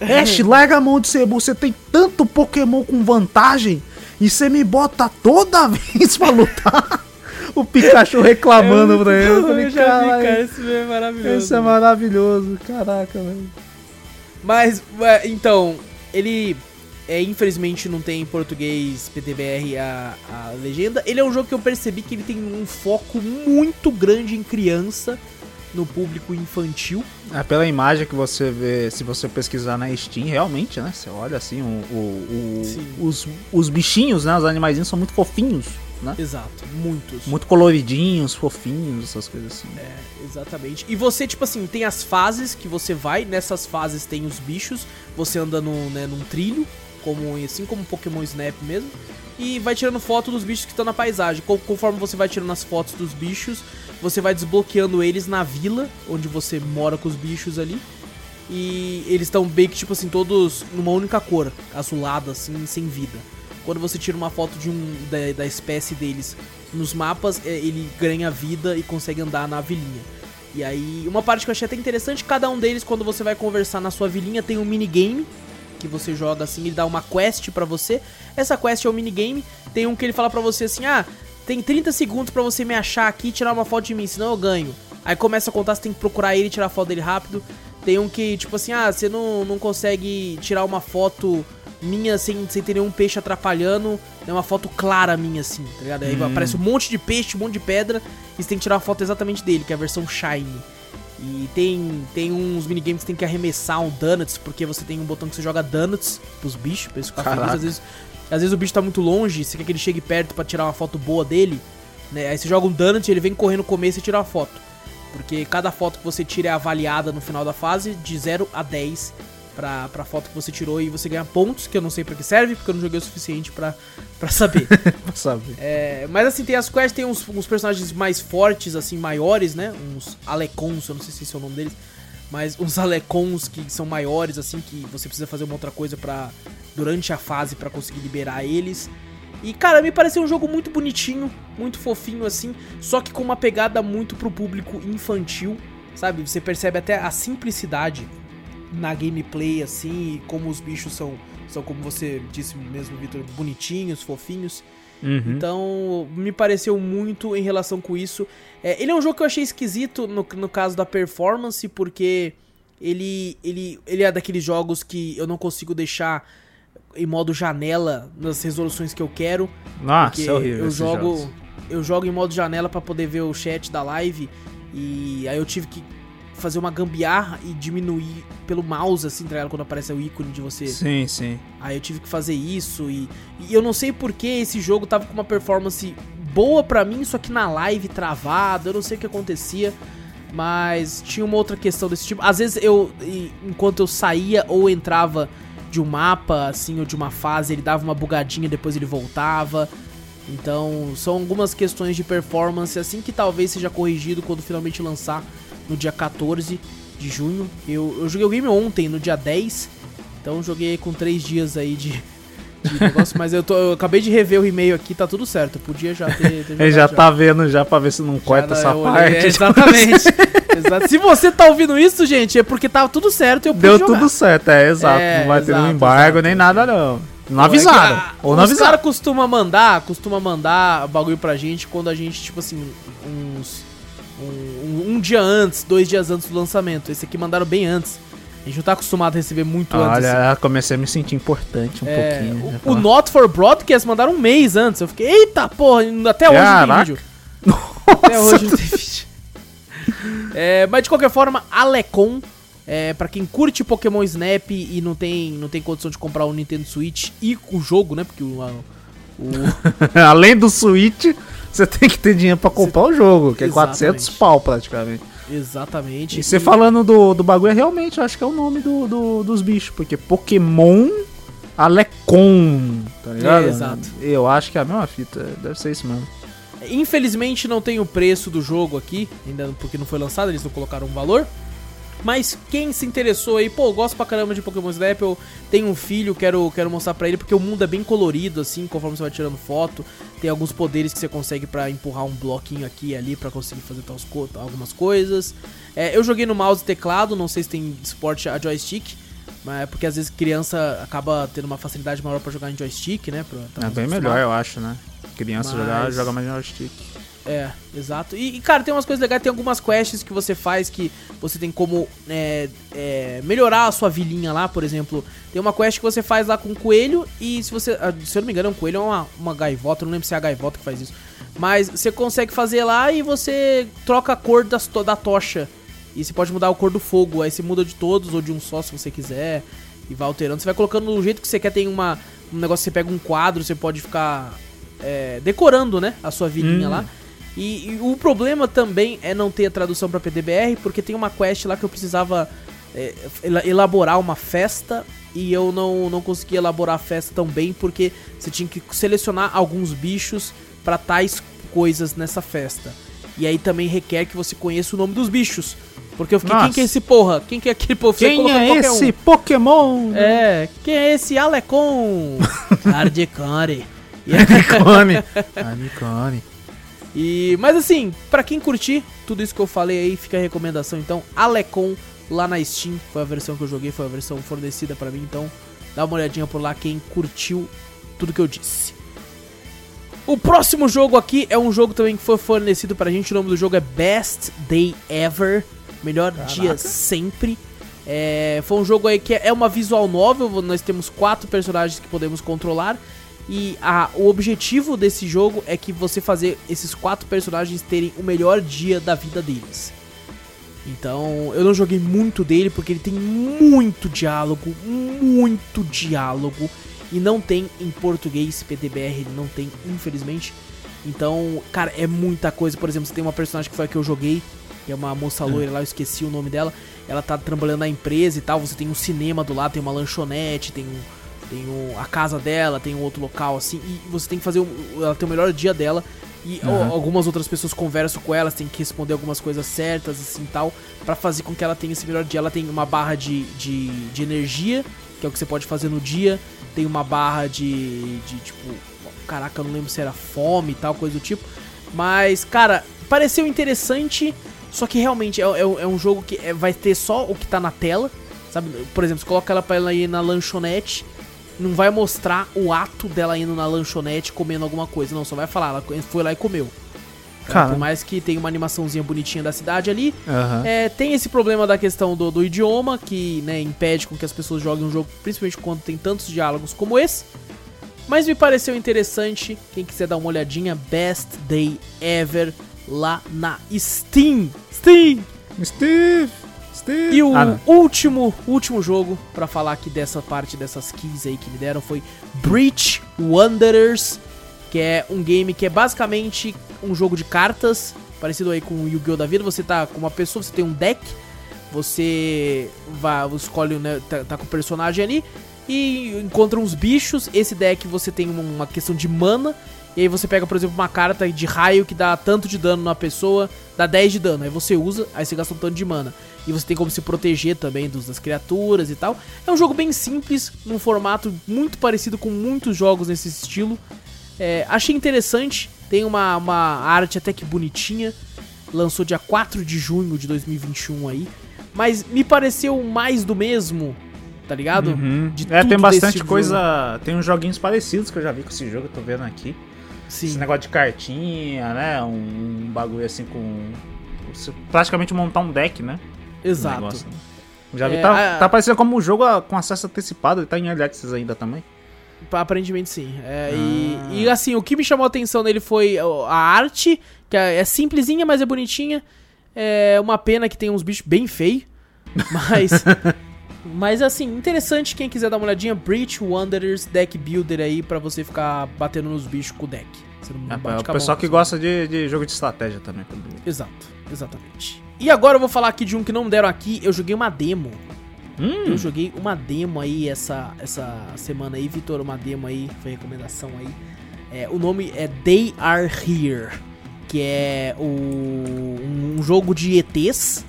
S1: Ash, larga a mão de ser você tem tanto Pokémon com vantagem e você me bota toda vez pra lutar. O Pikachu reclamando pra ele. Eu falei,
S2: eu já vi,
S1: "Caralho,
S2: cara, esse meme é maravilhoso.
S1: esse é maravilhoso, caraca, velho.
S2: Mas, é, então, ele, é, infelizmente, não tem em português PTBR a, a legenda. Ele é um jogo que eu percebi que ele tem um foco muito grande em criança, no público infantil.
S1: É, pela imagem que você vê, se você pesquisar na Steam, realmente, né? Você olha assim, o, o- o- os, os bichinhos, né? Os animaizinhos são muito fofinhos, né?
S2: Exato, muitos.
S1: Muito coloridinhos, fofinhos, essas coisas assim.
S2: É, exatamente. E você, tipo assim, tem as fases que você vai, nessas fases tem os bichos, você anda no, né, num trilho, como, assim como Pokémon Snap mesmo, e vai tirando foto dos bichos que estão na paisagem. Co- Conforme você vai tirando as fotos dos bichos, você vai desbloqueando eles na vila, onde você mora com os bichos ali. E eles estão bem que, tipo assim, todos numa única cor, azulada, assim, sem vida. quando você tira uma foto de um da, da espécie deles nos mapas, é, ele ganha vida e consegue andar na vilinha. E aí, uma parte que eu achei até interessante, cada um deles, quando você vai conversar na sua vilinha, tem um minigame que você joga assim, ele dá uma quest pra você. Essa quest é o um minigame. Tem um que ele fala pra você assim: ah, tem 30 segundos pra você me achar aqui e tirar uma foto de mim, senão eu ganho. Aí começa a contar, você tem que procurar ele e tirar a foto dele rápido. Tem um que, tipo assim, ah, você não, não consegue tirar uma foto minha sem, sem ter nenhum peixe atrapalhando. É uma foto clara minha, assim, tá ligado? Aí hum. aparece um monte de peixe, um monte de pedra. E você tem que tirar a foto exatamente dele, que é a versão Shine. E tem, tem uns minigames que tem que arremessar um Donuts, porque você tem um botão que você joga Donuts pros bichos, pra eles ficarem felizes. Às vezes, às vezes o bicho tá muito longe, você quer que ele chegue perto para tirar uma foto boa dele. Né? Aí você joga um Donut, ele vem correndo no começo e tira uma foto. Porque cada foto que você tira é avaliada no final da fase de 0 a 10 pra, pra foto que você tirou e você ganha pontos, que eu não sei pra que serve, porque eu não joguei o suficiente pra, pra saber.
S1: pra saber.
S2: É, mas assim, tem as quests, tem uns, uns, personagens mais fortes, assim, maiores, né? Uns alecons, eu não sei se esse é o nome deles. Mas uns alecons que são maiores, assim, que você precisa fazer uma outra coisa para durante a fase para conseguir liberar eles. E, cara, me pareceu um jogo muito bonitinho, muito fofinho assim, só que com uma pegada muito pro público infantil, sabe? Você percebe até a simplicidade na gameplay, assim, e como os bichos são, são como você disse mesmo, Victor, bonitinhos, fofinhos. Uhum. Então, me pareceu muito em relação com isso. É, ele é um jogo que eu achei esquisito no, no caso da performance, porque ele, ele, ele é daqueles jogos que eu não consigo deixar em modo janela nas resoluções que eu quero.
S1: Nossa, é horrível.
S2: Eu jogo, jogos. eu jogo em modo janela para poder ver o chat da live e aí eu tive que fazer uma gambiarra e diminuir pelo mouse, assim, tá quando aparece o ícone de você.
S1: Sim, sim.
S2: Aí eu tive que fazer isso e, e eu não sei porque esse jogo tava com uma performance boa para mim, só que na live travada, eu não sei o que acontecia. Mas tinha uma outra questão desse tipo. Às vezes eu, enquanto eu saía ou entrava de um mapa, assim, ou de uma fase, ele dava uma bugadinha, depois ele voltava. Então, são algumas questões de performance, assim, que talvez seja corrigido quando finalmente lançar no dia 14 de junho. Eu, eu joguei o game ontem, no dia 10. Então, joguei com 3 dias aí de, negócio, mas eu, tô, eu acabei de rever o e-mail aqui, tá tudo certo. Eu podia já ter. ter
S1: Ele já, já tá vendo já pra ver se não corta essa parte. É,
S2: exatamente. exato. Se você tá ouvindo isso, gente, é porque tava tudo certo eu
S1: Deu jogar. tudo certo, é, exato. É, não vai exato, ter nenhum embargo exato, nem nada, não. Não avisaram. É
S2: ou não avisaram. Os caras costumam mandar, costuma mandar bagulho pra gente quando a gente, tipo assim, uns. Um, um, um, dia antes, dois dias antes do lançamento. Esse aqui mandaram bem antes. A gente não tá acostumado a receber muito
S1: Olha,
S2: antes.
S1: Olha, assim. comecei a me sentir importante um é, pouquinho. Né,
S2: o, o Not for Broadcast mandaram um mês antes. Eu fiquei, eita porra, até hoje Caraca. não tem vídeo. Nossa. Até hoje não tem vídeo. É, mas de qualquer forma, Alecon, é, para quem curte Pokémon Snap e não tem, não tem condição de comprar o Nintendo Switch e o jogo, né? Porque o. o...
S1: Além do Switch, você tem que ter dinheiro para comprar o jogo, que é Exatamente. 400 pau praticamente.
S2: Exatamente.
S1: E você e... falando do, do bagulho, realmente, eu acho que é o nome do, do, dos bichos, porque Pokémon Alecon, tá ligado?
S2: É, exato.
S1: Eu acho que é a mesma fita, deve ser isso mesmo.
S2: Infelizmente não tem o preço do jogo aqui, ainda porque não foi lançado, eles não colocaram um valor. Mas quem se interessou aí, pô, gosto pra caramba de Pokémon Snap, eu tenho um filho, quero, quero mostrar pra ele, porque o mundo é bem colorido, assim, conforme você vai tirando foto. Tem alguns poderes que você consegue para empurrar um bloquinho aqui e ali para conseguir fazer tals, algumas coisas. É, eu joguei no mouse e teclado, não sei se tem suporte a joystick, mas é porque às vezes criança acaba tendo uma facilidade maior para jogar em joystick, né?
S1: Pra, é bem melhor, eu acho, né? Criança Mas... jogar, joga mais joystick.
S2: É, exato. E, e, cara, tem umas coisas legais, tem algumas quests que você faz que você tem como é, é, melhorar a sua vilinha lá, por exemplo. Tem uma quest que você faz lá com um coelho e se você. Ah, se eu não me engano, é um coelho é uma, uma gaivota, não lembro se é a gaivota que faz isso. Mas você consegue fazer lá e você troca a cor das, da tocha. E você pode mudar a cor do fogo. Aí você muda de todos ou de um só se você quiser. E vai alterando. Você vai colocando do jeito que você quer. Tem uma, um negócio, você pega um quadro, você pode ficar é, decorando, né, a sua vilinha hum. lá. E, e, o problema também é não ter a tradução para PDBR, porque tem uma quest lá que eu precisava é, elaborar uma festa e eu não, não consegui elaborar a festa tão bem porque você tinha que selecionar alguns bichos para tais coisas nessa festa. E aí também requer que você conheça o nome dos bichos. Porque eu fiquei, Nossa. quem que é esse porra? Quem que é aquele
S1: povo? Quem é esse um. Pokémon?
S2: É, quem é esse Alecon? Hardcore. E-
S1: Nicone.
S2: E, mas assim, pra quem curtir tudo isso que eu falei aí, fica a recomendação então, Alecon lá na Steam, foi a versão que eu joguei, foi a versão fornecida pra mim, então dá uma olhadinha por lá quem curtiu tudo que eu disse. O próximo jogo aqui é um jogo também que foi fornecido pra gente, o nome do jogo é Best Day Ever, melhor dia sempre. É, foi um jogo aí que é uma visual novel, nós temos quatro personagens que podemos controlar. E a- o objetivo desse jogo é que você fazer esses quatro personagens terem o melhor dia da vida deles. Então, eu não joguei muito dele porque ele tem muito diálogo, muito diálogo e não tem em português PTBR, ele não tem, infelizmente. Então, cara, é muita coisa. Por exemplo, você tem uma personagem que foi a que eu joguei, que é uma moça loira lá, eu esqueci o nome dela. Ela tá trabalhando na empresa e tal. Você tem um cinema do lado, tem uma lanchonete, tem um, tem um, a casa dela, tem um outro local assim. E você tem que fazer. o- ela tem o melhor dia dela. E
S1: Uhum.
S2: algumas outras pessoas conversam com ela, tem que responder algumas coisas certas, assim tal, Pra fazer com que ela tenha esse melhor dia. Ela tem uma barra de, de, de energia, que é o que você pode fazer no dia. Tem uma barra de, de tipo, caraca, eu não lembro se era fome e tal, coisa do tipo. Mas, cara, pareceu interessante, só que realmente é, é um- é um jogo que é- vai ter só o que tá na tela, sabe? Por exemplo, você coloca ela pra ela ir na lanchonete, não vai mostrar o ato dela indo na lanchonete comendo alguma coisa, não, só vai falar, ela foi lá e comeu. Tá?
S1: Cara.
S2: Por mais que tenha uma animaçãozinha bonitinha da cidade ali,
S1: Aham.
S2: é, tem esse problema da questão do, do idioma, que né, impede com que as pessoas joguem um jogo, principalmente quando tem tantos diálogos como esse. Mas me pareceu interessante, quem quiser dar uma olhadinha, Best Day Ever lá na Steam. Steam!
S1: Steve!
S2: E o
S1: Ah,
S2: último, último jogo pra falar aqui dessa parte dessas keys aí que me deram foi Breach Wanderers, que é um game que é basicamente um jogo de cartas, parecido aí com o Yu-Gi-Oh da vida. Você tá com uma pessoa, você tem um deck, você vai, escolhe, né, tá, tá com o personagem ali e encontra uns bichos. Esse deck você tem uma questão de mana. E aí você pega, por exemplo, uma carta de raio que dá tanto de dano na pessoa, dá 10 de dano. Aí você usa, aí você gasta um tanto de mana. E você tem como se proteger também dos, das criaturas e tal. É um jogo bem simples, num formato muito parecido com muitos jogos nesse estilo. É, achei interessante, tem uma, uma arte até que bonitinha. Lançou dia 4 de junho de 2021 aí. Mas me pareceu mais do mesmo, tá ligado?
S1: Uhum.
S2: de
S1: É, tem bastante coisa. Tem uns joguinhos parecidos que eu já vi com esse jogo, eu tô vendo aqui. Esse
S2: Sim,
S1: negócio de cartinha, né? Um, bagulho assim com. praticamente montar um deck, né? Um
S2: exato.
S1: negócio, né? Já vi,
S2: É,
S1: tá,
S2: a-
S1: tá parecendo como um jogo com acesso antecipado, ele tá em Early Access ainda também.
S2: Aparentemente sim. É,
S1: Ah.
S2: e, e assim, o que me chamou a atenção nele foi a arte, que é é simplesinha, mas é bonitinha. É uma pena que tem uns bichos bem feios. Mas. Mas assim, interessante quem quiser dar uma olhadinha. Breach Wanderers Deck Builder aí pra você ficar batendo nos bichos com o deck. Você não
S1: É,
S2: bate
S1: o pessoal
S2: mão,
S1: que gosta de, de jogo de estratégia também.
S2: Exato, exatamente. E agora eu vou falar aqui de um que não deram aqui. Eu joguei uma demo.
S1: Hum,
S2: Eu joguei uma demo aí essa, essa semana aí, Vitor, uma demo aí, foi recomendação aí. É, o nome é They Are Here, que é o, um, um jogo de ETs,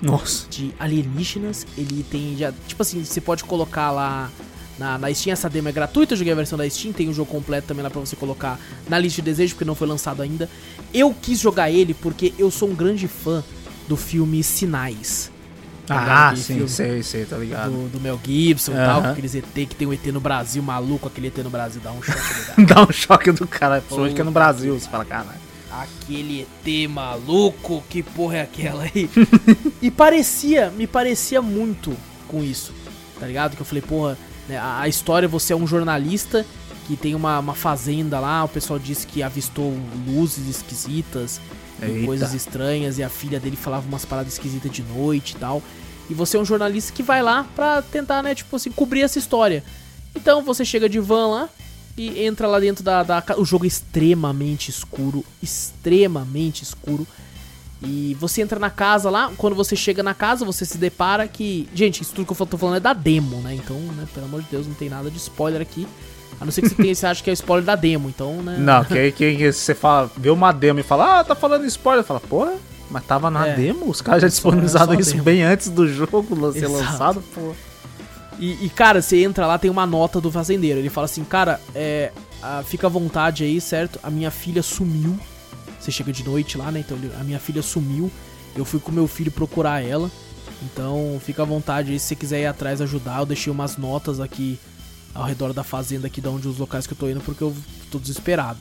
S1: nossa.
S2: de alienígenas. Ele tem já, tipo assim, você pode colocar lá na, na Steam, essa demo é gratuita, eu joguei a versão da Steam, tem o jogo completo também lá pra você colocar na lista de desejos, porque não foi lançado ainda. Eu quis jogar ele porque eu sou um grande fã do filme Sinais. Tá?
S1: Ah, sim, sei, sei, tá ligado.
S2: do, do Mel Gibson e tal, com
S1: Aham.
S2: aqueles ET que tem um ET no Brasil, maluco, aquele ET no Brasil dá um choque legal.
S1: Dá um choque do cara, principalmente que é no Brasil, você fala, caralho.
S2: Aquele ET maluco, que porra é aquela aí? e parecia, me parecia muito com isso, tá ligado? Que eu falei, porra, né, a, a história, você é um jornalista que tem uma, uma fazenda lá, o pessoal disse que avistou luzes esquisitas, e coisas estranhas, e a filha dele falava umas paradas esquisitas de noite e tal. E você é um jornalista que vai lá pra tentar, né, tipo assim, cobrir essa história. Então você chega de van lá e entra lá dentro da, da O jogo é extremamente escuro, extremamente escuro. E você entra na casa lá, quando você chega na casa, você se depara que. Gente, isso tudo que eu tô falando é da demo, né? Então, né, pelo amor de Deus, não tem nada de spoiler aqui. A não ser que você, tenha, você ache que é spoiler da demo, então, né?
S1: Não, que aí que você fala, vê uma demo e fala, ah, tá falando spoiler. Fala, porra, mas tava na
S2: É.
S1: demo? Os caras já disponibilizaram isso
S2: demo.
S1: bem antes do jogo ser
S2: Exato.
S1: lançado, pô.
S2: E, e, cara, você entra lá, tem uma nota do fazendeiro. Ele fala assim, cara, é, a, fica à vontade aí, certo? A minha filha sumiu. Você chega de noite lá, né? Então a minha filha sumiu. Eu fui com meu filho procurar ela. Então fica à vontade aí se você quiser ir atrás ajudar. Eu deixei umas notas aqui ao redor da fazenda aqui de onde os locais que eu tô indo porque eu tô desesperado.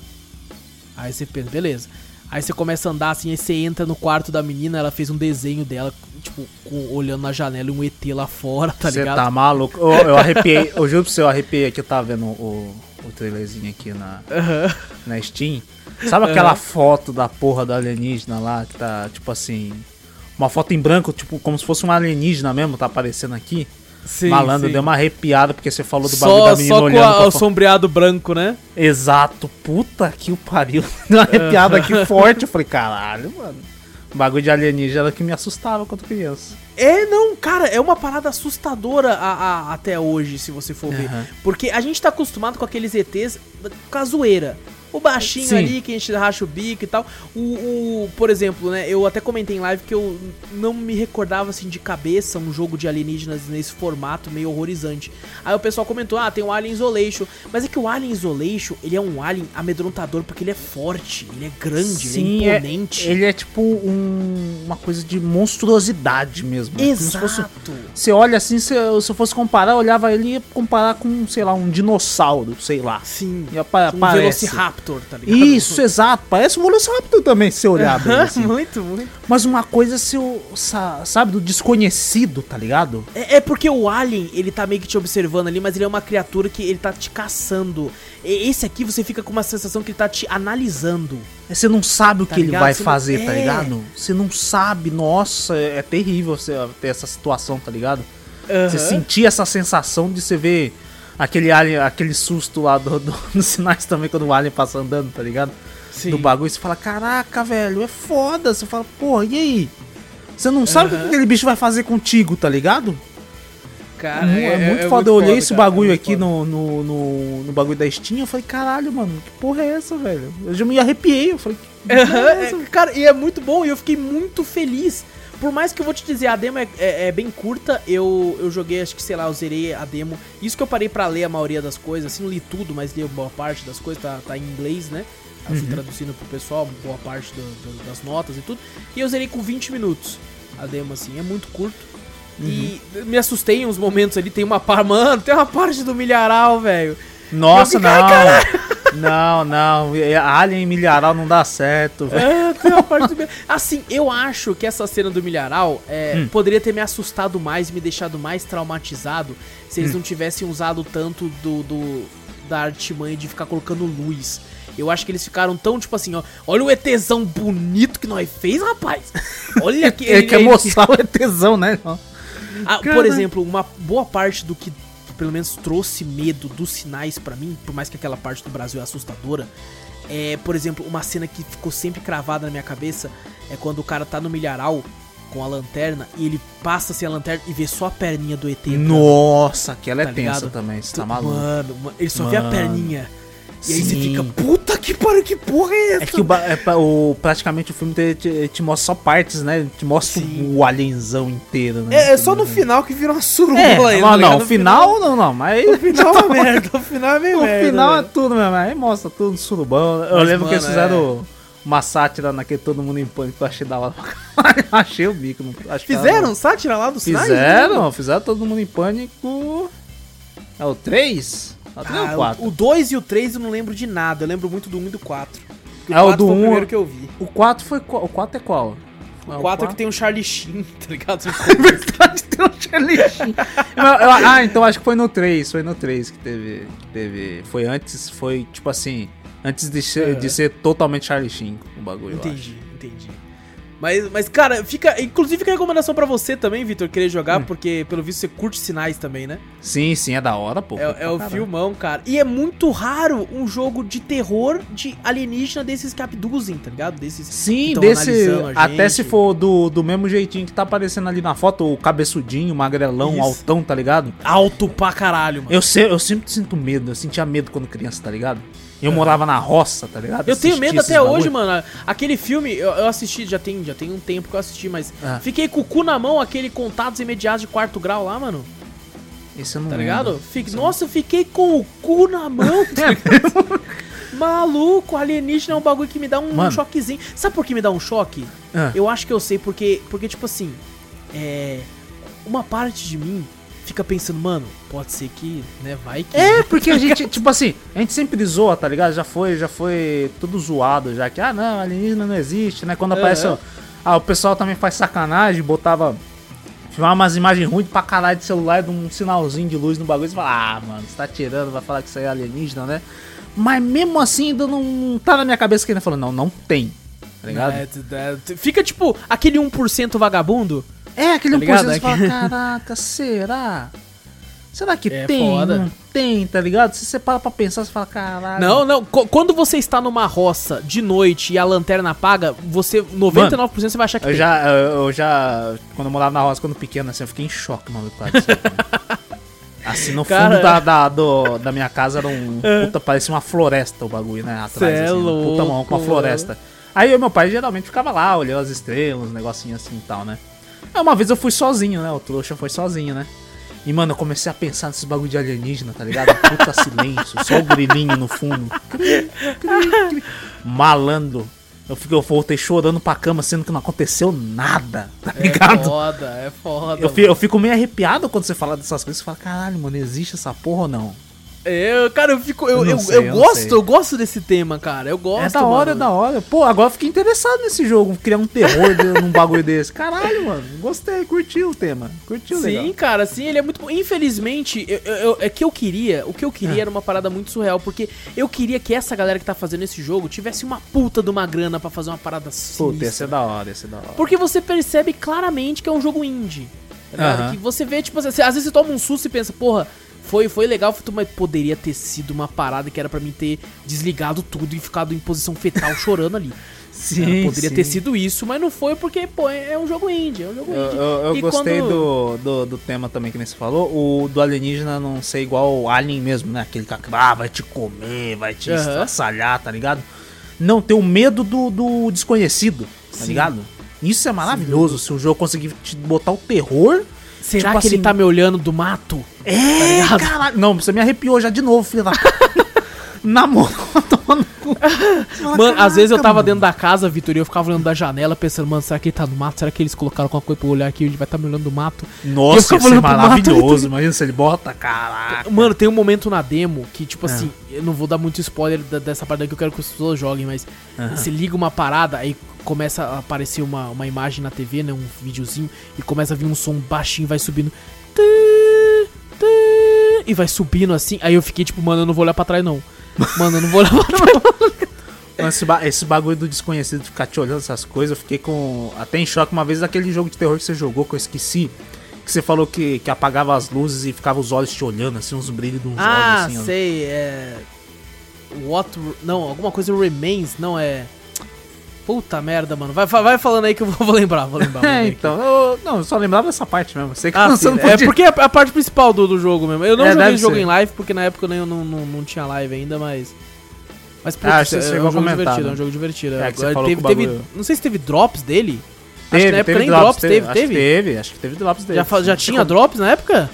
S2: Aí você pensa, beleza. Aí você começa a andar assim, aí você entra no quarto da menina, ela fez um desenho dela, tipo, com, olhando na janela e um ET lá fora, tá
S1: Cê
S2: ligado?
S1: tá maluco? Eu, eu arrepiei, eu juro pra você, eu arrepiei aqui, eu tava vendo o, o trailerzinho aqui na,
S2: Aham.
S1: na Steam. Sabe aquela foto da porra do alienígena lá, que tá, tipo assim, uma foto em branco, tipo, como se fosse um alienígena mesmo, tá aparecendo aqui?
S2: Sim,
S1: Malandro,
S2: sim.
S1: deu uma arrepiada porque você falou do bagulho
S2: Só,
S1: da menina
S2: só com
S1: olhando
S2: a-
S1: pra
S2: o sombreado branco, né?
S1: Exato, puta que o pariu. Deu uma arrepiada aqui forte. Eu falei, caralho, mano. O bagulho de alienígena que me assustava quando criança.
S2: É, não, cara, é uma parada assustadora a- a- até hoje, se você for ver.
S1: Aham.
S2: Porque a gente tá acostumado com aqueles ETs com a zoeira. O baixinho
S1: Sim.
S2: ali, que a gente racha o bico e tal. O, o- por exemplo, né, eu até comentei em live que eu não me recordava, assim, de cabeça um jogo de alienígenas nesse formato meio horrorizante. Aí o pessoal comentou, ah, tem o Alien Isolation. Mas é que o Alien Isolation, ele é um alien amedrontador porque ele é forte, ele é grande, ele é imponente.
S1: ele é tipo um- uma coisa de monstruosidade mesmo. né? Como se fosse-
S2: Exato.
S1: Você olha assim, se, se eu fosse comparar, eu olhava ele e ia comparar com, sei lá, um dinossauro, sei lá.
S2: Sim.
S1: Apa-
S2: Um
S1: parece.
S2: Velociraptor, tá ligado?
S1: Isso, exato. Parece um Velociraptor também, se você olhar bem, assim.
S2: muito, muito.
S1: Mas uma coisa, se eu, sa- sabe, do desconhecido, tá ligado?
S2: É, é porque o Alien, ele tá meio que te observando ali, mas ele é uma criatura que ele tá te caçando. E- Esse aqui você fica com uma sensação que ele tá te analisando.
S1: Você não sabe o
S2: Tá
S1: que ele
S2: ligado?
S1: vai
S2: Você não-
S1: fazer, tá
S2: é.
S1: ligado? Você não sabe, nossa, é, é terrível você ter essa situação, tá ligado? Você sentir essa sensação de você ver aquele alien, aquele susto lá do, do- nos sinais também quando o alien passa andando, tá ligado?
S2: Sim.
S1: Do bagulho, você fala, caraca, velho, é foda. Você fala, porra, e aí? Você não sabe o que aquele bicho vai fazer contigo, tá ligado?
S2: Cara,
S1: é, muito foda. eu olhei esse
S2: cara,
S1: bagulho
S2: é muito
S1: aqui
S2: foda.
S1: no, no, no, no bagulho da Steam, eu falei, caralho, mano, que porra é essa, velho? Eu já me arrepiei, eu falei, que porra é
S2: é,
S1: essa?
S2: cara, e é muito bom e eu fiquei muito feliz. Por mais que eu vou te dizer, a demo é, é- é bem curta, eu, eu joguei, acho que sei lá, eu zerei a demo. Isso que eu parei pra ler a maioria das coisas, assim, não li tudo, mas li boa parte das coisas, tá, tá em inglês, né? Eu
S1: Uhum.
S2: fui traduzindo pro pessoal, boa parte do- do- das notas e tudo. E eu zerei com 20 minutos a demo, assim, é muito curto. E
S1: Uhum.
S2: me assustei em uns momentos ali, tem uma parte, mano, tem uma parte do milharal, velho.
S1: Nossa,
S2: fiquei, "Ai,
S1: não. Não, não. é- Alien e milharal não dá certo, velho.
S2: É, tem uma parte do. Assim, eu acho que essa cena do milharal é,
S1: Hum.
S2: poderia ter me assustado mais, me deixado mais traumatizado se
S1: Hum.
S2: eles não tivessem usado tanto do, do da artimanha de ficar colocando luz. Eu acho que eles ficaram tão, tipo assim, ó. Olha o ETzão bonito que nós fez, rapaz. Olha que.
S1: Ele quer mostrar o tesão, né?
S2: Ah, por exemplo, uma boa parte do que pelo menos trouxe medo dos sinais pra mim, por mais que aquela parte do Brasil é assustadora, é, por exemplo, uma cena que ficou sempre cravada na minha cabeça é quando o cara tá no milharal com a lanterna e ele passa assim a lanterna e vê só a perninha do ET.
S1: Nossa, aquela é
S2: Tá
S1: tensa
S2: ligado?
S1: também, você tá maluco.
S2: Mano, ma- ele só vê a
S1: Mano.
S2: perninha. E aí você
S1: Sim.
S2: fica, puta que pariu, que porra é essa?
S1: É que o, é o- praticamente o filme te, te- te mostra só partes, né? Te mostra
S2: Sim.
S1: o alienzão inteiro, né?
S2: É, é só no final que vira uma suruba
S1: É,
S2: aí,
S1: não,
S2: tá
S1: não,
S2: No
S1: o final, não, não, mas
S2: O final é uma merda, o final é meio
S1: o
S2: merda.
S1: final é
S2: velho.
S1: tudo mesmo, aí mostra tudo no surubão. Eu
S2: Mas,
S1: lembro que eles
S2: mano,
S1: fizeram uma sátira naquele Todo Mundo em Pânico, eu achei da hora. achei o bico. Não, acho que
S2: Fizeram
S1: era-
S2: sátira lá dos sinais?
S1: Fizeram, fizeram Todo Mundo em Pânico. É o 3? É o 3 ou
S2: Ah,
S1: o 4?
S2: o 2 e o 3 eu não lembro de nada, eu lembro muito do 1 e do 4.
S1: É, o
S2: 4
S1: do
S2: foi
S1: um-
S2: o primeiro que eu vi.
S1: O 4 foi qual? O 4 é qual?
S2: O 4 é que tem um Charlie Sheen, tá ligado?
S1: verdade, tem um Charlie Sheen. Ah, então acho que foi no 3, foi no 3 que teve, que teve. Foi antes, foi tipo assim, antes de ser,
S2: Aham.
S1: de ser totalmente Charlie Sheen o bagulho,
S2: entendi, entendi. Mas, mas, cara, fica. Inclusive fica a recomendação pra você também, Vitor, querer
S1: Hum.
S2: jogar, porque pelo visto você curte sinais também, né?
S1: Sim, sim, é da hora, pô.
S2: É, é o filmão, cara. E é muito raro um jogo de terror de alienígena desses que abduzem, tá ligado? Desses.
S1: Sim, desse. Até se for do, do mesmo jeitinho que tá aparecendo ali na foto, o cabeçudinho, o magrelão,
S2: Isso.
S1: altão, tá ligado?
S2: Alto pra caralho, mano.
S1: Eu, se, eu sempre sinto medo, eu sentia medo quando criança, tá ligado? Eu morava na roça, tá ligado?
S2: Eu tenho
S1: Assistia
S2: medo até hoje, mano. Aquele filme, eu, eu assisti, já tem, já tem um tempo que eu assisti, mas
S1: Ah.
S2: fiquei com o cu na mão, aquele Contatos Imediatos de Quarto Grau lá, mano.
S1: Esse eu não
S2: Tá ligado? Fique- Nossa, eu fiquei com o cu na mão. tá? Maluco, alienígena é um bagulho que me dá um,
S1: Mano.
S2: choquezinho. Sabe por que me dá um choque?
S1: Ah.
S2: Eu acho que eu sei, porque, porque tipo assim, é. Uma parte de mim fica pensando, mano, pode ser que, né, vai que.
S1: É, porque a gente, tipo assim, a gente sempre zoa, tá ligado? Já foi, já foi tudo zoado, já que, ah, não, alienígena não existe, né? Quando aparece. O- Ah, o pessoal também faz sacanagem, botava. Filmava umas imagens ruins pra caralho de celular, de um sinalzinho de luz no bagulho, e você fala, ah, mano, você tá tirando, vai falar que isso aí é alienígena, né? Mas mesmo assim, ainda não tá na minha cabeça que ainda falou, não, não tem, tá ligado?
S2: É, é, fica tipo aquele 1% vagabundo.
S1: É, aquele
S2: Tá
S1: 1%
S2: ligado?
S1: você fala, caraca, será? Será que
S2: É
S1: tem?
S2: foda.
S1: Não tem, tá ligado? Se você para pra pensar, você fala, caralho.
S2: Não, não. Quando você está numa roça de noite e a lanterna apaga, você 99% você vai achar que
S1: Eu
S2: tem.
S1: já, eu, eu já, quando eu morava na roça, quando pequeno, assim, eu fiquei em choque, mano. Assim, no
S2: Cara,
S1: fundo da, da, do- da minha casa era um. Puta, parecia uma floresta o bagulho, né? Atrás,
S2: Cê é
S1: assim, um puta mão com uma
S2: louco,
S1: floresta. Aí eu e meu pai geralmente ficava lá, olhando as estrelas, um negocinho assim e tal, né? Aí uma vez eu fui sozinho, né? O trouxa foi sozinho, né? E, mano, eu comecei a pensar nesses bagulho de alienígena, tá ligado? Puta silêncio, só o grilinho no fundo. Cri, cri, cri. Malandro. Eu, fiquei, eu voltei chorando pra cama, sendo que não aconteceu nada, tá
S2: É
S1: ligado?
S2: foda, é foda.
S1: Eu, fi- eu fico meio arrepiado quando você fala dessas coisas. Você fala, caralho, mano, existe essa porra ou não?
S2: Eu, cara, eu fico. Eu,
S1: Eu
S2: eu,
S1: sei,
S2: eu gosto,
S1: sei.
S2: eu gosto desse tema, cara. Eu gosto.
S1: é da hora, é
S2: mano.
S1: da hora. Pô, agora eu fiquei interessado nesse jogo, criar um terror num bagulho desse. Caralho, mano, gostei, curti o tema. Curti o
S2: Sim,
S1: legal.
S2: cara, sim, ele é muito bom. Infelizmente, eu, eu- eu- é que eu queria, o que eu queria
S1: Ah.
S2: era uma parada muito surreal, porque eu queria que essa galera que tá fazendo esse jogo tivesse uma puta de uma grana pra fazer uma parada
S1: Puta,
S2: sinistra.
S1: esse é da hora, esse é da hora.
S2: Porque você percebe claramente que é um jogo indie. Tá. Que você vê, tipo assim, às vezes você toma um susto e pensa, porra, foi, foi legal, mas poderia ter sido uma parada que era pra mim ter desligado tudo e ficado em posição fetal chorando ali.
S1: Sim,
S2: É, poderia
S1: sim.
S2: ter sido isso, mas não foi porque, pô, é é um jogo indie, é um jogo
S1: Eu,
S2: indie.
S1: eu- eu
S2: E
S1: gostei
S2: quando-
S1: do, do, do tema também que nem você falou. O do alienígena não ser igual o Alien mesmo, né? Aquele cara que ah, vai te comer, vai te
S2: Aham.
S1: estraçalhar, tá ligado? Não, ter o medo do, do desconhecido, tá
S2: Sim.
S1: ligado? Isso é maravilhoso, se o jogo conseguir te botar o terror.
S2: Será
S1: tipo
S2: que ele
S1: assim-
S2: tá me olhando do mato?
S1: É,
S2: ligado?
S1: caralho. Não, você me arrepiou já de novo, filho da. Na moral, tomando cu.
S2: Mano, às vezes eu
S1: "Caraca,
S2: tava
S1: mano."
S2: dentro da casa, Vitor, e eu ficava olhando da janela, pensando, mano, será que ele tá no mato? Será que eles colocaram alguma coisa pra eu olhar aqui? Ele vai estar me olhando do mato?
S1: Nossa, ser
S2: olhando pro mato,
S1: maravilhoso. Imagina se ele bota, caraca.
S2: Mano, tem um momento na demo que, tipo
S1: É.
S2: assim, eu não vou dar muito spoiler dessa parte daqui, eu quero que as pessoas joguem, mas
S1: Aham.
S2: você liga uma parada, aí começa a aparecer uma, uma imagem na TV, né, um videozinho, e começa a vir um som baixinho, vai subindo. E vai subindo assim, aí eu fiquei tipo, mano, eu não vou olhar pra trás não. Mano, eu não vou olhar pra trás.
S1: Esse, ba- esse bagulho do desconhecido de ficar te olhando essas coisas, eu fiquei com. Até em choque uma vez daquele jogo de terror que você jogou, que eu esqueci. Que você falou que, que apagava as luzes e ficava os olhos te olhando, assim, uns brilhos de uns
S2: Ah,
S1: olhos, assim. ó.
S2: sei, é. What. Não, alguma coisa remains, não é. Puta merda, mano. Vai, vai falando aí que eu vou, lembrar, vou lembrar. vou
S1: É, então. Eu, não, eu só lembrava dessa parte mesmo. Sei que
S2: Ah, sim, é porque é a parte principal do, do jogo mesmo. Eu não
S1: É,
S2: joguei o jogo
S1: ser.
S2: em live, porque na época eu nem- não, não, não tinha live ainda, mas. Mas putz,
S1: Ah, você
S2: é,
S1: chegou
S2: um
S1: a
S2: jogo divertido,
S1: né?
S2: é um jogo divertido.
S1: É, que você
S2: Agora
S1: falou
S2: teve, teve- Não sei se teve drops dele. acho que
S1: Teve,
S2: na época
S1: teve
S2: nem
S1: drops,
S2: drops teve,
S1: acho
S2: teve?
S1: que teve, acho que teve drops dele.
S2: Já, já tinha drops na época?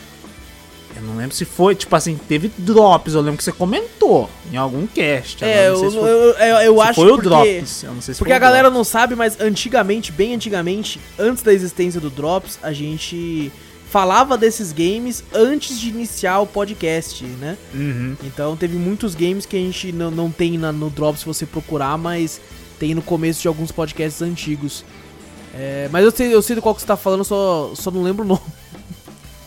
S1: Eu não lembro se foi, tipo assim, teve drops. Eu lembro que você comentou em algum cast.
S2: É, eu, eu,
S1: foi-
S2: eu, eu
S1: se
S2: acho
S1: foi o drops. Eu não sei se
S2: Porque a galera
S1: drops.
S2: não sabe, mas antigamente, bem antigamente, antes da existência do Drops, a gente falava desses games antes de iniciar o podcast, né?
S1: Uhum.
S2: Então teve muitos games que a gente não, não tem na- no Drops se você procurar, mas tem no começo de alguns podcasts antigos. É, mas eu sei, eu sei do qual que você tá falando, só, só não lembro o nome.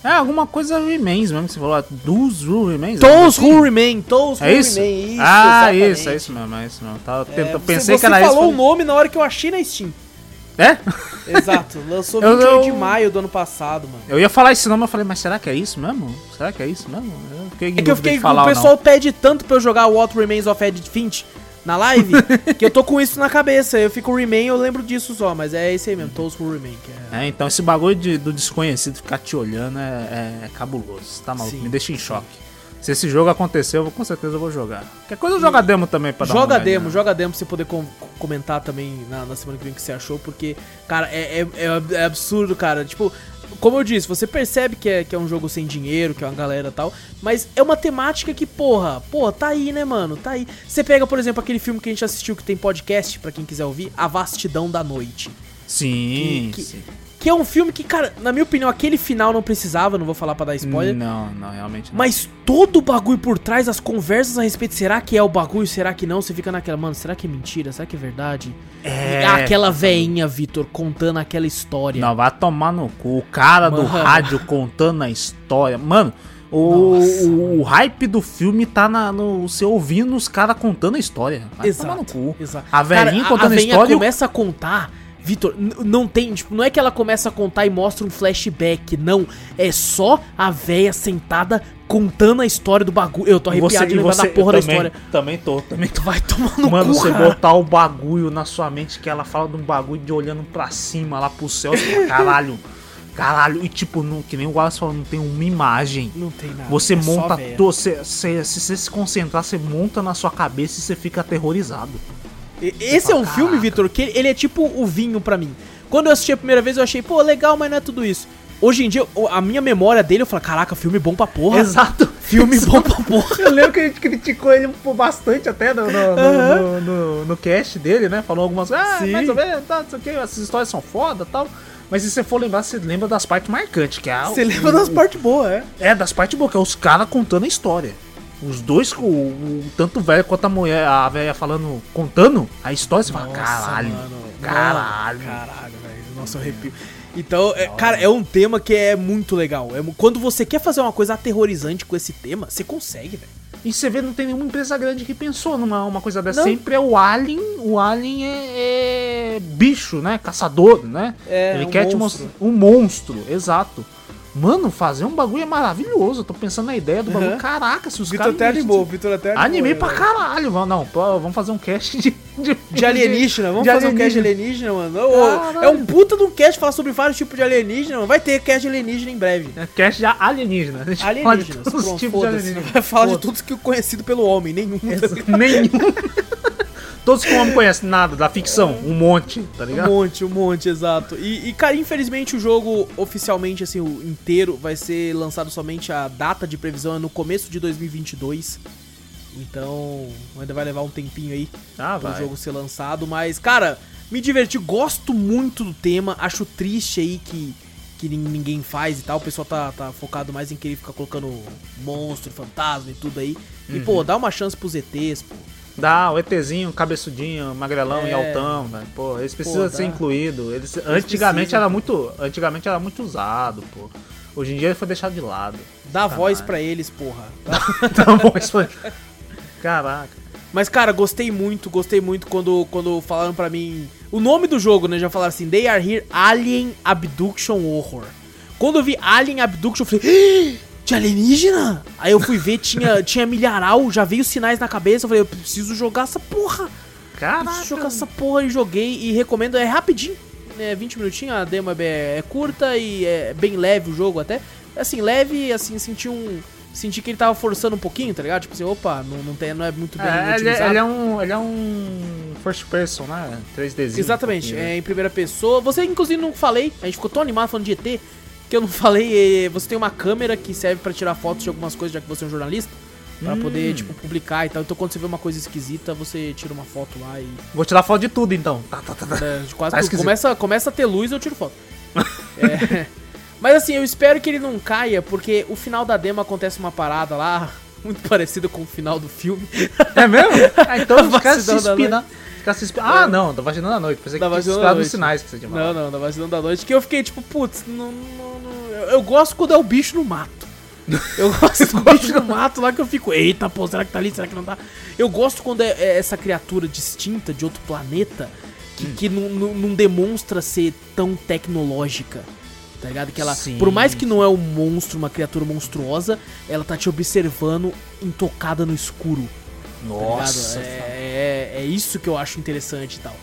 S1: É, alguma coisa Remains mesmo que você falou. Dos Who Remains?
S2: Those
S1: Assim?
S2: Who Remain, Those
S1: É
S2: Who
S1: isso?
S2: Remain, isso,
S1: ah,
S2: exatamente.
S1: isso, é isso mesmo, é isso mesmo. Tava
S2: É, você-
S1: pensei
S2: você
S1: que era isso.
S2: falou o nome na hora que eu achei na Steam.
S1: É?
S2: Exato, lançou
S1: Eu-
S2: 28 de
S1: eu-
S2: maio do ano passado, mano.
S1: Eu ia falar esse nome, eu falei, mas será que é isso mesmo? Será que é isso mesmo? Eu
S2: É que eu fiquei
S1: falar
S2: o pessoal pede tanto pra eu jogar What Remains of Edith Finch na live que eu tô com isso na cabeça. Eu fico Remain, eu lembro disso só, mas é esse aí mesmo, Those Who Remain. É...
S1: É, então esse bagulho de- do desconhecido ficar te olhando é, é cabuloso, tá maluco?
S2: Sim.
S1: Me deixa em choque. Se esse jogo acontecer, eu vou- com certeza eu vou jogar. Qualquer coisa eu jogo a demo também pra dar uma
S2: Joga demo, joga demo pra você poder com- comentar também na, na semana que vem o que você achou, porque, cara, é, é, é é absurdo, cara. Tipo, como eu disse, você percebe que é, que é um jogo sem dinheiro, que é uma galera tal, mas é uma temática que, porra, porra, tá aí, né, mano? Tá aí. Você pega, por exemplo, aquele filme que a gente assistiu que tem podcast, pra quem quiser ouvir, A Vastidão da Noite.
S1: Sim,
S2: Que-
S1: sim.
S2: Que é um filme que, cara, na minha opinião, aquele final não precisava, não vou falar pra dar spoiler.
S1: Não, não, realmente não.
S2: Mas todo o bagulho por trás, as conversas a respeito, será que é o bagulho, será que não? Você fica naquela, mano, será que é mentira? Será que é verdade?
S1: É.
S2: Aquela veinha, Vitor, contando aquela história.
S1: Não, vai tomar no cu. O cara do
S2: Mano.
S1: rádio contando a história. Mano, o, o, o hype do filme tá na, no você ouvindo os caras contando a história. Vai tomar no cu.
S2: Exato.
S1: A velhinha
S2: Cara,
S1: contando a,
S2: velhinha
S1: história.
S2: começa a contar. Vitor, não tem, tipo, não é que ela começa a contar e mostra um flashback, não. É só a véia sentada contando a história do bagulho. Eu tô arrepiado
S1: você,
S2: de lembrar
S1: você
S2: da porra da
S1: também,
S2: história.
S1: Também tô, também tô.
S2: Vai tomar no
S1: Mano,
S2: cu,
S1: você
S2: cara.
S1: botar o bagulho na sua mente que ela fala de um bagulho de olhando pra cima, lá pro céu, você fala, caralho. Caralho, e tipo, não, que nem o Wallace falou, não tem uma imagem.
S2: Não tem nada.
S1: Você
S2: é
S1: monta, você- se você se concentrar, você monta na sua cabeça e você fica aterrorizado.
S2: Esse é um filme. Vitor, que ele é tipo o vinho pra mim. Quando eu assisti a primeira vez, eu achei, pô, legal, mas não é tudo isso. Hoje em dia, a minha memória dele, eu falo, caraca, filme bom pra porra.
S1: Exato.
S2: Filme bom pra porra.
S1: Eu lembro que a gente criticou ele bastante até no, no, no, no, no- cast dele, né? Falou algumas coisas, ah,
S2: Sim.
S1: mais ou menos, tá, não sei o que, essas histórias são foda e tal. Mas se você for lembrar, você lembra das partes marcantes, que é a-
S2: Você lembra das partes boas, é?
S1: É, das partes boas, que é os caras contando a história. Os dois, o, o- tanto o velho quanto a mulher, a velha falando, contando a história, você fala, caralho, caralho.
S2: Mano, caralho, velho. Nossa, eu arrepio. Então, é, cara, é um tema que é muito legal. É quando você quer fazer uma coisa aterrorizante com esse tema, você consegue, velho.
S1: E você vê, não tem nenhuma empresa grande que pensou numa uma coisa dessa.
S2: Não.
S1: Sempre é o Alien. O Alien é, é bicho, né? Caçador, né?
S2: É,
S1: Ele
S2: um
S1: quer te
S2: monstro.
S1: mostrar. Um monstro, exato. Mano, fazer um bagulho é maravilhoso. Eu tô pensando na ideia do bagulho.
S2: Uhum.
S1: Caraca, se os
S2: Vitor até animou, Vitor até animou.
S1: Animei
S2: né,
S1: pra caralho. Vamos, não, pô, vamos fazer um cast de. De,
S2: De alienígena, vamos
S1: de
S2: fazer um cast de
S1: alienígena.
S2: alienígena, mano.
S1: Caralho.
S2: é um puta de um cast falar sobre vários tipos de alienígena, mano. Vai ter cast de alienígena em breve.
S1: É Cast de alienígena.
S2: Alienígenas, pronto,
S1: tipos de alienígena.
S2: Vai falar de tudo que é conhecido pelo homem, nenhum. tá?
S1: Nenhum. Todos que o homem conhece nada, da ficção, um monte, tá
S2: Um
S1: ligado?
S2: monte, um monte, exato. E, e, cara, infelizmente o jogo oficialmente, assim, o inteiro, vai ser lançado somente a data de previsão é no começo de 2022. Então, ainda vai levar um tempinho aí
S1: Ah,
S2: pro
S1: vai.
S2: jogo ser lançado. Mas, cara, me diverti, gosto muito do tema. Acho triste aí que, que nin- ninguém faz e tal. O pessoal tá, tá focado mais em querer ficar colocando monstro, fantasma e tudo aí. E,
S1: Uhum.
S2: pô, dá uma chance pros ETs, pô.
S1: Dá, o ETzinho, cabeçudinho, magrelão
S2: É.
S1: e altão, velho. Pô, eles precisam
S2: Pô,
S1: ser
S2: dá.
S1: incluídos. Eles, antigamente
S2: precisam.
S1: era muito. Antigamente era muito usado, pô. Hoje em dia ele foi deixado de lado.
S2: Dá
S1: Sacanagem.
S2: voz pra eles, porra.
S1: Bom, isso foi. Caraca.
S2: Mas, cara, gostei muito, gostei muito quando, quando falaram pra mim. O nome do jogo, né? Já falaram assim: They are here Alien Abduction Horror. Quando eu vi Alien Abduction, eu falei. "Ah, De alienígena? Aí eu fui ver, tinha, tinha milharal, já veio sinais na cabeça. Eu falei, eu preciso jogar essa porra.
S1: Caraca.
S2: Preciso jogar essa porra e joguei e recomendo, é rapidinho. É 20 minutinhos, a demo é, é curta e é bem leve o jogo até. Assim, leve, assim, senti um. Senti que ele tava forçando um pouquinho, tá ligado? Tipo assim, opa, não, não, tem, não é muito bem
S1: É, ele, é- ele é um, ele é um first person, né? 3Dzinho.
S2: Exatamente,
S1: um né?
S2: é em primeira pessoa. Você, inclusive, não falei, a gente ficou tão animado falando de ET, que eu não falei. é, Você tem uma câmera que serve pra tirar fotos de algumas coisas, já que você é um jornalista, pra
S1: Hum.
S2: poder, tipo, publicar e tal. Então, quando você vê uma coisa esquisita, você tira uma foto lá e.
S1: Vou tirar foto de tudo então. Tá, tá, tá, tá.
S2: é, quase
S1: Tá
S2: tudo. começa, começa a ter luz, eu tiro foto. É, Mas assim, eu espero que ele não caia, porque o final da demo acontece uma parada lá. Muito parecida com o final do filme.
S1: É mesmo? Ah, então os caras se inspiram. Os caras se inspiram- Ah, não, da Vagina da Noite. Pensei
S2: Da
S1: que tinha nos
S2: Noite.
S1: sinais que você tinha
S2: Não,
S1: falado.
S2: não, da vacilão da noite. Que eu fiquei tipo, putz, não, não, não- eu- eu gosto quando é o bicho no mato. Eu gosto do bicho no mato lá que eu fico, eita, pô, será que tá ali? Será que não tá? Eu gosto quando é, é essa criatura distinta de outro planeta que, que não, não- não demonstra ser tão tecnológica. Tá ligado? Que ela,
S1: Sim,
S2: por mais que não é um monstro, uma criatura monstruosa, ela tá te observando intocada no escuro. Tá?
S1: Nossa.
S2: é, é, é isso que eu acho interessante e tal.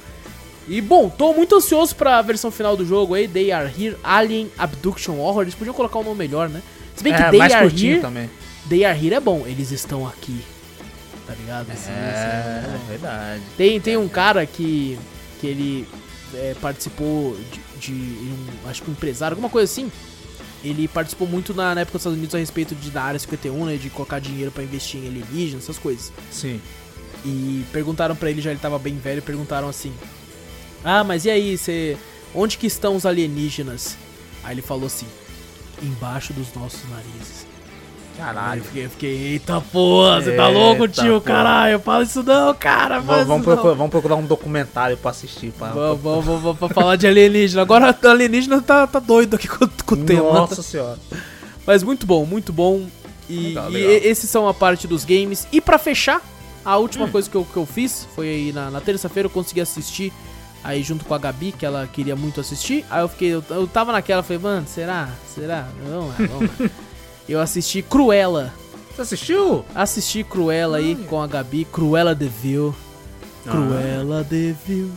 S2: E bom, tô muito ansioso pra versão final do jogo aí, They Are Here Alien Abduction Horror. Eles podiam colocar um nome melhor, né? Se bem que
S1: É,
S2: They
S1: mais
S2: Are Here,
S1: também.
S2: They Are Here é bom, eles estão aqui. Tá ligado? Assim, assim,
S1: É,
S2: é bom.
S1: verdade.
S2: Tem, tem um cara que, que ele é, participou de, de um, acho que um empresário, alguma coisa assim. Ele participou muito na, na época dos Estados Unidos a respeito de, da área 51, né? De colocar dinheiro pra investir em alienígenas, essas coisas.
S1: Sim.
S2: E perguntaram pra ele, já ele tava bem velho, perguntaram assim: Ah, mas e aí, você. Onde que estão os alienígenas? Aí ele falou assim: Embaixo dos nossos narizes.
S1: Caralho.
S2: eu fiquei, eu fiquei eita porra, você tá louco,
S1: Eita
S2: tio?
S1: porra.
S2: Caralho, fala isso não, cara.
S1: Vamos, vamos
S2: não.
S1: procurar, vamos procurar um documentário pra assistir. Pra,
S2: Vamos, vamos, vamos, vamos pra falar de alienígena. Agora o alienígena tá, tá doido aqui com, com o tema.
S1: Nossa senhora.
S2: Mas muito bom, muito bom. E,
S1: Legal, legal.
S2: e- esses são a parte dos games. E pra fechar, a
S1: Hum.
S2: última coisa que eu, que eu fiz foi aí na, na terça-feira eu consegui assistir aí junto com a Gabi, que ela queria muito assistir. Aí eu fiquei, eu, eu tava naquela, falei, mano, será? Será? Vamos lá, vamos lá. Eu assisti Cruella.
S1: Você assistiu?
S2: Assisti Cruella aí com a Gabi, Cruella Devil.
S1: Ah.
S2: Cruella Devil.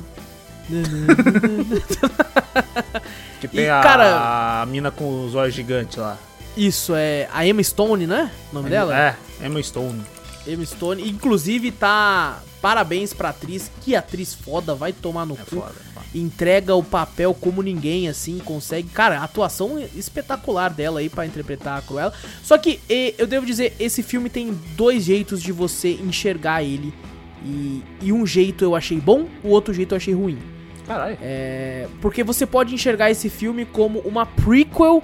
S1: Que tem
S2: E,
S1: a,
S2: cara-
S1: a mina com os olhos gigantes lá.
S2: Isso é a Emma Stone, né? O nome dela?
S1: É, Emma Stone.
S2: Emma Stone. Inclusive, tá. Parabéns pra atriz. Que atriz foda, vai tomar no
S1: É
S2: cu.
S1: foda.
S2: Entrega o papel como ninguém, assim, consegue. Cara, a atuação espetacular dela aí pra interpretar a Cruella. Só que, eu devo dizer, esse filme tem dois jeitos de você enxergar ele. E, e um jeito eu achei bom, o outro jeito eu achei ruim.
S1: Caralho.
S2: É, porque você pode enxergar esse filme como uma prequel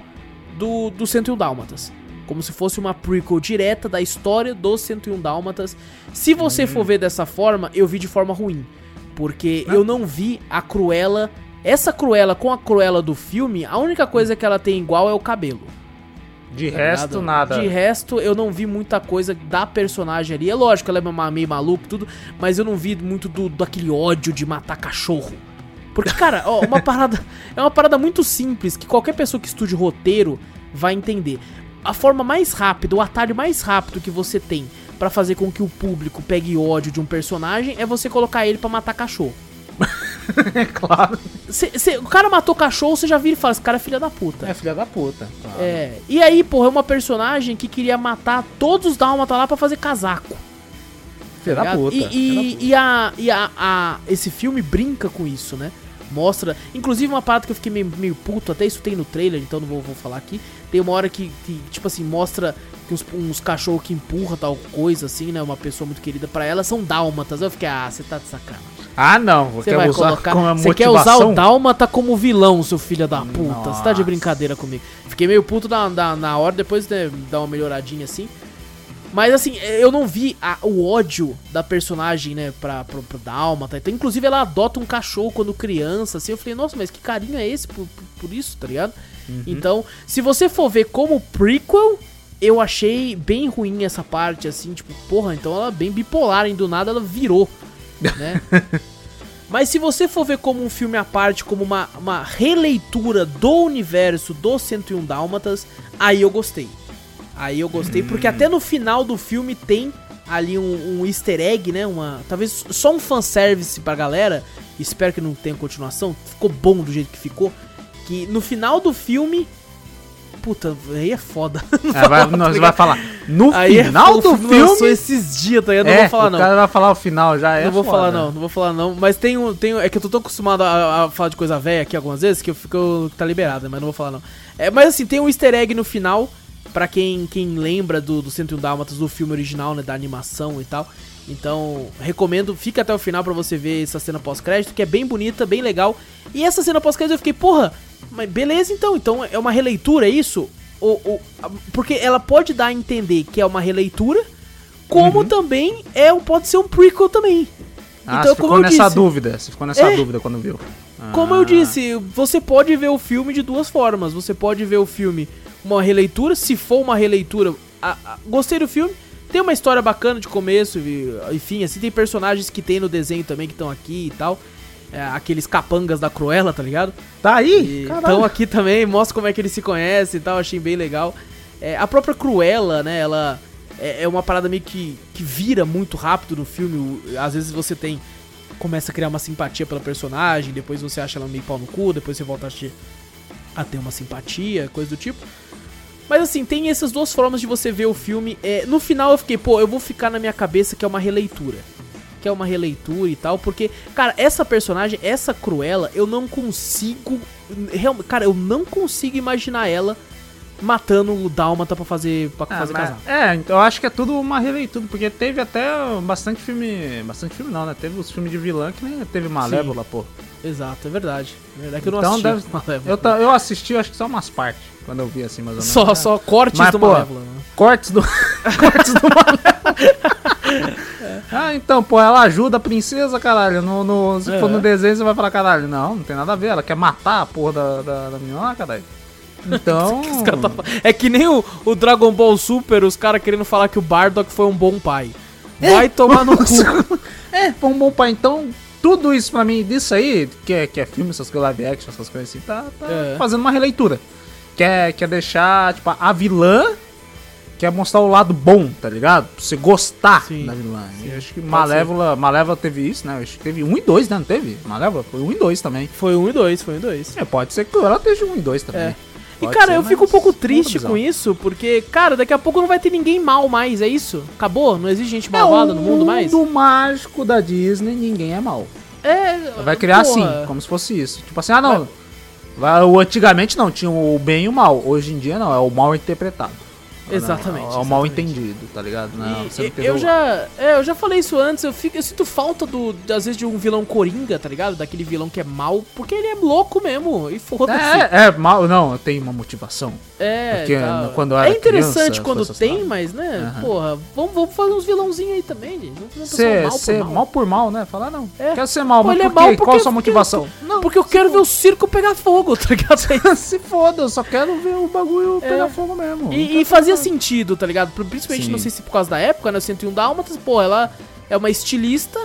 S2: do, do 101 Dálmatas. Como se fosse uma prequel direta da história do 101 Dálmatas. Se você for ver dessa forma, eu vi de forma ruim. Porque eu não vi a Cruella. Essa Cruella com a Cruella do filme, a única coisa que ela tem igual é o cabelo.
S1: De
S2: tá
S1: resto,
S2: ligado?
S1: nada.
S2: De resto, eu não vi muita coisa da personagem ali. É lógico, ela é meio maluca e tudo, mas eu não vi muito do, daquele ódio de matar cachorro. Porque, cara, ó, uma parada. É uma parada muito simples que qualquer pessoa que estude roteiro vai entender. A forma mais rápida, o atalho mais rápido que você tem pra fazer com que o público pegue ódio de um personagem é você colocar ele pra matar cachorro.
S1: É claro.
S2: Cê- cê- o cara matou cachorro, você já vira e fala, esse cara é filha da puta.
S1: É filha da puta. Claro.
S2: É, e aí, porra, é uma personagem que queria matar todos os dálmatas lá pra fazer casaco.
S1: Filha da
S2: ligado?
S1: puta.
S2: E, e,
S1: puta.
S2: e a, e a, a- esse filme brinca com isso, né? Mostra. Inclusive, uma parada que eu fiquei meio, meio puto, até isso tem no trailer, então não vou, vou falar aqui. Tem uma hora que, que, tipo assim, mostra que uns, uns cachorros que empurra tal coisa, assim, né? Uma pessoa muito querida pra ela, são dálmatas. Eu fiquei, ah, você tá de sacanagem.
S1: Ah, não. Você quer
S2: vai
S1: usar
S2: colocar.
S1: como
S2: Você quer usar o Dálmata como vilão, seu filho da puta. Você tá de brincadeira comigo. Fiquei meio puto na, na, na hora, depois né, dar uma melhoradinha assim. Mas assim, eu não vi a- o ódio da personagem, né, pra, pro, pro Dálmata. Então, inclusive, ela adota um cachorro quando criança, assim. Eu falei, nossa, mas que carinho é esse por, por, por isso, tá ligado? Então, se você for ver como prequel, eu achei bem ruim essa parte, assim, tipo, porra, então ela é bem bipolar, hein? Do nada ela virou, né? Mas se você for ver como um filme à parte, como uma, uma releitura do universo do 101 Dálmatas, aí eu gostei. Aí eu gostei, porque até no final do filme tem ali um, um easter egg, né? Uma, talvez só um fanservice pra galera. Espero que não tenha continuação. Ficou bom do jeito que ficou. Que no final do filme. Puta, aí é foda.
S1: É, vai, não, você vai falar. No
S2: Aí é
S1: final
S2: foda,
S1: do
S2: o filme esses dias, tá? Eu não
S1: é,
S2: vou falar
S1: o
S2: não.
S1: cara vai falar o final já. É
S2: não vou
S1: foda.
S2: falar não, não vou falar não. Mas tem um, tem é que eu tô tão acostumado a, a falar de coisa velha aqui algumas vezes que eu fico tá liberado, mas não vou falar não. É, mas assim, tem um easter egg no final pra quem quem lembra do, do 101 Dálmatas do filme original, né, da animação e tal. Então, recomendo, fica até o final pra você ver essa cena pós-crédito, que é bem bonita, bem legal. E essa cena pós-crédito eu fiquei, porra, mas beleza então, então é uma releitura, é isso? Ou, ou- porque ela pode dar a entender que é uma releitura, como
S1: Uhum.
S2: também é, um- pode ser um prequel também.
S1: Ah,
S2: Então,
S1: você ficou
S2: como
S1: nessa
S2: disse-
S1: dúvida. Você ficou nessa
S2: É.
S1: dúvida quando viu.
S2: Como
S1: Ah.
S2: eu disse, você pode ver o filme de duas formas. Você pode ver o filme uma releitura, se for uma releitura, a- a- gostei do filme. Tem uma história bacana de começo, e- enfim, assim, tem personagens que tem no desenho também que estão aqui e tal. É, aqueles capangas da Cruella, tá ligado?
S1: Tá aí?
S2: Estão aqui também, mostra como é que eles se conhecem e tal, achei bem legal. É, a própria Cruella, né, ela é, é uma parada meio que, que vira muito rápido no filme. Às vezes você tem. Começa a criar uma simpatia pela personagem, depois você acha ela meio pau no cu, depois você volta a ter, a ter uma simpatia, coisa do tipo. Mas assim, tem essas duas formas de você ver o filme. É, no final eu fiquei, pô, eu vou ficar na minha cabeça que é uma releitura. que é uma releitura e tal, porque, cara, essa personagem, essa Cruella, eu não consigo. Real, cara, eu não consigo imaginar ela matando o Dálmata pra fazer, pra
S1: Ah,
S2: fazer
S1: mas-
S2: casal.
S1: É, então eu acho que é tudo uma releitura, porque teve até bastante filme. Bastante filme não, né? Teve os filmes de vilã que nem teve Malévola, pô.
S2: Exato, é verdade. É verdade que eu não
S1: Então
S2: assisti.
S1: deve-
S2: Malévola.
S1: Eu, eu assisti, acho que só umas partes, quando eu vi assim, mais ou menos.
S2: Só,
S1: É.
S2: só cortes
S1: Mas,
S2: do
S1: pô,
S2: Malévola. né?
S1: Cortes do. cortes do Malévola. Ah, então, pô, ela ajuda a princesa, caralho. No, no- se
S2: É.
S1: for no desenho, você vai falar, caralho, não, não tem nada a ver. Ela quer matar a porra da, da, da menina lá, caralho. Então.
S2: Tá É que nem o, o Dragon Ball Super, os caras querendo falar que o Bardock foi um bom pai. Vai tomar no cu.
S1: É, foi um bom pai. Então, tudo isso pra mim, disso aí, que é, que é filme, essas coisas live action, essas coisas assim, tá, tá
S2: É.
S1: fazendo uma releitura. Quer, quer deixar, tipo, a vilã quer mostrar o lado bom, tá ligado? Pra você gostar
S2: Sim,
S1: da vilã.
S2: sim.
S1: Acho que Malévola, Malévola teve isso, né? Acho que teve 1 e 2, né? Não teve? Malévola foi 1 e 2 também.
S2: Foi um e dois, foi um e dois.
S1: É, pode ser que ela esteja 1 e 2 também.
S2: É. E cara, eu fico um pouco triste com isso, porque, cara, daqui a pouco não vai ter ninguém mal mais, é isso? Acabou? Não existe gente
S1: É
S2: malvada
S1: o
S2: no mundo mais?
S1: mundo mágico da Disney, ninguém é mal.
S2: É.
S1: Vai criar
S2: porra.
S1: assim, como se fosse isso. Tipo assim, ah não. Vai, o, antigamente não, tinha o bem e o mal. Hoje em dia não, é o mal interpretado.
S2: Exatamente,
S1: É o mal entendido, tá ligado? Não,
S2: E-
S1: você não entendeu.
S2: eu já, é, eu já falei isso antes, eu, fico, eu sinto falta do, às vezes, de um vilão coringa, tá ligado? Daquele vilão que é mal, porque ele é louco mesmo, e foda-se.
S1: É, é, mal, não, tem uma motivação.
S2: É,
S1: Porque,
S2: tá.
S1: quando
S2: é interessante
S1: criança,
S2: quando tem, mas, né,
S1: Aham.
S2: porra, vamos, vamos fazer uns vilãozinhos aí também, gente. Vamos
S1: Ser,
S2: pessoa
S1: ser
S2: mal, por
S1: mal. por mal, né? Falar, não,
S2: É.
S1: quero ser mal,
S2: Pô,
S1: mas
S2: é
S1: por quê?
S2: mal
S1: Qual
S2: porque-
S1: a sua motivação? Não,
S2: Porque eu quero ver o circo pegar fogo, tá ligado?
S1: se foda, eu só quero ver o bagulho
S2: É.
S1: pegar fogo mesmo.
S2: E, e fazia. Sentido, tá ligado? Principalmente,
S1: Sim.
S2: não sei se por causa da época, né? 101 Dálmatas, pô, ela é uma estilista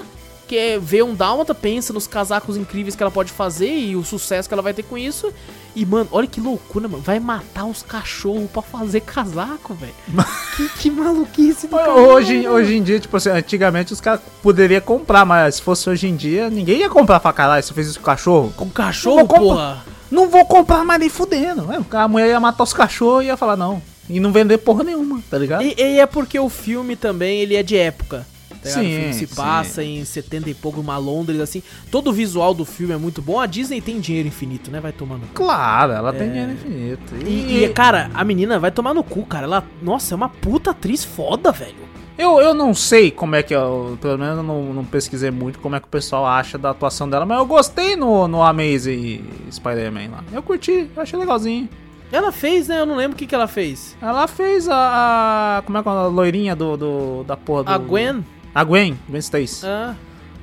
S2: que é, vê um Dálmata, pensa nos casacos incríveis que ela pode fazer e o sucesso que ela vai ter com isso. E, mano, olha que loucura, mano. Vai matar os cachorros pra fazer casaco, velho. que, que maluquice do caralho,
S1: Hoje,
S2: mano.
S1: hoje em dia, tipo assim, antigamente os caras poderiam comprar, mas se fosse hoje em dia, ninguém ia comprar pra caralho se fez isso com cachorro.
S2: Com cachorro,
S1: Não
S2: porra.
S1: Não vou comprar mais nem fudendo. É, a mulher ia matar os cachorros e ia falar não. E não vender porra nenhuma, tá ligado?
S2: E, e é porque o filme também, ele é de época. Tá?
S1: Sim,
S2: o filme se
S1: sim.
S2: passa em 70 e pouco, uma Londres, assim. Todo o visual do filme é muito bom. A Disney tem dinheiro infinito, né? Vai tomando.
S1: Claro, ela
S2: É.
S1: tem dinheiro infinito.
S2: E, e, cara, a menina vai tomar no cu, cara. Ela, nossa, é uma puta atriz foda, velho.
S1: eu, eu não sei como é que eu, pelo menos eu não, não pesquisei muito como é que o pessoal acha da atuação dela, mas eu gostei no, no Amazing Spider-Man lá. Eu curti, eu achei legalzinho.
S2: Ela fez, né? Eu não lembro o que, que ela fez.
S1: Ela fez a, a- como é que é a loirinha do, do da porra do
S2: A Gwen.
S1: A Gwen, Gwen Stacy.
S2: Ah,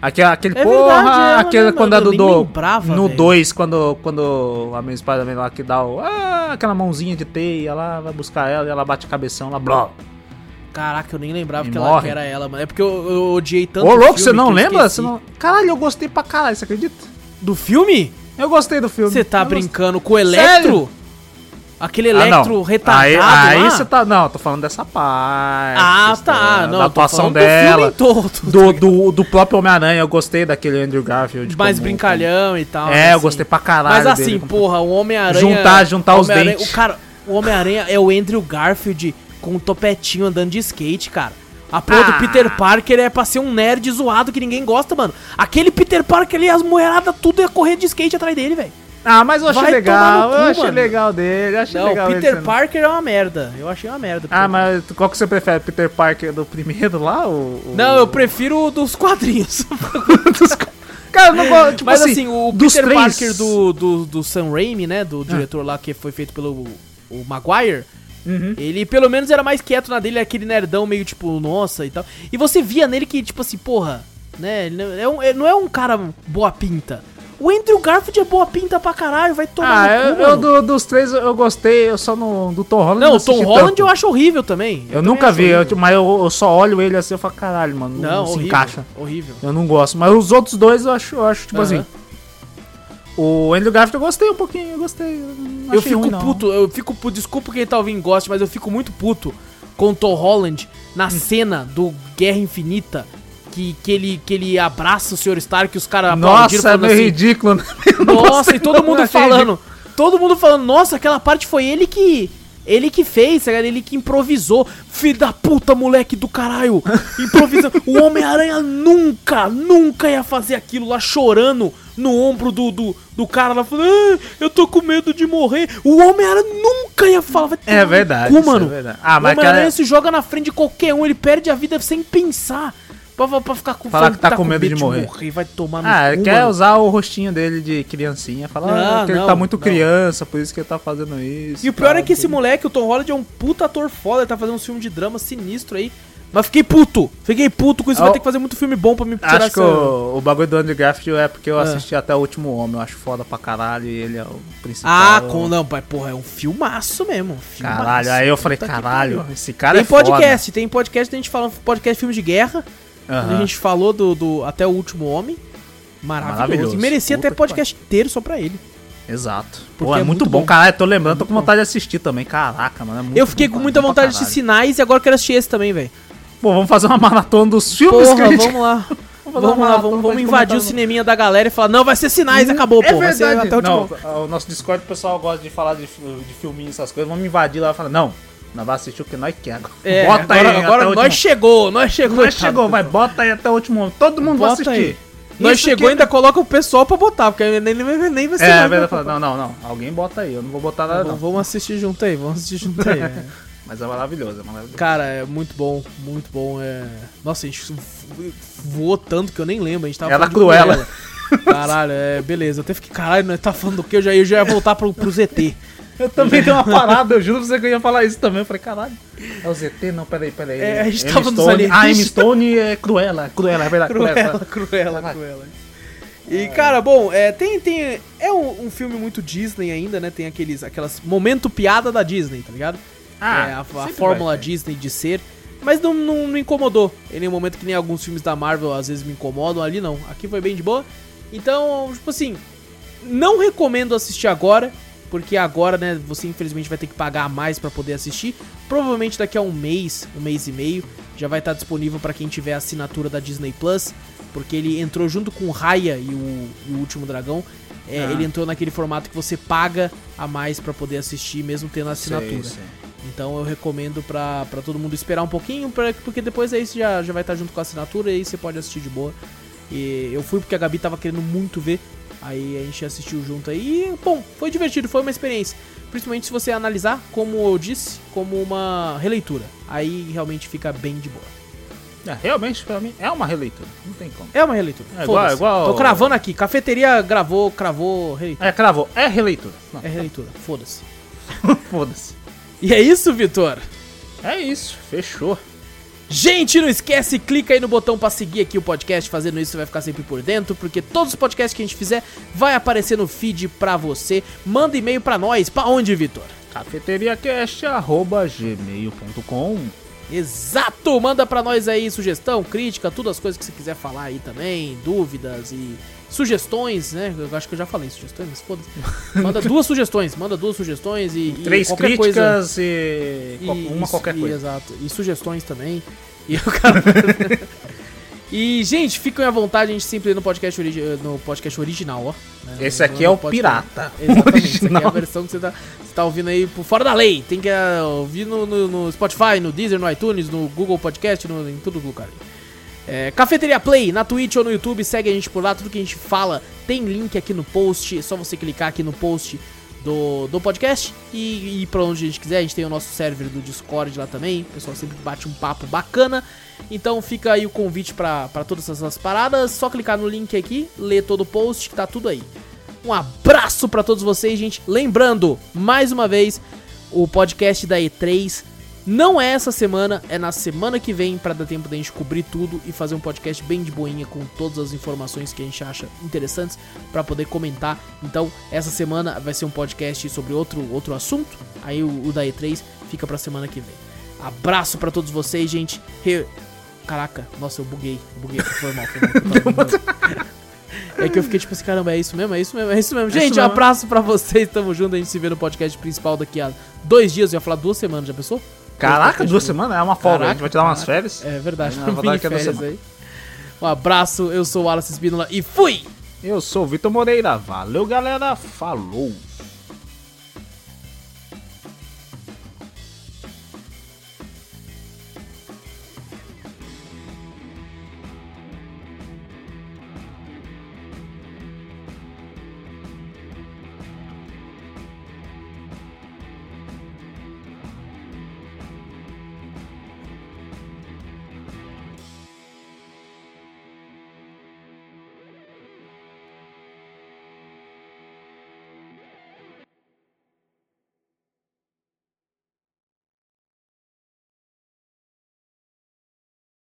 S1: Aquele, aquele
S2: É
S1: porra,
S2: verdade,
S1: aquele
S2: né,
S1: quando é do, do
S2: lembrava,
S1: no
S2: velho.
S1: 2 quando quando a minha espada vem lá que dá o, ah, aquela mãozinha de teia lá, vai buscar ela e ela bate a cabeção lá, blá.
S2: caraca, eu nem lembrava
S1: E
S2: que ela que era ela, mano. É porque eu, eu odiei tanto
S1: Ô
S2: o
S1: louco, você não lembra? Você não... Caralho, eu gostei pra caralho, você acredita?
S2: Do filme?
S1: Eu gostei do filme.
S2: Você tá
S1: Eu gostei.
S2: brincando com o Electro? Aquele
S1: Ah, não.
S2: Electro retardado
S1: Aí, você tá, não, eu tô falando dessa parte.
S2: Ah, tá.
S1: da-
S2: Não,
S1: da atuação dela.
S2: Do filme todo.
S1: Do, do, do próprio Homem-Aranha, eu gostei daquele Andrew Garfield.
S2: mais
S1: como-
S2: brincalhão e tal.
S1: É,
S2: né,
S1: eu
S2: assim.
S1: gostei pra caralho.
S2: Mas assim,
S1: dele, como-
S2: porra, o Homem-Aranha.
S1: Juntar- juntar os dentes.
S2: O cara, o Homem-Aranha é o Andrew Garfield com um topetinho andando de skate, cara. A porra
S1: Ah.
S2: do Peter Parker é pra ser um nerd zoado que ninguém gosta, mano. Aquele Peter Parker ali, as mulheradas, tudo ia correr de skate atrás dele, velho.
S1: Ah, mas eu achei
S2: Vai
S1: legal,
S2: cu,
S1: eu achei
S2: mano.
S1: legal dele, eu achei
S2: Não,
S1: legal ele
S2: Peter
S1: sendo-
S2: Parker é uma merda. Eu achei uma merda.
S1: Ah,
S2: Peter
S1: mas qual que você prefere? Peter Parker do primeiro lá? ou o-
S2: Não, eu prefiro o dos quadrinhos.
S1: Cara, eu não gosto, tipo
S2: Mas
S1: assim,
S2: assim, o
S1: dos
S2: Peter
S1: três-
S2: Parker do, do, do Sam Raimi, né?
S1: Ah.
S2: Do diretor lá que foi feito pelo o Maguire.
S1: Uhum.
S2: Ele pelo menos era mais quieto na dele, aquele nerdão meio tipo, nossa e tal. E você via nele que, tipo assim, porra, né? Ele não é um, ele não é um cara boa pinta. O Andrew Garfield é boa pinta pra caralho, vai tomar
S1: Ah,
S2: no
S1: eu,
S2: cu,
S1: eu
S2: mano.
S1: do- dos três eu- eu gostei, eu só no do Tom Holland
S2: Não, o Tom Holland
S1: tanto.
S2: eu acho horrível também.
S1: Eu
S2: também
S1: nunca vi, eu,
S2: horrível.
S1: mas eu, eu só olho ele assim e falo, caralho, mano, não,
S2: Não,
S1: se
S2: horrível,
S1: encaixa.
S2: Horrível.
S1: Eu não gosto, mas os outros dois eu acho, eu acho tipo
S2: Aham.
S1: assim. O Andrew Garfield eu gostei um pouquinho, eu gostei.
S2: Eu fico
S1: ruim,
S2: puto, eu fico puto, desculpa quem tá ouvindo goste, mas eu fico muito puto com o Tom Holland
S1: Hum.
S2: na cena do Guerra Infinita, que, que, ele, que ele abraça o Sr. Stark e os caras
S1: Nossa, é meio
S2: assim,
S1: ridículo. né?
S2: Nossa, e todo
S1: não,
S2: mundo
S1: achei
S2: falando, todo mundo falando, nossa, aquela parte foi ele que, Ele que fez, tá? Ele que improvisou. Filho da puta, moleque do caralho. Improvisando. o Homem-Aranha nunca, nunca ia fazer aquilo lá chorando no ombro do, do, do cara lá falando, ah, eu tô com medo de morrer. O Homem-Aranha nunca ia falar.
S1: É verdade,
S2: cu,
S1: é
S2: mano.
S1: verdade. Ah,
S2: o Homem-Aranha
S1: cara-
S2: se joga na frente de qualquer um, ele perde a vida sem pensar. Pra, pra- pra ficar com
S1: Falar
S2: falando
S1: que tá com medo de morrer.
S2: Vai tomar no
S1: Ah, ele
S2: cu,
S1: quer
S2: mano.
S1: usar o rostinho dele de criancinha. Falar
S2: Não,
S1: ah, que ele
S2: não,
S1: tá muito
S2: não.
S1: criança, por isso que ele tá fazendo isso.
S2: E o pior
S1: tal,
S2: é que esse
S1: tudo.
S2: moleque, o Tom Holland, é um puta ator foda, ele tá fazendo um filme de drama sinistro aí. Mas fiquei puto, fiquei puto com isso,
S1: Ah,
S2: vai
S1: o-
S2: ter que fazer muito filme bom pra me tirar
S1: Acho que o, o bagulho do Andrew Garfield é porque eu
S2: Ah.
S1: assisti até o último homem. Eu acho foda pra caralho e ele é o principal.
S2: Ah, com, não, pai, porra, é um filmaço mesmo. filmaço.
S1: Caralho, aí eu falei, caralho, esse cara
S2: Tem
S1: é foda.
S2: podcast, tem podcast, a gente fala podcast filme de guerra,
S1: Aham.
S2: a gente falou do, do Até o Último Homem. Maravilhoso.
S1: Maravilhoso.
S2: E merecia
S1: Puta
S2: até podcast inteiro só pra ele.
S1: Exato.
S2: Porque
S1: Pô, é,
S2: é
S1: muito
S2: muito
S1: bom,
S2: bom.
S1: caralho. Tô lembrando, tô com vontade de assistir também. Caraca, mano. É
S2: eu fiquei
S1: bom,
S2: com
S1: cara,
S2: muita vontade de assistir. Sinais e agora quero assistir esse também, velho.
S1: Pô, vamos fazer uma maratona dos filmes
S2: Porra,
S1: gente...
S2: vamos lá. Vamos lá, vamos, vamos invadir o cineminha da galera e falar, não, vai ser Sinais, acabou, pô.
S1: É
S2: vai ser
S1: verdade.
S2: até o último.
S1: Não, o nosso Discord, o pessoal gosta de falar de, de filminho, essas coisas. Vamos invadir lá e falar, não, nós vamos assistir o que nós quer.
S2: É,
S1: bota
S2: agora,
S1: aí
S2: agora nós
S1: último...
S2: chegou, nós chegou.
S1: Nós chegou, vai, bota aí até o último. Todo mundo vai
S2: Bota
S1: assistir.
S2: aí. Nós
S1: Isso
S2: chegou
S1: aqui-
S2: ainda coloca o pessoal pra botar, porque nem, nem, nem vai ser
S1: É,
S2: nós,
S1: a verdade,
S2: né?
S1: fala, não, não, não. Alguém bota aí, eu não vou botar nada,
S2: Vamos-
S1: não.
S2: Vamos assistir junto aí, vamos assistir junto aí. é.
S1: Mas é maravilhoso, é maravilhoso.
S2: Cara, é muito bom, muito bom. É... Nossa, a gente vo- voou tanto que eu nem lembro. A gente tava de
S1: Cruella.
S2: Caralho, é, beleza. Eu até fiquei, caralho, nós tá falando do que? Eu já, eu já ia voltar pro, pro ZT.
S1: Eu também dei uma parada, eu juro pra você que eu ia falar isso também. Eu falei, caralho, é o ZT? Não, peraí, peraí.
S2: É, a gente
S1: M.
S2: tava nos
S1: Stone.
S2: alienígenas.
S1: Ah, M. Stone é Cruella, Cruella, é verdade.
S2: Cruela, cruela,
S1: Caralho.
S2: cruela. E, cara, bom, é, tem, tem, é um, um filme muito Disney ainda, né? Tem aqueles, aquelas momento piada da Disney, tá ligado?
S1: Ah,
S2: é, a, a fórmula. Disney de ser. Mas não, não, não incomodou. Em nenhum momento que nem alguns filmes da Marvel às vezes me incomodam, ali não. Aqui foi bem de boa. Então, tipo assim, não recomendo assistir agora, porque agora, né, você infelizmente vai ter que pagar mais pra poder assistir. Provavelmente daqui a um mês, um mês e meio, já vai estar disponível pra quem tiver a assinatura da Disney Plus, porque ele entrou junto com o Raya e o, e o Último Dragão. É,
S1: Ah.
S2: Ele entrou naquele formato que você paga a mais pra poder assistir, mesmo tendo a assinatura.
S1: Sei, sei.
S2: Então eu recomendo pra, pra todo mundo esperar um pouquinho, pra, porque depois aí você já, já vai estar junto com a assinatura e aí você pode assistir de boa. E eu fui porque a Gabi tava querendo muito ver, aí a gente assistiu junto aí. E, bom, foi divertido, foi uma experiência. Principalmente se você analisar, como eu disse, como uma releitura. Aí realmente fica bem de boa.
S1: É, realmente, pra mim, é uma releitura. Não tem como.
S2: É uma releitura.
S1: É igual- igual-
S2: Tô cravando aqui. Cafeteria gravou, cravou, releitura.
S1: É, cravou. É releitura. Não,
S2: É releitura. Foda-se.
S1: foda-se.
S2: E é isso, Vitor?
S1: É isso, fechou.
S2: Gente, não esquece, clica aí no botão pra seguir aqui o podcast. Fazendo isso, você vai ficar sempre por dentro, porque todos os podcasts que a gente fizer vai aparecer no feed pra você. Manda e-mail pra nós. Pra onde, Vitor?
S1: cafeteriacast.gmail.com
S2: Exato! Manda pra nós aí sugestão, crítica, tudo as coisas que você quiser falar aí também, dúvidas e sugestões, né? Eu acho que eu já falei sugestões, mas foda-se. Manda duas sugestões, manda duas sugestões e, e
S1: Três
S2: qualquer coisa.
S1: críticas e...
S2: E-
S1: uma
S2: e-
S1: qualquer
S2: e-
S1: coisa.
S2: Exato. E sugestões também. E o cara. E, gente, fiquem à vontade, a gente sempre lê no podcast, origi no podcast original, ó. né?
S1: Esse aqui
S2: no
S1: é o
S2: podcast-
S1: pirata.
S2: Exatamente, essa aqui é a versão que você tá, você tá ouvindo aí por fora da lei. Tem que ah, ouvir no, no- no Spotify, no Deezer, no iTunes, no Google Podcast, no, em todo lugar. É, Cafeteria Play, na Twitch ou no YouTube, segue a gente por lá, tudo que a gente fala tem link aqui no post, é só você clicar aqui no post do, do podcast e ir pra onde a gente quiser. A gente tem o nosso server do Discord lá também, o pessoal sempre bate um papo bacana. Então fica aí o convite pra todas essas paradas, só clicar no link aqui, ler todo o post que tá tudo aí. Um abraço pra todos vocês, gente. Lembrando, mais uma vez, o podcast da E3 não é essa semana, é na semana que vem pra dar tempo da gente cobrir tudo e fazer um podcast bem de boinha com todas as informações que a gente acha interessantes pra poder comentar. Então, essa semana vai ser um podcast sobre outro, outro assunto. Aí o, o da E3 fica pra semana que vem. Abraço pra todos vocês, gente. Re- Caraca, nossa, eu buguei. Buguei, foi mal, foi mal. É que eu fiquei tipo assim, caramba, é isso mesmo, é isso mesmo, é isso mesmo.
S1: isso
S2: Gente, um
S1: mesmo.
S2: abraço pra vocês, tamo junto, a gente se vê no podcast principal daqui a dois dias, eu ia falar duas semanas, já pensou?
S1: Caraca, duas semanas? É uma folga. a
S2: Caraca,
S1: gente vai tirar umas
S2: caraca.
S1: férias.
S2: É verdade,
S1: verdade que é duas
S2: férias aí. Um abraço, eu sou o Wallace Espínola e fui!
S1: Eu sou o Vitor Moreira. Valeu, galera. Falou.